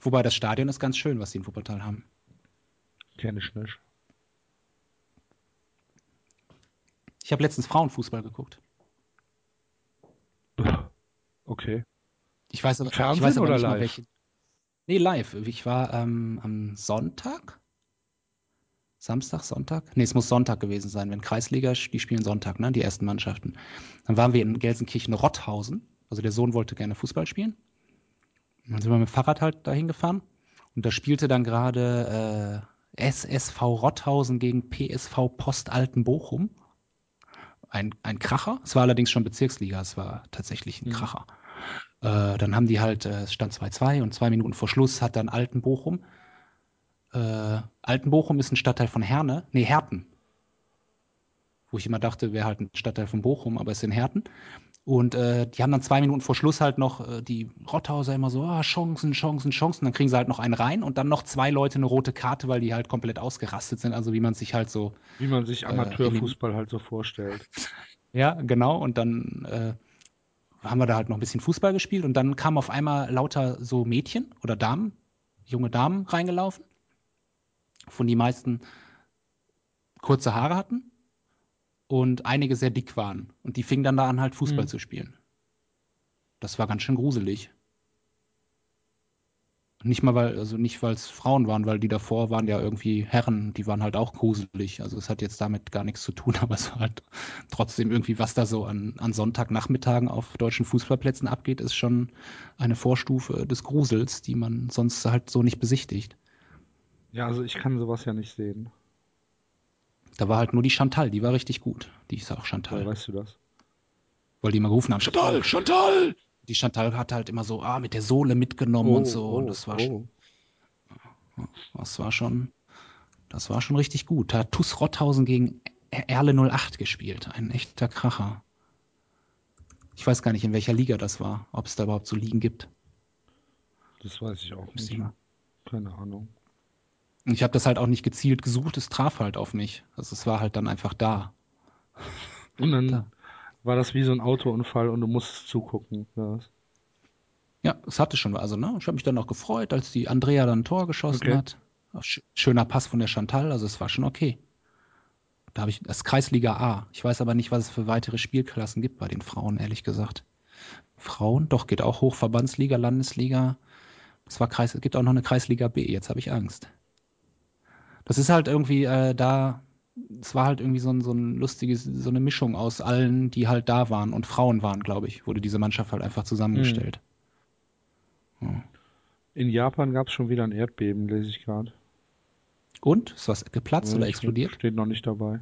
Wobei das Stadion ist ganz schön, was die in Wuppertal haben. Kenn ich nicht. Ich habe letztens Frauenfußball geguckt. *laughs* Okay. Ich weiß aber, Fernsehen ich weiß aber oder live? welche. Nee, live. Ich war ähm, am Sonntag. Samstag, Sonntag? Nee, es muss Sonntag gewesen sein, wenn Kreisliga, die spielen Sonntag, ne? Die ersten Mannschaften. Dann waren wir in Gelsenkirchen-Rotthausen. Also der Sohn wollte gerne Fußball spielen. Dann sind wir mit dem Fahrrad halt dahin gefahren. Und da spielte dann gerade äh, SSV Rotthausen gegen PSV Postalten Bochum. Ein, ein Kracher. Es war allerdings schon Bezirksliga, es war tatsächlich ein Mhm. Kracher. Äh, dann haben die halt, äh, es stand 2-2 und zwei Minuten vor Schluss hat dann Altenbochum. Äh, Altenbochum ist ein Stadtteil von Herne, nee, Herten. Wo ich immer dachte, wäre halt ein Stadtteil von Bochum, aber es ist in Herten. Und äh, die haben dann zwei Minuten vor Schluss halt noch äh, die Rotthauser immer so, ah, Chancen, Chancen, Chancen. Dann kriegen sie halt noch einen rein und dann noch zwei Leute eine rote Karte, weil die halt komplett ausgerastet sind. Also wie man sich halt so Wie man sich Äh, Amateurfußball halt so vorstellt. *laughs* ja, genau. Und dann äh, haben wir da halt noch ein bisschen Fußball gespielt und dann kamen auf einmal lauter so Mädchen oder Damen, junge Damen reingelaufen, von die meisten kurze Haare hatten und einige sehr dick waren. Und die fingen dann da an, halt Fußball Hm. zu spielen. Das war ganz schön gruselig. Nicht mal, weil, also nicht, weil es Frauen waren, weil die davor waren ja irgendwie Herren, die waren halt auch gruselig. Also es hat jetzt damit gar nichts zu tun, *laughs* aber es war halt trotzdem irgendwie, was da so an, an Sonntagnachmittagen auf deutschen Fußballplätzen abgeht, ist schon eine Vorstufe des Grusels, die man sonst halt so nicht besichtigt. Ja, also ich kann sowas ja nicht sehen. Da war halt nur die Chantal, die war richtig gut. Die ist auch Chantal. weißt du das? Weil die immer gerufen haben, Chantal, Chantal! Die Chantal hat halt immer so, ah, mit der Sohle mitgenommen und so. und das war schon, oh. das war schon, das war schon richtig gut. Da hat TuS Rotthausen gegen Erle 08 gespielt. Ein echter Kracher. Ich weiß gar nicht, in welcher Liga das war, ob es da überhaupt so Ligen gibt. Das weiß ich auch Müsste nicht. ich mal. Keine Ahnung. Und ich habe das halt auch nicht gezielt gesucht, es traf halt auf mich. Also es war halt dann einfach da. Und dann Da. war das wie so ein Autounfall und du musstest zugucken. Ja. Ja, es hatte schon, also ne, ich habe mich dann auch gefreut, als die Andrea dann ein Tor geschossen Okay. hat. Sch- Schöner Pass von der Chantal, also es war schon okay. Da habe ich das Kreisliga A. Ich weiß aber nicht, was es für weitere Spielklassen gibt bei den Frauen, ehrlich gesagt. Frauen, doch, geht auch hoch, Verbandsliga, Landesliga. Es war Kreis, es gibt auch noch eine Kreisliga B, jetzt habe ich Angst. Das ist halt irgendwie äh, da, es war halt irgendwie so ein, so ein lustiges, so eine Mischung aus allen, die halt da waren und Frauen waren, glaube ich, wurde diese Mannschaft halt einfach zusammengestellt. In Japan gab es schon wieder ein Erdbeben, lese ich gerade. Und? Ist was geplatzt oder Ich- explodiert? Steht noch nicht dabei.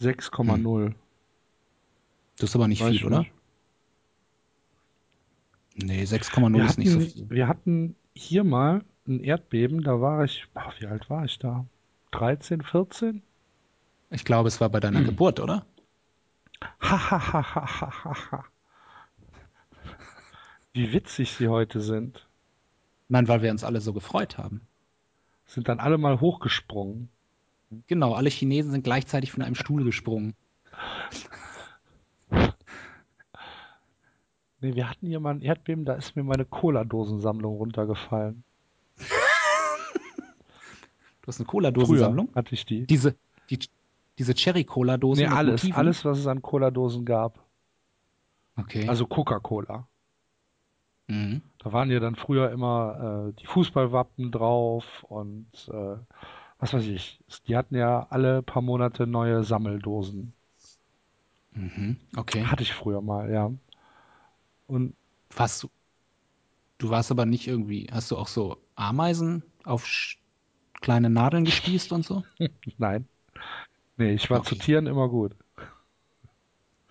6,0. Das ist aber nicht Weiß viel, oder? nicht. Nee, 6,0 Wir ist nicht so hatten, viel. wir hatten hier mal ein Erdbeben, da war ich, boah, wie alt war ich da? 13, 14? Ich glaube, es war bei deiner Geburt, oder? Hahaha. Wie witzig sie heute sind. Nein, weil wir uns alle so gefreut haben. Sind dann alle mal hochgesprungen. Genau, alle Chinesen sind gleichzeitig von einem Stuhl gesprungen. Nee, wir hatten hier mal ein Erdbeben, da ist mir meine Cola-Dosensammlung runtergefallen. Du hast eine Cola-Dosensammlung? Hatte ich die. Diese, die, diese Cherry-Cola-Dosen Nee, alles, Motiven? alles, was es an Cola-Dosen gab. Okay. Also Coca-Cola. mhm. Da waren ja dann früher immer äh, die Fußballwappen drauf und äh, was weiß ich. Die hatten ja alle paar Monate neue Sammeldosen. Mhm. Okay. Hatte ich früher mal, ja. Und Warst du, du warst aber nicht irgendwie, hast du auch so Ameisen auf kleine Nadeln gespießt und so? *laughs* nein. Nee, ich war Okay. zu Tieren immer gut.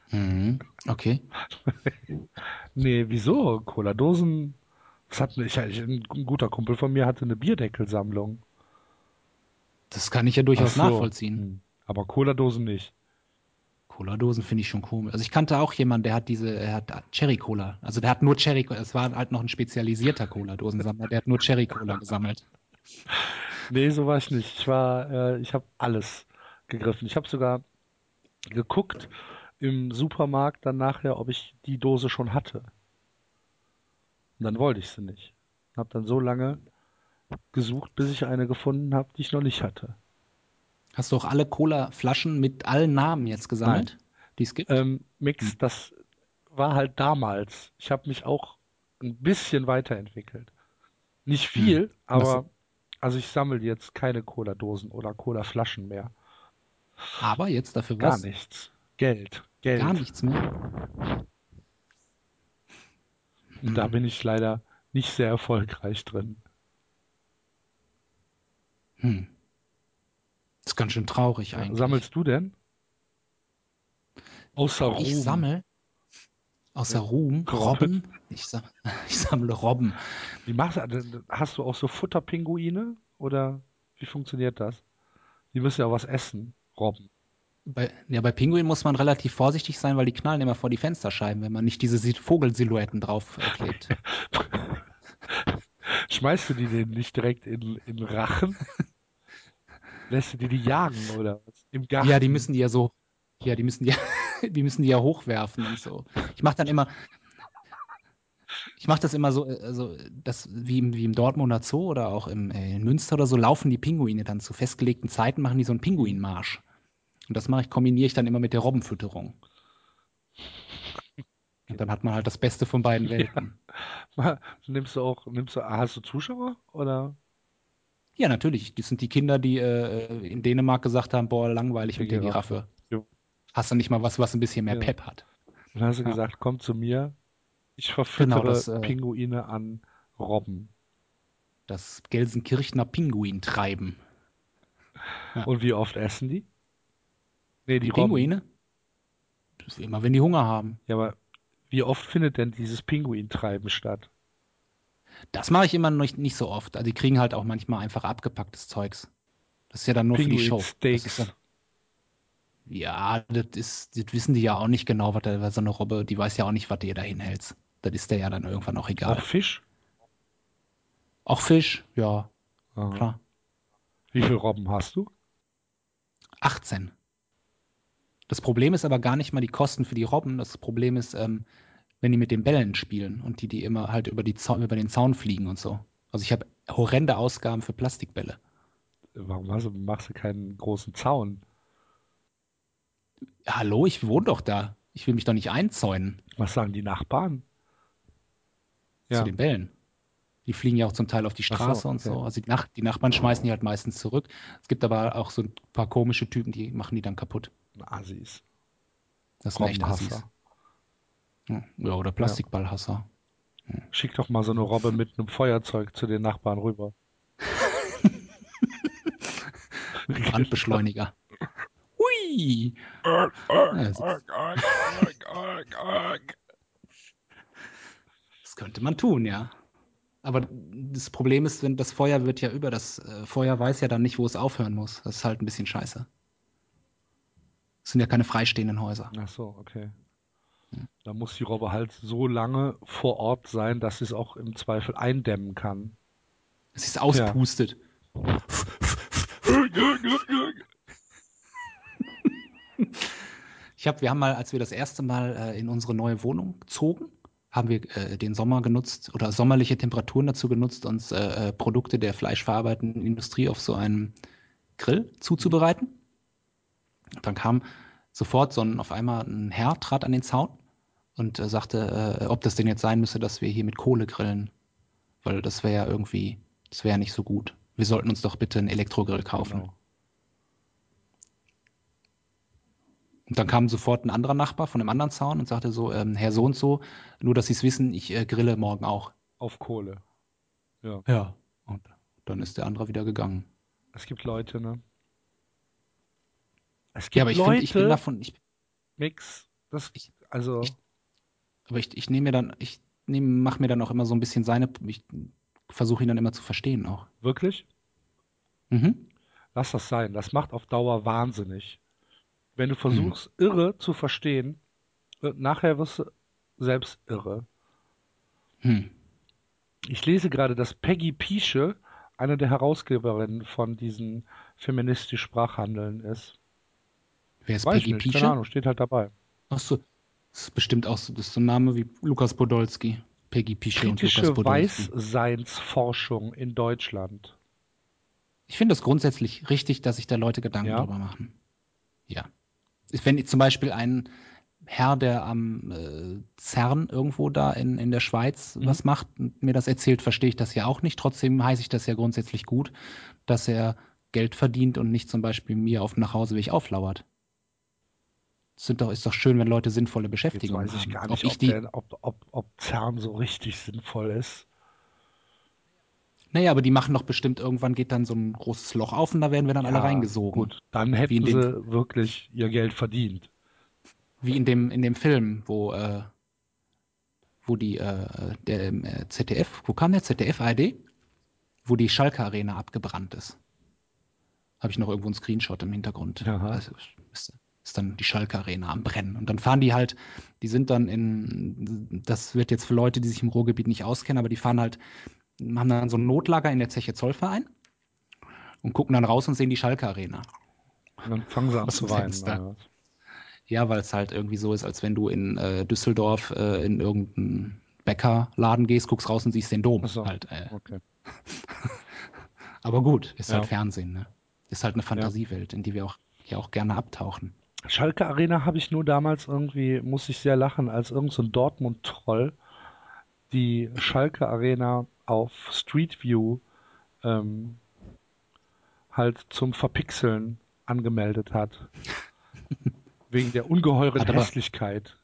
Mhm. Okay. *laughs* Nee, wieso? Cola-Dosen. Was hat ich, ich, ein guter Kumpel von mir hatte eine Bierdeckelsammlung. Das kann ich ja durchaus so. nachvollziehen. Hm. Aber Cola-Dosen nicht. Cola-Dosen finde ich schon komisch. Also ich kannte auch jemanden, der hat diese, er hat Cherry-Cola. Also der hat nur Cherry, es war halt noch ein spezialisierter Cola-Dosensammler, der hat nur Cherry-Cola gesammelt. *laughs* Nee, so war ich nicht. Ich war, äh, ich habe alles gegriffen. Ich habe sogar geguckt im Supermarkt dann nachher, ob ich die Dose schon hatte. Und dann wollte ich sie nicht. Hab dann so lange gesucht, bis ich eine gefunden habe, die ich noch nicht hatte. Hast du auch alle Cola-Flaschen mit allen Namen jetzt gesammelt, die es gibt? Ähm, Mix, das war halt damals. Ich habe mich auch ein bisschen weiterentwickelt. Nicht viel, Hm. aber also ich sammle jetzt keine Cola-Dosen oder Cola-Flaschen mehr. Aber jetzt dafür Gar was? nichts. Geld. Geld. Gar nichts mehr. Und Da Mhm. bin ich leider nicht sehr erfolgreich drin. Hm. Das ist ganz schön traurig eigentlich. Sammelst du denn? Außer Ruhm. Ich sammle außer Ruhm *laughs* Robben. Ich, sam *laughs* ich sammle Robben. Wie machst du, hast du auch so Futterpinguine? Oder wie funktioniert das? Die müssen ja auch was essen, Robben. Bei, ja, bei Pinguinen muss man relativ vorsichtig sein, weil die knallen immer vor die Fensterscheiben, wenn man nicht diese Si- Vogelsilhouetten drauf äh, klebt. *laughs* Schmeißt du die denen nicht direkt in, in Rachen? Lässt du die die jagen oder was? Im Garten? Ja, die müssen die ja so, ja, die müssen die, *laughs* die müssen die ja hochwerfen und so. Ich mache dann immer, ich mache das immer so, äh, also das wie im, wie im Dortmunder Zoo oder auch im, äh, in Münster oder so laufen die Pinguine dann zu festgelegten Zeiten machen die so einen Pinguinmarsch. Und das mache ich kombiniere ich dann immer mit der Robbenfütterung. Und dann hat man halt das Beste von beiden Welten. Nimmst du auch, nimmst du, hast du Zuschauer oder? Ja, natürlich. Das sind die Kinder, die äh, in Dänemark gesagt haben, boah, langweilig Die mit der Giraffe. Hast du nicht mal was, was ein bisschen mehr Ja. Pep hat? Dann hast du Ja. gesagt, komm zu mir. Ich verfüttere Genau, das, äh, Pinguine an Robben. Das Gelsenkirchener Pinguintreiben. Ja. Und wie oft essen die? Nee, die Die. Pinguine? Das ist immer, wenn die Hunger haben. Ja, aber wie oft findet denn dieses Pinguintreiben statt? Das mache ich immer noch nicht, so oft. Also die kriegen halt auch manchmal einfach abgepacktes Zeugs. Das ist ja dann nur für die Show. Das ist dann, ja, das ist, das wissen die ja auch nicht genau, was da, so eine Robbe, die weiß ja auch nicht, was ihr da hinhältst. Das ist der ja dann irgendwann auch egal. Auch Fisch? Auch Fisch, ja, Aha. klar. Wie viele Robben hast du? 18. Das Problem ist aber gar nicht mal die Kosten für die Robben. Das Problem ist, ähm, wenn die mit den Bällen spielen und die, die immer halt über, die Zaun, über den Zaun fliegen und so. Also ich habe horrende Ausgaben für Plastikbälle. Warum hast du, machst du keinen großen Zaun? Ja, hallo, ich wohne doch da. Ich will mich doch nicht einzäunen Was sagen die Nachbarn? zu den Bällen. Die fliegen ja auch zum Teil auf die Ach so, Straße und so. okay. Also die, Nach die Nachbarn schmeißen die halt meistens zurück. Es gibt aber auch so ein paar komische Typen, die machen die dann kaputt. Assis. Das sind echt Assis. Ja, Ja, oder Plastikballhasser. Schick doch mal so eine Robbe mit einem Feuerzeug zu den Nachbarn rüber. *laughs* Brandbeschleuniger. Hui! Ja, das, das könnte man tun, ja. Aber das Problem ist, wenn das Feuer wird ja über, das äh, Feuer weiß ja dann nicht, wo es aufhören muss. Das ist halt ein bisschen scheiße. Das sind ja keine freistehenden Häuser. Ach so, okay. Da muss die Robbe halt so lange vor Ort sein, dass sie es auch im Zweifel eindämmen kann. Es ist auspustet. Ich habe, wir haben mal, als wir das erste Mal äh, in unsere neue Wohnung zogen, haben wir äh, den Sommer genutzt oder sommerliche Temperaturen dazu genutzt, uns äh, äh, Produkte der fleischverarbeitenden Industrie auf so einem Grill zuzubereiten. Und dann kam sofort so ein, auf einmal ein Herr, trat an den Zaun und äh, sagte, äh, ob das denn jetzt sein müsse, dass wir hier mit Kohle grillen. Weil das wäre ja irgendwie, das wäre ja nicht so gut. Wir sollten uns doch bitte einen Elektrogrill kaufen. Genau. Und dann kam sofort ein anderer Nachbar von einem anderen Zaun und sagte so, ähm, Herr so und so, nur dass Sie es wissen, ich äh, grille morgen auch. Auf Kohle. Ja. Ja. Und dann ist der andere wieder gegangen. Es gibt Leute, ne? Es gibt Ja, aber ich Leute, finde, ich bin davon, ich, Mix. Das, Ich- also, ich- aber ich, ich nehme mir dann, ich nehme, mache mir dann auch immer so ein bisschen seine, ich versuche ihn dann immer zu verstehen auch. wirklich? Mhm. Lass das sein. Das macht auf Dauer wahnsinnig. Wenn du versuchst, irre zu verstehen, äh, nachher wirst du selbst irre. Hm. Ich lese gerade, dass Peggy Piesche eine der Herausgeberinnen von diesen feministisch Sprachhandeln ist. Wer ist Weiß Peggy nicht, keine Piesche? Ahnung, steht halt dabei. Ach so. Das ist bestimmt auch so, das ist so ein Name wie Lukas Podolski. Peggy Piesche und Lukas Podolski. Weißseinsforschung in Deutschland. Ich finde es grundsätzlich richtig, dass sich da Leute Gedanken Ja. drüber machen. Ja. Wenn zum Beispiel ein, Herr, der am äh, CERN irgendwo da in, in der Schweiz Mhm. was macht und mir das erzählt, verstehe ich das ja auch nicht. Trotzdem heiße ich das ja grundsätzlich gut, dass er Geld verdient und nicht zum Beispiel mir auf dem Nachhauseweg auflauert. Sind doch, ist doch schön, wenn Leute sinnvolle Jetzt Beschäftigung weiß ich haben. gar Ob nicht, ich ob, die, der, ob, ob, ob CERN so richtig sinnvoll ist. Naja, aber die machen doch bestimmt, irgendwann geht dann so ein großes Loch auf und da werden wir dann alle Ja, reingesogen. Gut, dann hätten sie wirklich ihr Geld verdient. Wie in dem, in dem Film, wo, äh, wo die, äh, der ähm, äh, ZDF, wo kam der ZDF ARD? Wo die Schalke Arena abgebrannt ist. Habe ich noch irgendwo einen Screenshot im Hintergrund. Also ist, ist dann die Schalke Arena am Brennen. Und dann fahren die halt, die sind dann in, das wird jetzt für Leute, die sich im Ruhrgebiet nicht auskennen, aber die fahren halt, haben dann so ein Notlager in der Zeche Zollverein und gucken dann raus und sehen die Schalke Arena. Und dann fangen sie an zu weinen. Ja, weil es halt irgendwie so ist, als wenn du in äh, Düsseldorf äh, in irgendeinen Bäckerladen gehst, guckst raus und siehst den Dom. So. Halt, äh. Okay. *laughs* Aber gut, ist Ja. halt Fernsehen, ne? Ist halt eine Fantasiewelt, in die wir auch, ja auch gerne abtauchen. Schalke Arena habe ich nur damals irgendwie, muss ich sehr lachen, als irgend so Dortmund-Troll die Schalke Arena auf Street View ähm, halt zum Verpixeln angemeldet hat. *laughs* Wegen der ungeheuren aber- Hässlichkeit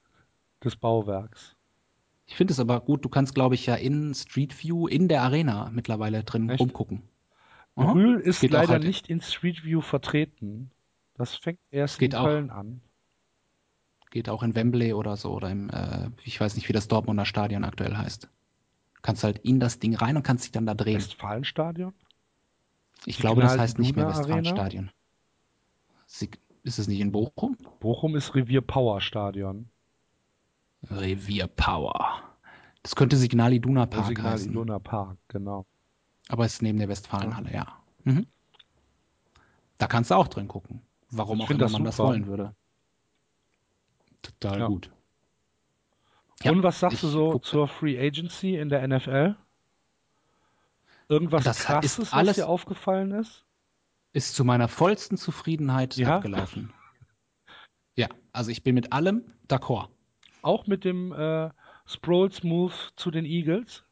des Bauwerks. Ich finde es aber gut, du kannst, glaube ich, ja in Street View in der Arena mittlerweile drin Echt? rumgucken. Aha. Brühl ist Geht leider halt- nicht in Street View vertreten. Das fängt erst Geht in auch. Köln an. Geht auch in Wembley oder so oder im, äh, ich weiß nicht, wie das Dortmunder Stadion aktuell heißt. Kannst halt in das Ding rein und kannst dich dann da drehen. Westfalenstadion? Ich glaube, das Signal heißt nicht mehr? Westfalenstadion. Ist es nicht in Bochum? Bochum ist Revier Power Stadion. Revier Power. Das könnte Signal Iduna Park Signal heißen. Iduna Park, genau. Aber es ist neben der Westfalenhalle, ja. Mhm. Da kannst du auch drin gucken. Warum Ich auch immer das man das super. wollen würde. Total Ja. gut. Ja, Und was sagst du so guck- zur Free Agency in der NFL? Irgendwas Das krasses, ist was alles- dir aufgefallen ist? Ist zu meiner vollsten Zufriedenheit Ja? abgelaufen. Ja, also ich bin mit allem d'accord. Auch mit dem äh, Sproles Move zu den Eagles?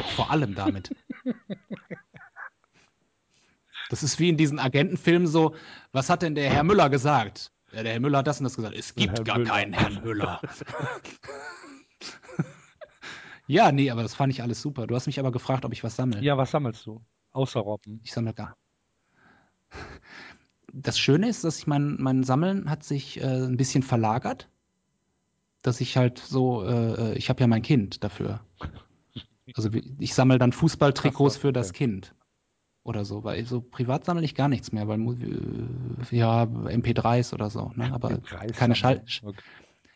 Vor allem damit. *laughs* Das ist wie in diesen Agentenfilmen so, was hat denn der Herr Müller gesagt? Ja, der Herr Müller hat das und das gesagt. Es gibt Herr gar Müller. keinen Herrn Müller. ja, nee, aber das fand ich alles super. Du hast mich aber gefragt, ob ich was sammle. Ja, was sammelst du? Außer Robben. Ich sammle gar. Das Schöne ist, dass ich mein, mein Sammeln hat sich äh, ein bisschen verlagert. Dass ich halt so, äh, ich habe ja mein Kind dafür. Also ich sammle dann Fußballtrikots für das. Kind. Oder so, weil so privat sammle ich gar nichts mehr, weil äh, ja, MP3s oder so, ne? Aber Den Preis keine Schall. Okay.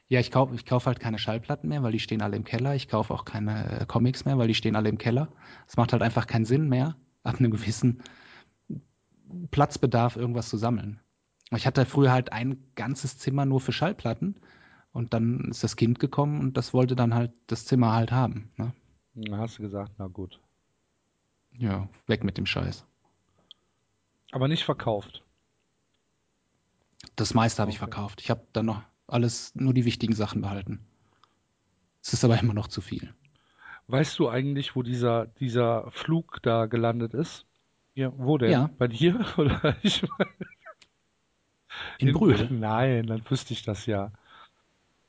Ja, ich kaufe ich kauf halt keine Schallplatten mehr, weil die stehen alle im Keller. Ich kaufe auch keine äh, Comics mehr, weil die stehen alle im Keller. Es macht halt einfach keinen Sinn mehr, *laughs* ab einem gewissen Platzbedarf irgendwas zu sammeln. Ich hatte früher halt ein ganzes Zimmer nur für Schallplatten und dann ist das Kind gekommen und das wollte dann halt das Zimmer halt haben. Ne? Dann hast du gesagt, na gut. Ja, weg mit dem Scheiß. Aber nicht verkauft. Das meiste habe ich Okay. verkauft. Ich habe dann noch alles, nur die wichtigen Sachen behalten. Es ist aber immer noch zu viel. Weißt du eigentlich, wo dieser, dieser Flug da gelandet ist? Ja, wo denn? Ja. Bei dir? *laughs* Oder ich meine, In Brühl. Nein, dann wüsste ich das ja.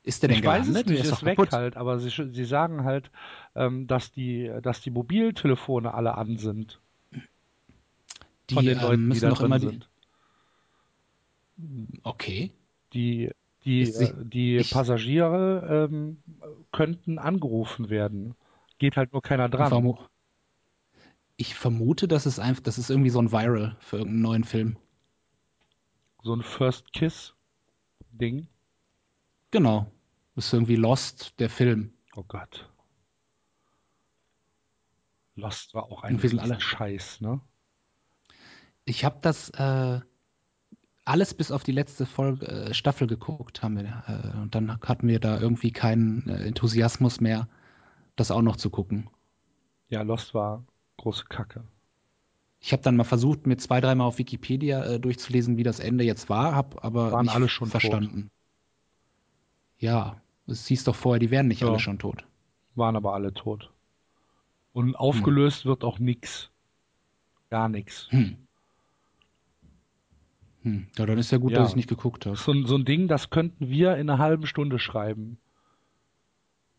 Ist der denn Ich weiß es nicht, Der ist, weg kaputt. halt, aber sie, sie sagen halt, ähm, dass die, dass die Mobiltelefone alle an sind. Die von den ähm, Leuten, die müssen da doch drin immer die, sind. Okay. Die, die, sie- äh, die ich- Passagiere ähm, könnten angerufen werden. Geht halt nur keiner Ich, dran. vermu ich vermute, dass es einfach, das ist irgendwie so ein Viral für irgendeinen neuen Film. So ein First Kiss-Ding. Genau. Das ist irgendwie Lost, der Film. Oh Gott. Lost war auch ein wir sind alle- Scheiß, ne? Ich habe das äh, alles bis auf die letzte Folge, äh, Staffel geguckt, haben wir. Äh, und dann hatten wir da irgendwie keinen äh, Enthusiasmus mehr, das auch noch zu gucken. Ja, Lost war große Kacke. Ich habe dann mal versucht, mir zwei, dreimal auf Wikipedia äh, durchzulesen, wie das Ende jetzt war, habe aber Waren nicht alle schon tot. Ja, es hieß doch vorher, die wären nicht Ja. alle schon tot. Waren aber alle tot. Und aufgelöst wird auch nix. Gar nix. Hm. Hm. Ja, dann ist ja gut, Ja. dass ich nicht geguckt habe. So, ein- so ein Ding, das könnten wir in einer halben Stunde schreiben.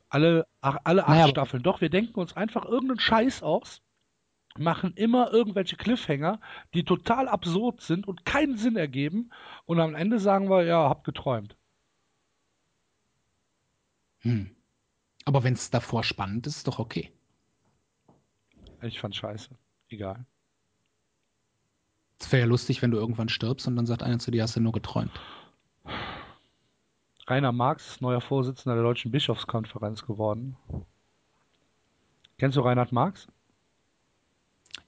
Alle, ach, alle acht Naja, Staffeln. Doch, wir denken uns einfach irgendeinen Scheiß aus, machen immer irgendwelche Cliffhanger, die total absurd sind und keinen Sinn ergeben. Und am Ende sagen wir, ja, hab geträumt. Hm. Aber wenn es davor spannend ist, ist doch okay. Ich fand scheiße. Egal. Es wäre ja lustig, wenn du irgendwann stirbst und dann sagt einer zu dir, hast du nur geträumt. Rainer Marx ist neuer Vorsitzender der Deutschen Bischofskonferenz geworden. Kennst du Reinhard Marx?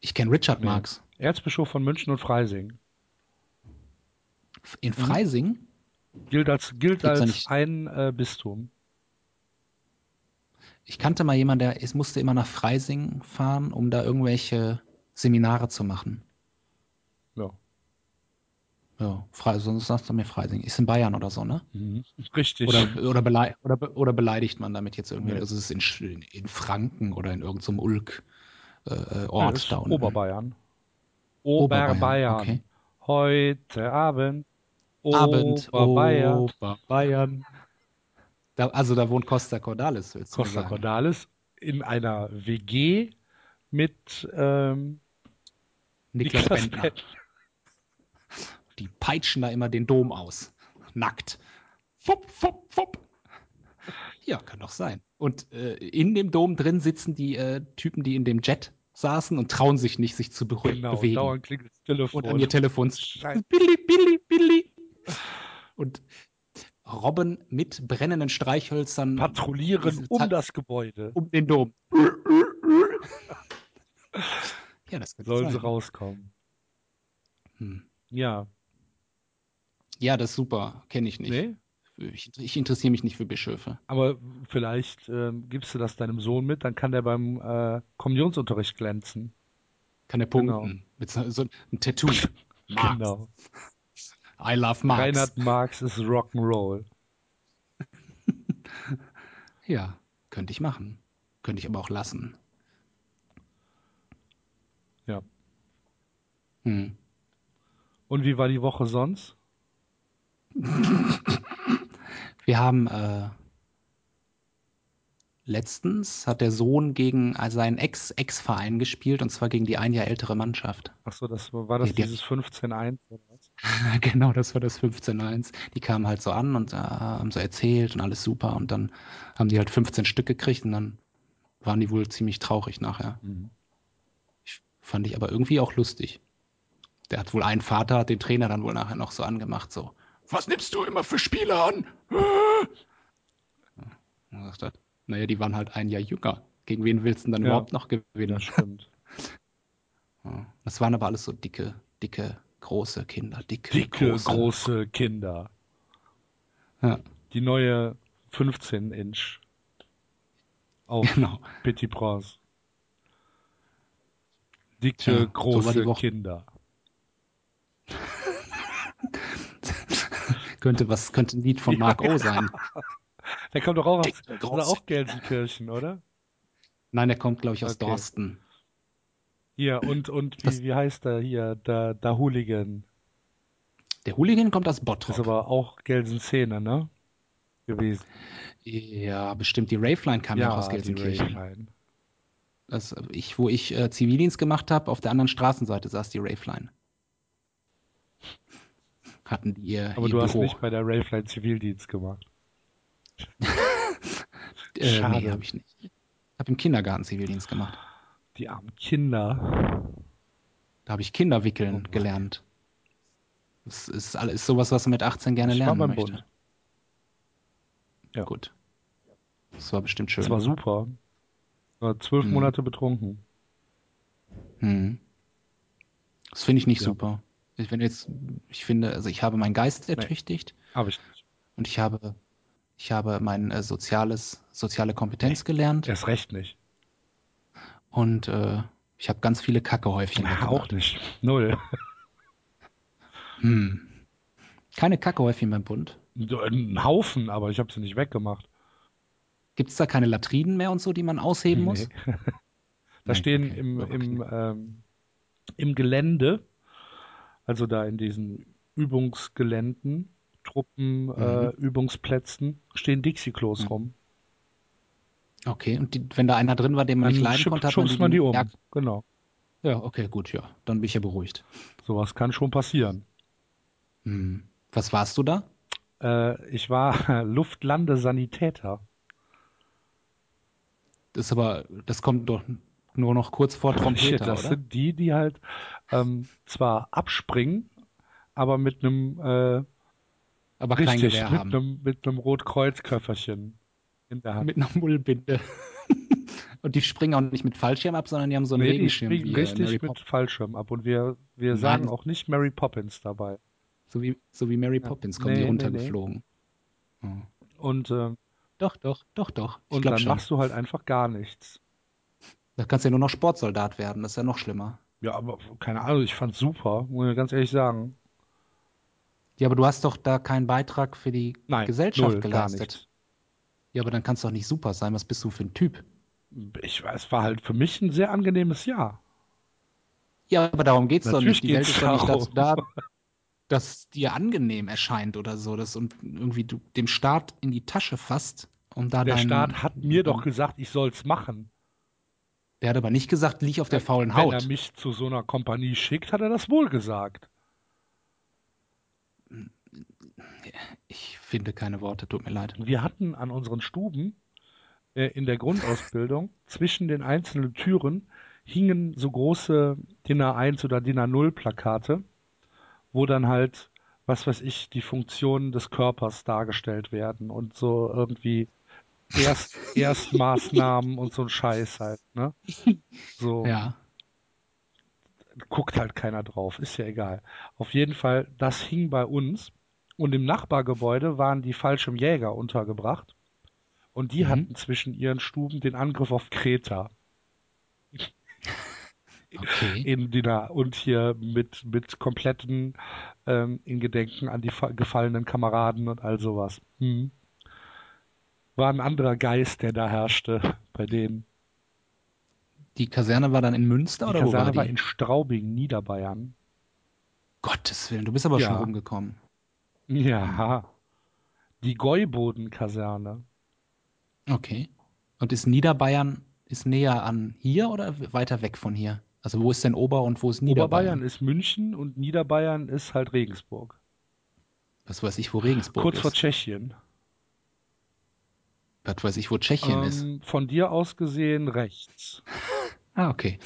Ich kenne Richard Nee. Marx. Erzbischof von München und Freising. In Freising? Gilt als, gilt Gibt's als ein äh, Bistum. Ich kannte mal jemanden, der es musste immer nach Freising fahren, um da irgendwelche Seminare zu machen. Ja. Ja, Fre sonst sagst du mir Freising. Ist in Bayern oder so, ne? Richtig. Oder, oder, belei oder, be- oder beleidigt man damit jetzt irgendwie? Nee. Also es ist in, Sch- in, in Franken oder in irgendeinem Ulk äh, äh, Ja, das da unten. Oberbayern. Oberbayern, Oberbayern. okay. Heute Abend. Abend, Oberbayern. Oberbayern. Da, also da wohnt Costa Cordalis, willst du Costa sagen. Cordalis in einer WG mit ähm, Niklas, Niklas Bentner. Bentner. Die peitschen da immer den Dom aus. Nackt. Fupp, fupp, fupp. Ja, kann doch sein. Und äh, in dem Dom drin sitzen die äh, Typen, die in dem Jet saßen und trauen sich nicht, sich zu beru- Genau, bewegen. dauernd klingelt das Telefon. und an ihr Telefon. Billy, Billy, Billy. Und Robben mit brennenden Streichhölzern patrouillieren um das Gebäude. um den Dom. *laughs* ja, das könnte Sollen sie sein. rauskommen. Hm. Ja. Ja, das ist super. Kenne ich nicht. Nee? Ich, ich interessiere mich nicht für Bischöfe. Aber vielleicht ähm, gibst du das deinem Sohn mit, dann kann der beim äh, Kommunionsunterricht glänzen. Kann er Genau. punkten. Mit so, so ein Tattoo. *laughs* Genau. I love Marx. Reinhard Marx ist Rock'n'Roll. *laughs* Ja, könnte ich machen. Könnte ich aber auch lassen. Ja. Hm. Und wie war die Woche sonst? *laughs* Wir haben äh, letztens hat der Sohn gegen seinen Ex-Ex-Verein gespielt und zwar gegen die ein Jahr ältere Mannschaft. Achso, das war, war das Ja, die- dieses 15-1 oder was? *laughs* genau, das war das 15-1. Die kamen halt so an und äh, haben so erzählt und alles super und dann haben die halt 15 Stück gekriegt und dann waren die wohl ziemlich traurig nachher. Ich, fand ich aber irgendwie auch lustig. Der hat wohl einen Vater, hat den Trainer dann wohl nachher noch so angemacht, so, was nimmst du immer für Spieler an? *laughs* Und sagt halt, naja, die waren halt ein Jahr jünger. Gegen wen willst du denn dann Ja. überhaupt noch gewinnen? Das stimmt. *laughs* Das waren aber alles so dicke, dicke, große Kinder. Dicke, Dicke, große. große Kinder. Ja, Die neue 15-Inch auf genau. Petit Prince. Dicke, so die große Woche. Kinder. *laughs* Könnte was, könnte ein Lied von Ja, Mark O sein. *laughs* Der kommt doch auch aus, Dicke, oder auch Gelsenkirchen, oder? Nein, der kommt, glaube ich, aus Okay. Dorsten. Hier, und, und wie, wie heißt der hier? Der, der Hooligan. Der Hooligan kommt aus Das ist Bottrop. aber auch Gelsenszene, ne? Gewesen. Ja, bestimmt. Die Raveline kam ja, auch aus Gelsenkirchen. Das, ich, wo ich äh, Zivildienst gemacht habe, auf der anderen Straßenseite saß die Raveline. Hatten die ihr, Aber ihr du hast Büro. nicht bei der Raveline Zivildienst gemacht. *laughs* äh, nee, Schade. habe ich nicht. Ich habe im Kindergarten Zivildienst gemacht. Die armen Kinder. Da habe ich Kinderwickeln Oh gelernt. Das ist, alles ist sowas, was man mit 18 gerne Ich war lernen beim möchte. Bund. Ja. Gut. Das war bestimmt schön. Das war super. War zwölf Hm. Monate betrunken. Hm. Das finde ich nicht Ja. super. Ich, wenn jetzt, ich finde, also ich habe meinen Geist ertüchtigt Habe ich nicht. und ich habe, ich habe mein äh, soziales, soziale Kompetenz gelernt Erst recht nicht. Und äh, ich habe ganz viele Kackehäufchen Ja, auch nicht. Null. Hm. Keine Kackhäufchen beim Bund. Ein Haufen, aber ich habe sie nicht weggemacht. Gibt es da keine Latrinen mehr und so, die man ausheben muss? Nee. *laughs* da Nee, stehen okay. im, im, ähm, im Gelände, also da in diesen Übungsgeländen, Truppen, äh, Übungsplätzen, stehen Dixie-Klos Mhm. rum. Okay, und die, wenn da einer drin war, den man Dann nicht leiden schub- konnte, hat man schubst man die um. Ja, Genau. ja, okay, gut, ja. Dann bin ich ja beruhigt. Sowas kann schon passieren. Hm. Was warst du da? Äh, ich war *laughs* Luftlandesanitäter. Das ist aber, das kommt doch nur noch kurz vor Trompeter, das oder? sind die, die halt ähm, zwar abspringen, aber mit einem äh, aber kein richtig, Gewehr mit haben. einem mit einem Rotkreuzköfferchen. Mit einer Mullbinde. *laughs* und die springen auch nicht mit Fallschirm ab, sondern die haben so einen Nee, die Regenschirm springen wie äh, richtig Mary mit Poppins. Fallschirm ab und wir, wir Nein. sagen auch nicht Mary Poppins dabei. So wie, so wie Mary. Poppins kommen Nee, die nee, runtergeflogen. Oh. Und, äh, Doch, doch, doch, doch. Ich und dann schon. machst du halt einfach gar nichts. Da kannst du ja nur noch Sportsoldat werden, das ist ja noch schlimmer. Ja, aber keine Ahnung, ich fand's super, muss ich ganz ehrlich sagen. Ja, aber du hast doch da keinen Beitrag für die Nein, Gesellschaft null, geleistet. Ja, aber dann kannst du doch nicht super sein. Was bist du für ein Typ? Ich weiß, es war halt für mich ein sehr angenehmes Jahr. Ja, aber darum geht's doch Natürlich nicht. Die Welt ist doch nicht dazu da, dass dir angenehm erscheint oder so, dass und irgendwie du dem Staat in die Tasche fasst, um da Der deinen, Staat hat mir doch gesagt, ich soll's machen. Der hat aber nicht gesagt, lieg auf der faulen Wenn er Haut. mich zu so einer Kompanie schickt, hat er das wohl gesagt. Ich finde keine Worte, tut mir leid. Wir hatten an unseren Stuben äh, in der Grundausbildung zwischen den einzelnen Türen hingen so große DIN A1 oder DIN A0 Plakate, wo dann halt, was weiß ich, die Funktionen des Körpers dargestellt werden und so irgendwie Erst, *laughs* Erstmaßnahmen und so ein Scheiß halt, ne? So Ja. guckt halt keiner drauf, ist ja egal. Auf jeden Fall, das hing bei uns und im Nachbargebäude waren die Fallschirmjäger untergebracht und die Mhm. hatten zwischen ihren Stuben den Angriff auf Kreta *laughs* Okay. in Dina und hier mit, mit kompletten ähm, in Gedenken an die fa- gefallenen Kameraden und all sowas. Hm. War ein anderer Geist, der da herrschte bei denen. Die Kaserne war dann in Münster Die oder wo Kaserne war war die? in Straubing, Niederbayern. Gottes Willen, du bist aber schon Ja. rumgekommen. Ja. Die Gäuboden-Kaserne. Okay. Und ist Niederbayern ist näher an hier oder weiter weg von hier? Also wo ist denn Ober- und wo ist Oberbayern Niederbayern? ist München und Niederbayern ist halt Regensburg. Was weiß ich, wo Regensburg Kurz ist. vor Tschechien. Was weiß ich, wo Tschechien ist. Ähm, von dir aus gesehen rechts. *laughs* Ah, okay.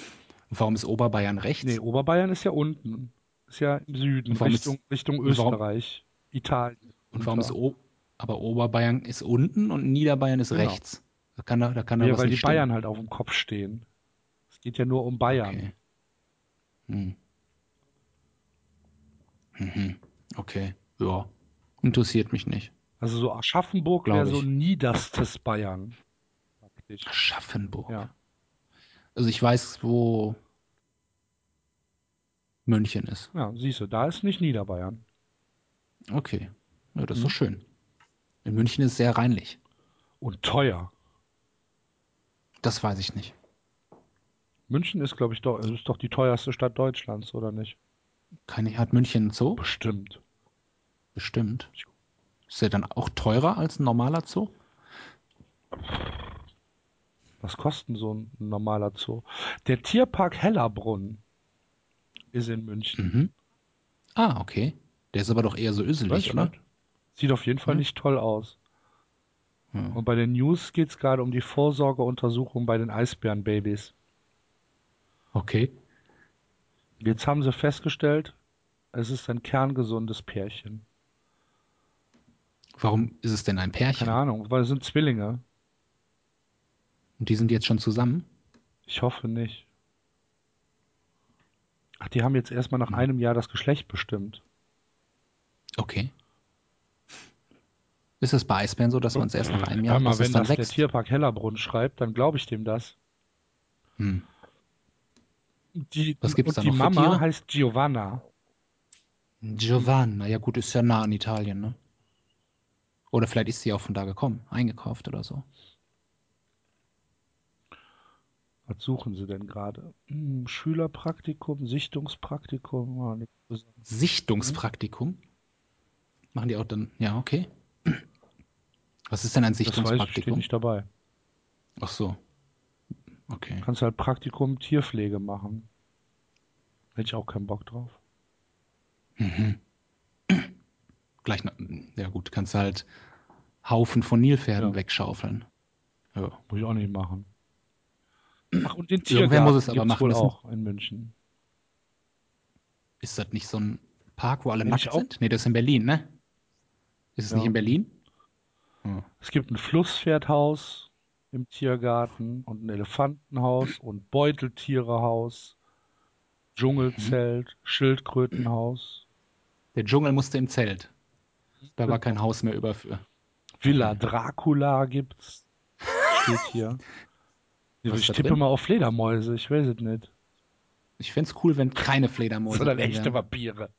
Und warum ist Oberbayern rechts? Nee, Oberbayern ist ja unten. Ist ja im Süden, Richtung, ist- Richtung Österreich, Italien. und warum ist o aber Oberbayern ist unten und Niederbayern ist Genau. rechts? Da kann da, da kann da Ja, was weil die stimmen. Bayern halt auf dem Kopf stehen. Es geht ja nur um Bayern. Okay. Hm. Mhm. Okay. Ja. Interessiert mich nicht. Also so Aschaffenburg wäre so niederstes Bayern. Praktisch. Aschaffenburg. Ja. Also ich weiß, wo München ist. Ja, siehst du, da ist nicht Niederbayern. Okay. Ja, das ist Mhm. doch schön. In München ist es sehr reinlich. Und teuer. Das weiß ich nicht. München ist, glaube ich, doch, ist doch die teuerste Stadt Deutschlands, oder nicht? Keine, hat München einen Zoo? Bestimmt. Bestimmt. Ist der dann auch teurer als ein normaler Zoo? Was kostet so ein normaler Zoo? Der Tierpark Hellerbrunn ist in München. Mhm. Ah, okay. Der ist aber doch eher so öselig, oder? nicht. Sieht auf jeden Fall Hm. nicht toll aus. Ja. Und bei den News geht es gerade um die Vorsorgeuntersuchung bei den Eisbärenbabys. Okay. Jetzt haben sie festgestellt, es ist ein kerngesundes Pärchen. Warum ist es denn ein Pärchen? Keine Ahnung, weil es sind Zwillinge. Und die sind jetzt schon zusammen? Ich hoffe nicht. Ach, die haben jetzt erstmal nach Hm. einem Jahr das Geschlecht bestimmt. Okay. Ist es bei Eisbären so, dass man es erst nach einem Ja, Jahr, mal, dass es wenn dann das der wächst? Tierpark Hellerbrunn schreibt, dann glaube ich dem das. Hm. Die, Was gibt's und da die Mama heißt Giovanna. Giovanna, ja gut, ist ja nah an Italien, ne? Oder vielleicht ist sie auch von da gekommen, eingekauft oder so. Was suchen Sie denn gerade? Hm, Schülerpraktikum, Sichtungspraktikum? Besonders. Sichtungspraktikum? Machen die auch dann, ja, okay. Was ist denn ein Das weiß ich, steht Sichtungspraktikum? nicht dabei. Ach so. Okay. Kannst halt Praktikum Tierpflege machen. Hätte ich auch keinen Bock drauf. Mhm. Gleich, ja gut, kannst halt Haufen von Nilpferden Ja. wegschaufeln. Ja. Muss ich auch nicht machen. Ach, und den Irgendwer Tiergarten muss es aber machen wohl müssen. auch in München. Ist das nicht so ein Park, wo alle Kenn ich nackt sind? Nee, das ist in Berlin, ne? Ist es Ja. nicht in Berlin? Hm. Es gibt ein Flusspferdhaus im Tiergarten und ein Elefantenhaus und Beuteltierehaus, Dschungelzelt, Schildkrötenhaus, Der Dschungel musste im Zelt. Da war kein Haus mehr über für. Villa Dracula gibt's. Steht hier. *laughs* Was ich tippe drin? mal auf Fledermäuse, ich weiß es nicht. Ich fände es cool, wenn keine Fledermäuse Sondern echte. Vampire.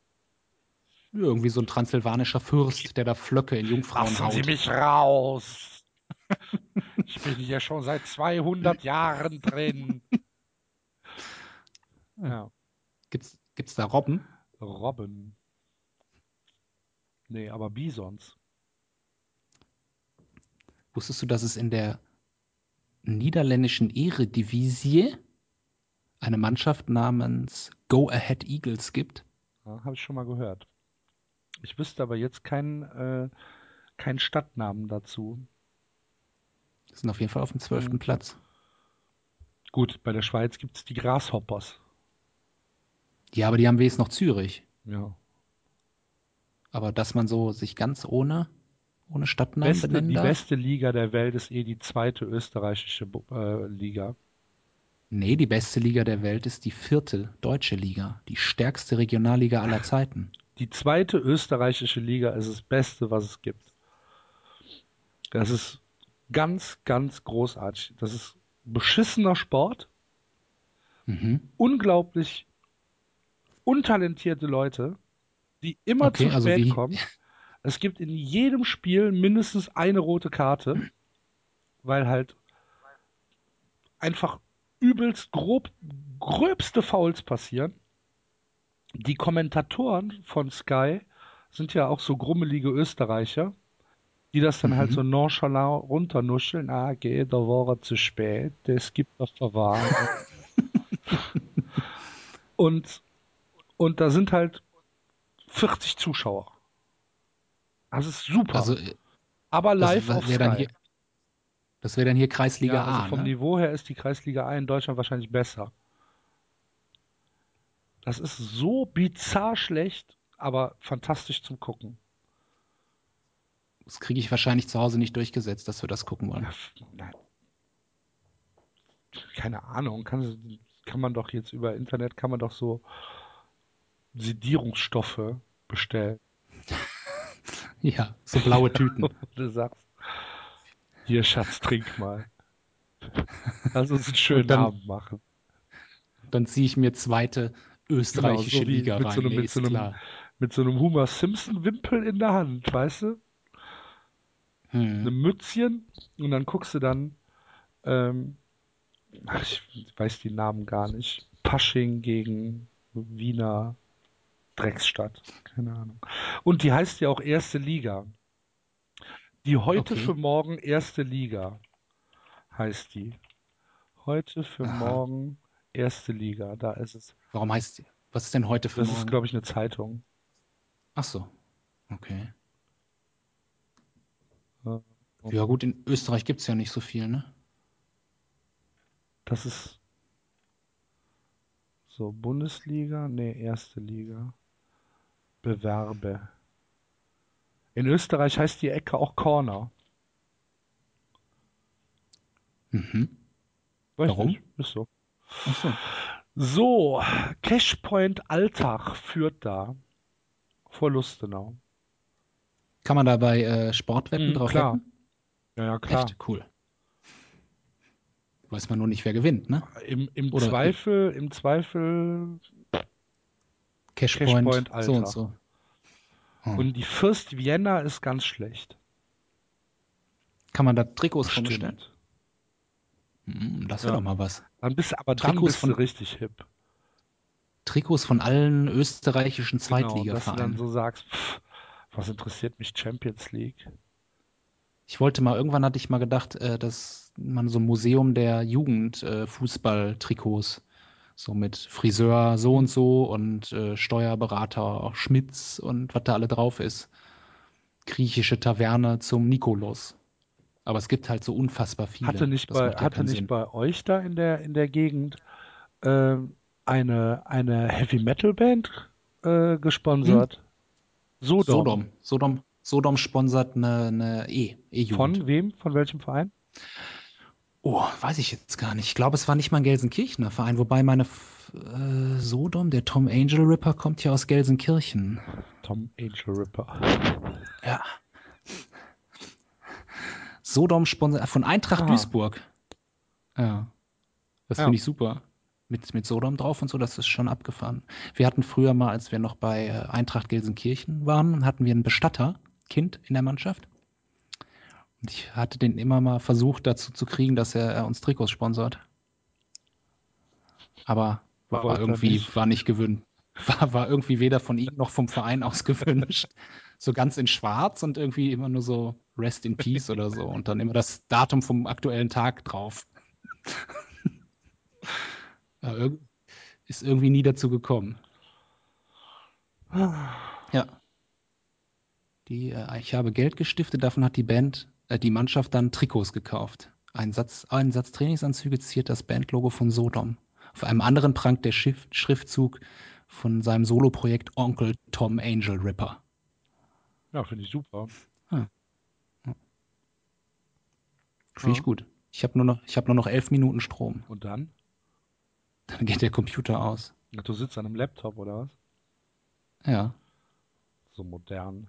Irgendwie so ein transsilvanischer Fürst, der da Flöcke in Jungfrauen Lassen Sie haut. mich raus! *laughs* Ich bin hier schon seit 200 Jahren drin. *laughs* Ja, Gibt's, gibt's da Robben? Robben. Nee, aber Bisons. Wusstest du, dass es in der niederländischen Eredivisie eine Mannschaft namens Go Ahead Eagles gibt? Ja, Habe ich schon mal gehört. Ich wüsste aber jetzt keinen äh, keinen Stadtnamen dazu. Die sind auf jeden Fall auf dem zwölften Mhm. Platz. Gut, bei der Schweiz gibt es die Grasshoppers. Ja, aber die haben wenigstens noch Zürich. Ja. Aber dass man so sich ganz ohne, ohne Stadtnamen Beste, benennen die darf? beste Liga der Welt ist eh die zweite österreichische äh, Liga. Nee, die beste Liga der Welt ist die vierte deutsche Liga. Die stärkste Regionalliga aller Zeiten. Die zweite österreichische Liga ist das Beste, was es gibt. Das ist ganz, ganz großartig. Das ist beschissener Sport, Mhm. unglaublich untalentierte Leute, die immer Okay, zu also spät wie- kommen. Es gibt in jedem Spiel mindestens eine rote Karte, weil halt einfach übelst grob, gröbste Fouls passieren. Die Kommentatoren von Sky sind ja auch so grummelige Österreicher, die das dann halt Mhm. so nonchalant runternuscheln. Ah, geht, da war er zu spät, es gibt das *laughs* Verwarnung. und, und da sind halt 40 Zuschauer. Das ist super. Also, äh, aber live das auf wäre dann Sky. hier, das wäre dann hier Kreisliga Ja, also A, vom ne? Niveau her ist die Kreisliga A in Deutschland wahrscheinlich besser. Das ist so bizarr schlecht, aber fantastisch zum Gucken. Das kriege ich wahrscheinlich zu Hause nicht durchgesetzt, dass wir das gucken wollen. Ja. Keine Ahnung, kann, kann man doch jetzt über Internet, kann man doch so Sedierungsstoffe bestellen. *laughs* Ja, so blaue Tüten. *laughs* Du sagst, hier Schatz, trink mal. Lass uns einen schönen dann- Abend machen. Dann ziehe ich mir zweite österreichische Genau, so Liga mit rein. so einem- Nee, mit so einem-. Mit so einem Homer Simpson Wimpel in der Hand, weißt du? Hm. einem Mützchen und dann guckst du dann, ähm, ach, ich weiß die Namen gar nicht, Pasching gegen Wiener Drecksstadt, keine Ahnung. Und die heißt ja auch Erste Liga. Die heute Okay. für morgen Erste Liga heißt die. Heute für Aha. morgen Erste Liga, da ist es. Warum heißt die? Was ist denn heute für Das morgen? ist, glaube ich, eine Zeitung. Ach so. Okay. Ja. Ja gut, in Österreich gibt es ja nicht so viel, ne? Das ist so Bundesliga, nee, erste Liga. Bewerbe. In Österreich heißt die Ecke auch Corner. Mhm. Weiß Warum? nicht, ist so. So. So, Cashpoint Alltag führt da vor Lustenau. Kann man da bei äh, Sportwetten Mhm, drauf klar. wetten? Ja, ja, klar. Echt? Cool. Weiß man nur nicht, wer gewinnt, ne? Im, im Oder- Zweifel, im Zweifel, Cashpoint, Cashpoint, so und Alter. so. Hm. Und die First Vienna ist ganz schlecht. Kann man da Trikots? Stimmt. Das wäre Ja. doch mal was. Dann bist du, aber dann Trikots bist du von- richtig hip. Trikots von allen österreichischen Genau, dass du dann Zweitligavereinen. so sagst, pff, was interessiert mich Champions League? Ich wollte mal, irgendwann hatte ich mal gedacht, äh, dass man so ein Museum der Jugend-Fußball-Trikots, so mit Friseur so und so und äh, Steuerberater Schmitz und was da alle drauf ist. Griechische Taverne zum Nikolaus. Aber es gibt halt so unfassbar viele. Hatte nicht Das bei, ja hatte nicht Sinn. bei euch da in der, in der Gegend ähm, eine, eine Heavy Metal Band äh, gesponsert? Sodom. Sodom. Sodom, Sodom sponsert eine, eine E, E-Jugend. Von wem? Von welchem Verein? Oh, weiß ich jetzt gar nicht. Ich glaube, es war nicht mal ein Gelsenkirchener Verein, wobei meine äh, Sodom, der Tom Angel Ripper, kommt ja aus Gelsenkirchen. Tom Angel Ripper. Ja. Sodom Sponsor von Eintracht Ah. Duisburg. Ja. Das Ja. finde ich super. Mit, mit Sodom drauf und so, das ist schon abgefahren. Wir hatten früher mal, als wir noch bei äh, Eintracht Gelsenkirchen waren, hatten wir ein Bestatterkind in der Mannschaft. Und ich hatte den immer mal versucht dazu zu kriegen, dass er äh, uns Trikots sponsort. Aber war, er irgendwie, nicht. war nicht gewünscht. *laughs* War, war irgendwie weder von ihm noch vom Verein aus *laughs* gewünscht. So ganz in schwarz und irgendwie immer nur so Rest in Peace oder so. Und dann immer das Datum vom aktuellen Tag drauf. *laughs* Ist irgendwie nie dazu gekommen. Ja. Die, äh, ich habe Geld gestiftet, davon hat die Band, äh, die Mannschaft dann Trikots gekauft. Ein Satz, ein Satz Trainingsanzüge ziert das Bandlogo von Sodom. Auf einem anderen prangt der Schiff, Schriftzug von seinem Soloprojekt Onkel Tom Angel Ripper. Ja, finde ich super. Finde ich gut. Ich habe nur, noch- ich hab nur noch elf Minuten Strom. Und dann? Dann geht der Computer aus. Ach, Du sitzt an einem Laptop oder was? Ja. So modern.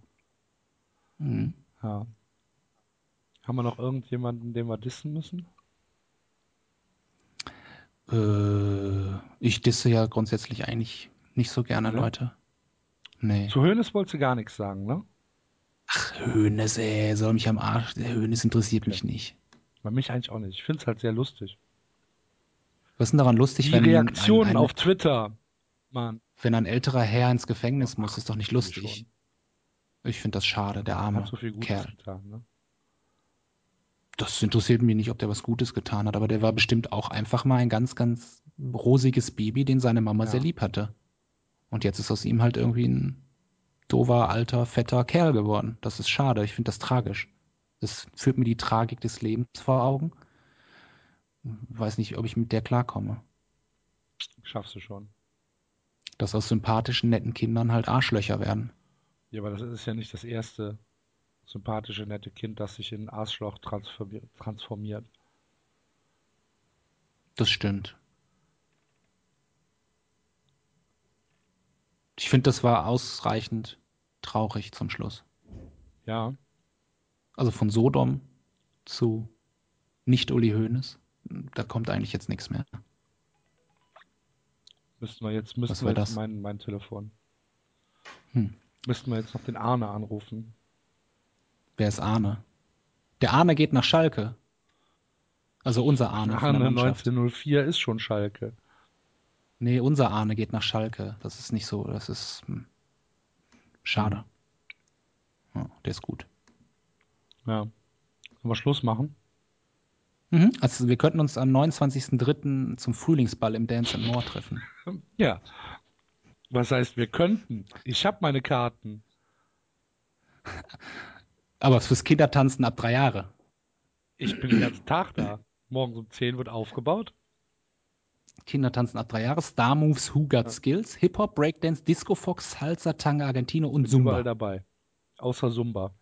Hm. Ja. Haben wir noch irgendjemanden, den wir dissen müssen? Äh, ich disse ja grundsätzlich eigentlich nicht so gerne Ja? Leute. Nee. Zu Hönes wolltest du gar nichts sagen, ne? Ach, Hönes, ey, soll mich am Arsch. Der Hönes interessiert mich nicht. Bei mich eigentlich auch nicht. Ich finde es halt sehr lustig. Was ist denn daran lustig, Die wenn Reaktionen ein, ein, auf Twitter. Mann, wenn ein älterer Herr ins Gefängnis muss, ist doch nicht lustig. Ich finde das schade, der arme hat so Kerl. getan, ne? Das interessiert mich nicht, ob der was Gutes getan hat, aber der war bestimmt auch einfach mal ein ganz, ganz rosiges Baby, den seine Mama Ja. sehr lieb hatte. Und jetzt ist aus ihm halt irgendwie ein dover, alter, fetter Kerl geworden. Das ist schade. Ich finde das tragisch. Das führt mir die Tragik des Lebens vor Augen. Weiß nicht, ob ich mit der klarkomme. Schaffst du schon. Dass aus sympathischen, netten Kindern halt Arschlöcher werden. Ja, aber das ist ja nicht das erste sympathische, nette Kind, das sich in ein Arschloch transformi- transformiert. Das stimmt. Ich finde, das war ausreichend traurig zum Schluss. Ja, Also von Sodom zu nicht Uli Hoeneß, da kommt eigentlich jetzt nichts mehr. müssten wir jetzt, müssten wir jetzt mein, mein Telefon. Hm. Müssten wir jetzt noch den Arne anrufen. Wer ist Arne? Der Arne geht nach Schalke. Also unser Arne Arne Mannschaft. 1904 ist schon Schalke. Nee, unser Arne geht nach Schalke. Das ist nicht so, das ist hm, schade. Ja, der ist gut. Ja. Sollen wir Schluss machen? Mhm. Also wir könnten uns am 29.03. zum Frühlingsball im Dance and More treffen. Ja. Was heißt, wir könnten? Ich habe meine Karten. Aber fürs Kindertanzen ab drei Jahre. Ich bin den ganzen Tag da. Morgens um 10 wird aufgebaut. Kindertanzen ab drei Jahre, Star Moves, Who Got Skills, Hip-Hop, Breakdance, Disco Fox, Salsa, Tanga, Argentino und Bin überall Zumba. dabei. Außer Zumba.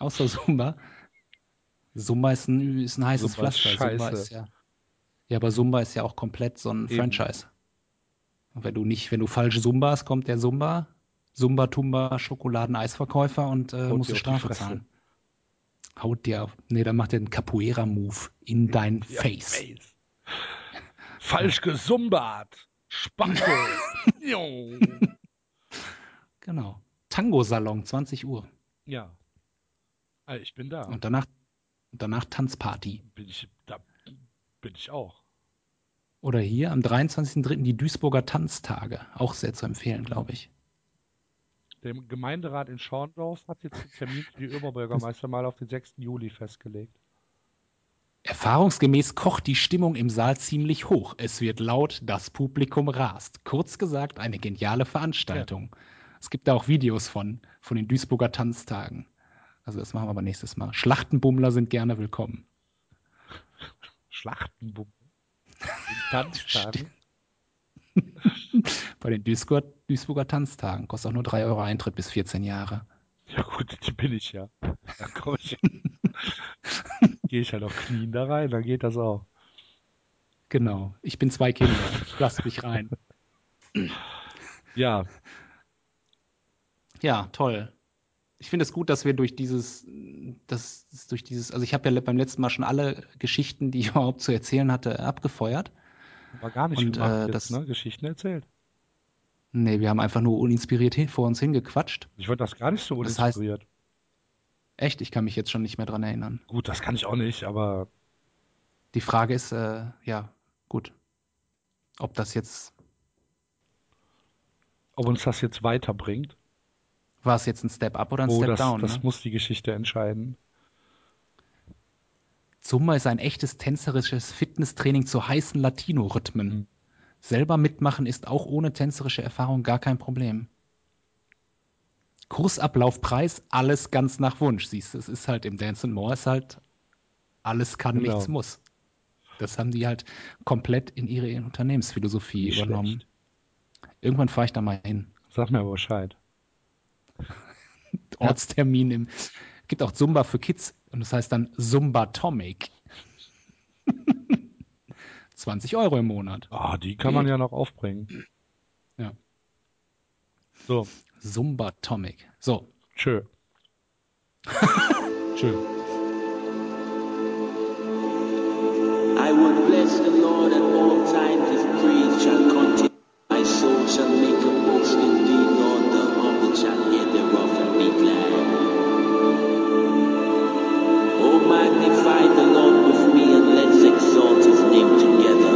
Außer Zumba. Zumba ist ein, ist ein heißes Zumba ist Pflaster. Zumba scheiße. ist ja, ja, aber Zumba ist ja auch komplett so ein Eben. Franchise. Und wenn du nicht, wenn du falsch Zumbas, kommt der Zumba, Zumba, Tumba, Schokoladen-Eisverkäufer und äh, musst die Strafe zahlen. Haut dir auf. Nee, dann macht er einen Capoeira-Move in dein Ja, Face. Falsch gesumbart. Spacko. *laughs* Genau. Tango-Salon, 20 Uhr. Ja. Ah, Ich bin da. Und danach, danach Tanzparty. Bin ich, da bin ich auch. Oder hier am 23.03. die Duisburger Tanztage. Auch sehr zu empfehlen, glaube ich. Der Gemeinderat in Schorndorf hat jetzt den Termin für die Oberbürgermeister mal auf den 6. Juli festgelegt. Erfahrungsgemäß kocht die Stimmung im Saal ziemlich hoch. Es wird laut, das Publikum rast. Kurz gesagt, eine geniale Veranstaltung. Es gibt da auch Videos von, von den Duisburger Tanztagen. Also das machen wir aber nächstes Mal. Schlachtenbummler sind gerne willkommen. Schlachtenbumm. In Tanztagen. Bei den Duisburger, Duisburger Tanztagen. Kostet auch nur 3 Euro Eintritt bis 14 Jahre. Ja gut, die bin ich ja. Da komm ich. *laughs* Gehe ich halt auf Knien da rein, dann geht das auch. Genau. Ich bin zwei Kinder. Lass mich rein. Ja, Ja, toll. Ich finde es gut, dass wir durch dieses, das, durch dieses, also ich habe ja beim letzten Mal schon alle Geschichten, die ich *laughs* überhaupt zu erzählen hatte, abgefeuert. war gar nicht Und, gemacht äh, das- ne? Geschichten erzählt. Nee, wir haben einfach nur uninspiriert hin, vor uns hingequatscht. Ich fand das gar nicht so Das heißt- uninspiriert. Echt, ich kann mich jetzt schon nicht mehr dran erinnern. Gut, das kann ich auch nicht, aber Die Frage ist, äh, ja, gut. Ob das jetzt, ob uns das jetzt weiterbringt, war es jetzt ein Step up oder ein oh, Step das, down? das ne? muss die Geschichte entscheiden. Zumba ist ein echtes tänzerisches Fitnesstraining zu heißen Latino-Rhythmen. Mhm. Selber mitmachen ist auch ohne tänzerische Erfahrung gar kein Problem. Kursablauf, Preis, alles ganz nach Wunsch. Siehst du, es ist halt im Dance and More ist halt alles kann, Genau. nichts muss. Das haben die halt komplett in ihre Unternehmensphilosophie Nicht übernommen. schlecht. Irgendwann fahre ich da mal hin. Sag mir aber Bescheid. Ortstermin im. Gibt auch Zumba für Kids und das heißt dann Zumbatomic. *laughs* 20 Euro im Monat. Ah, die kann man ja noch aufbringen. Ja. So, Zumbatomic. So, tschö. *laughs* schön. I will bless the Lord at all times. His praise shall continue. my soul shall make a boast in thee, the humble shall hear thereof and be glad. O magnify the Lord with me, and let's exalt his name together.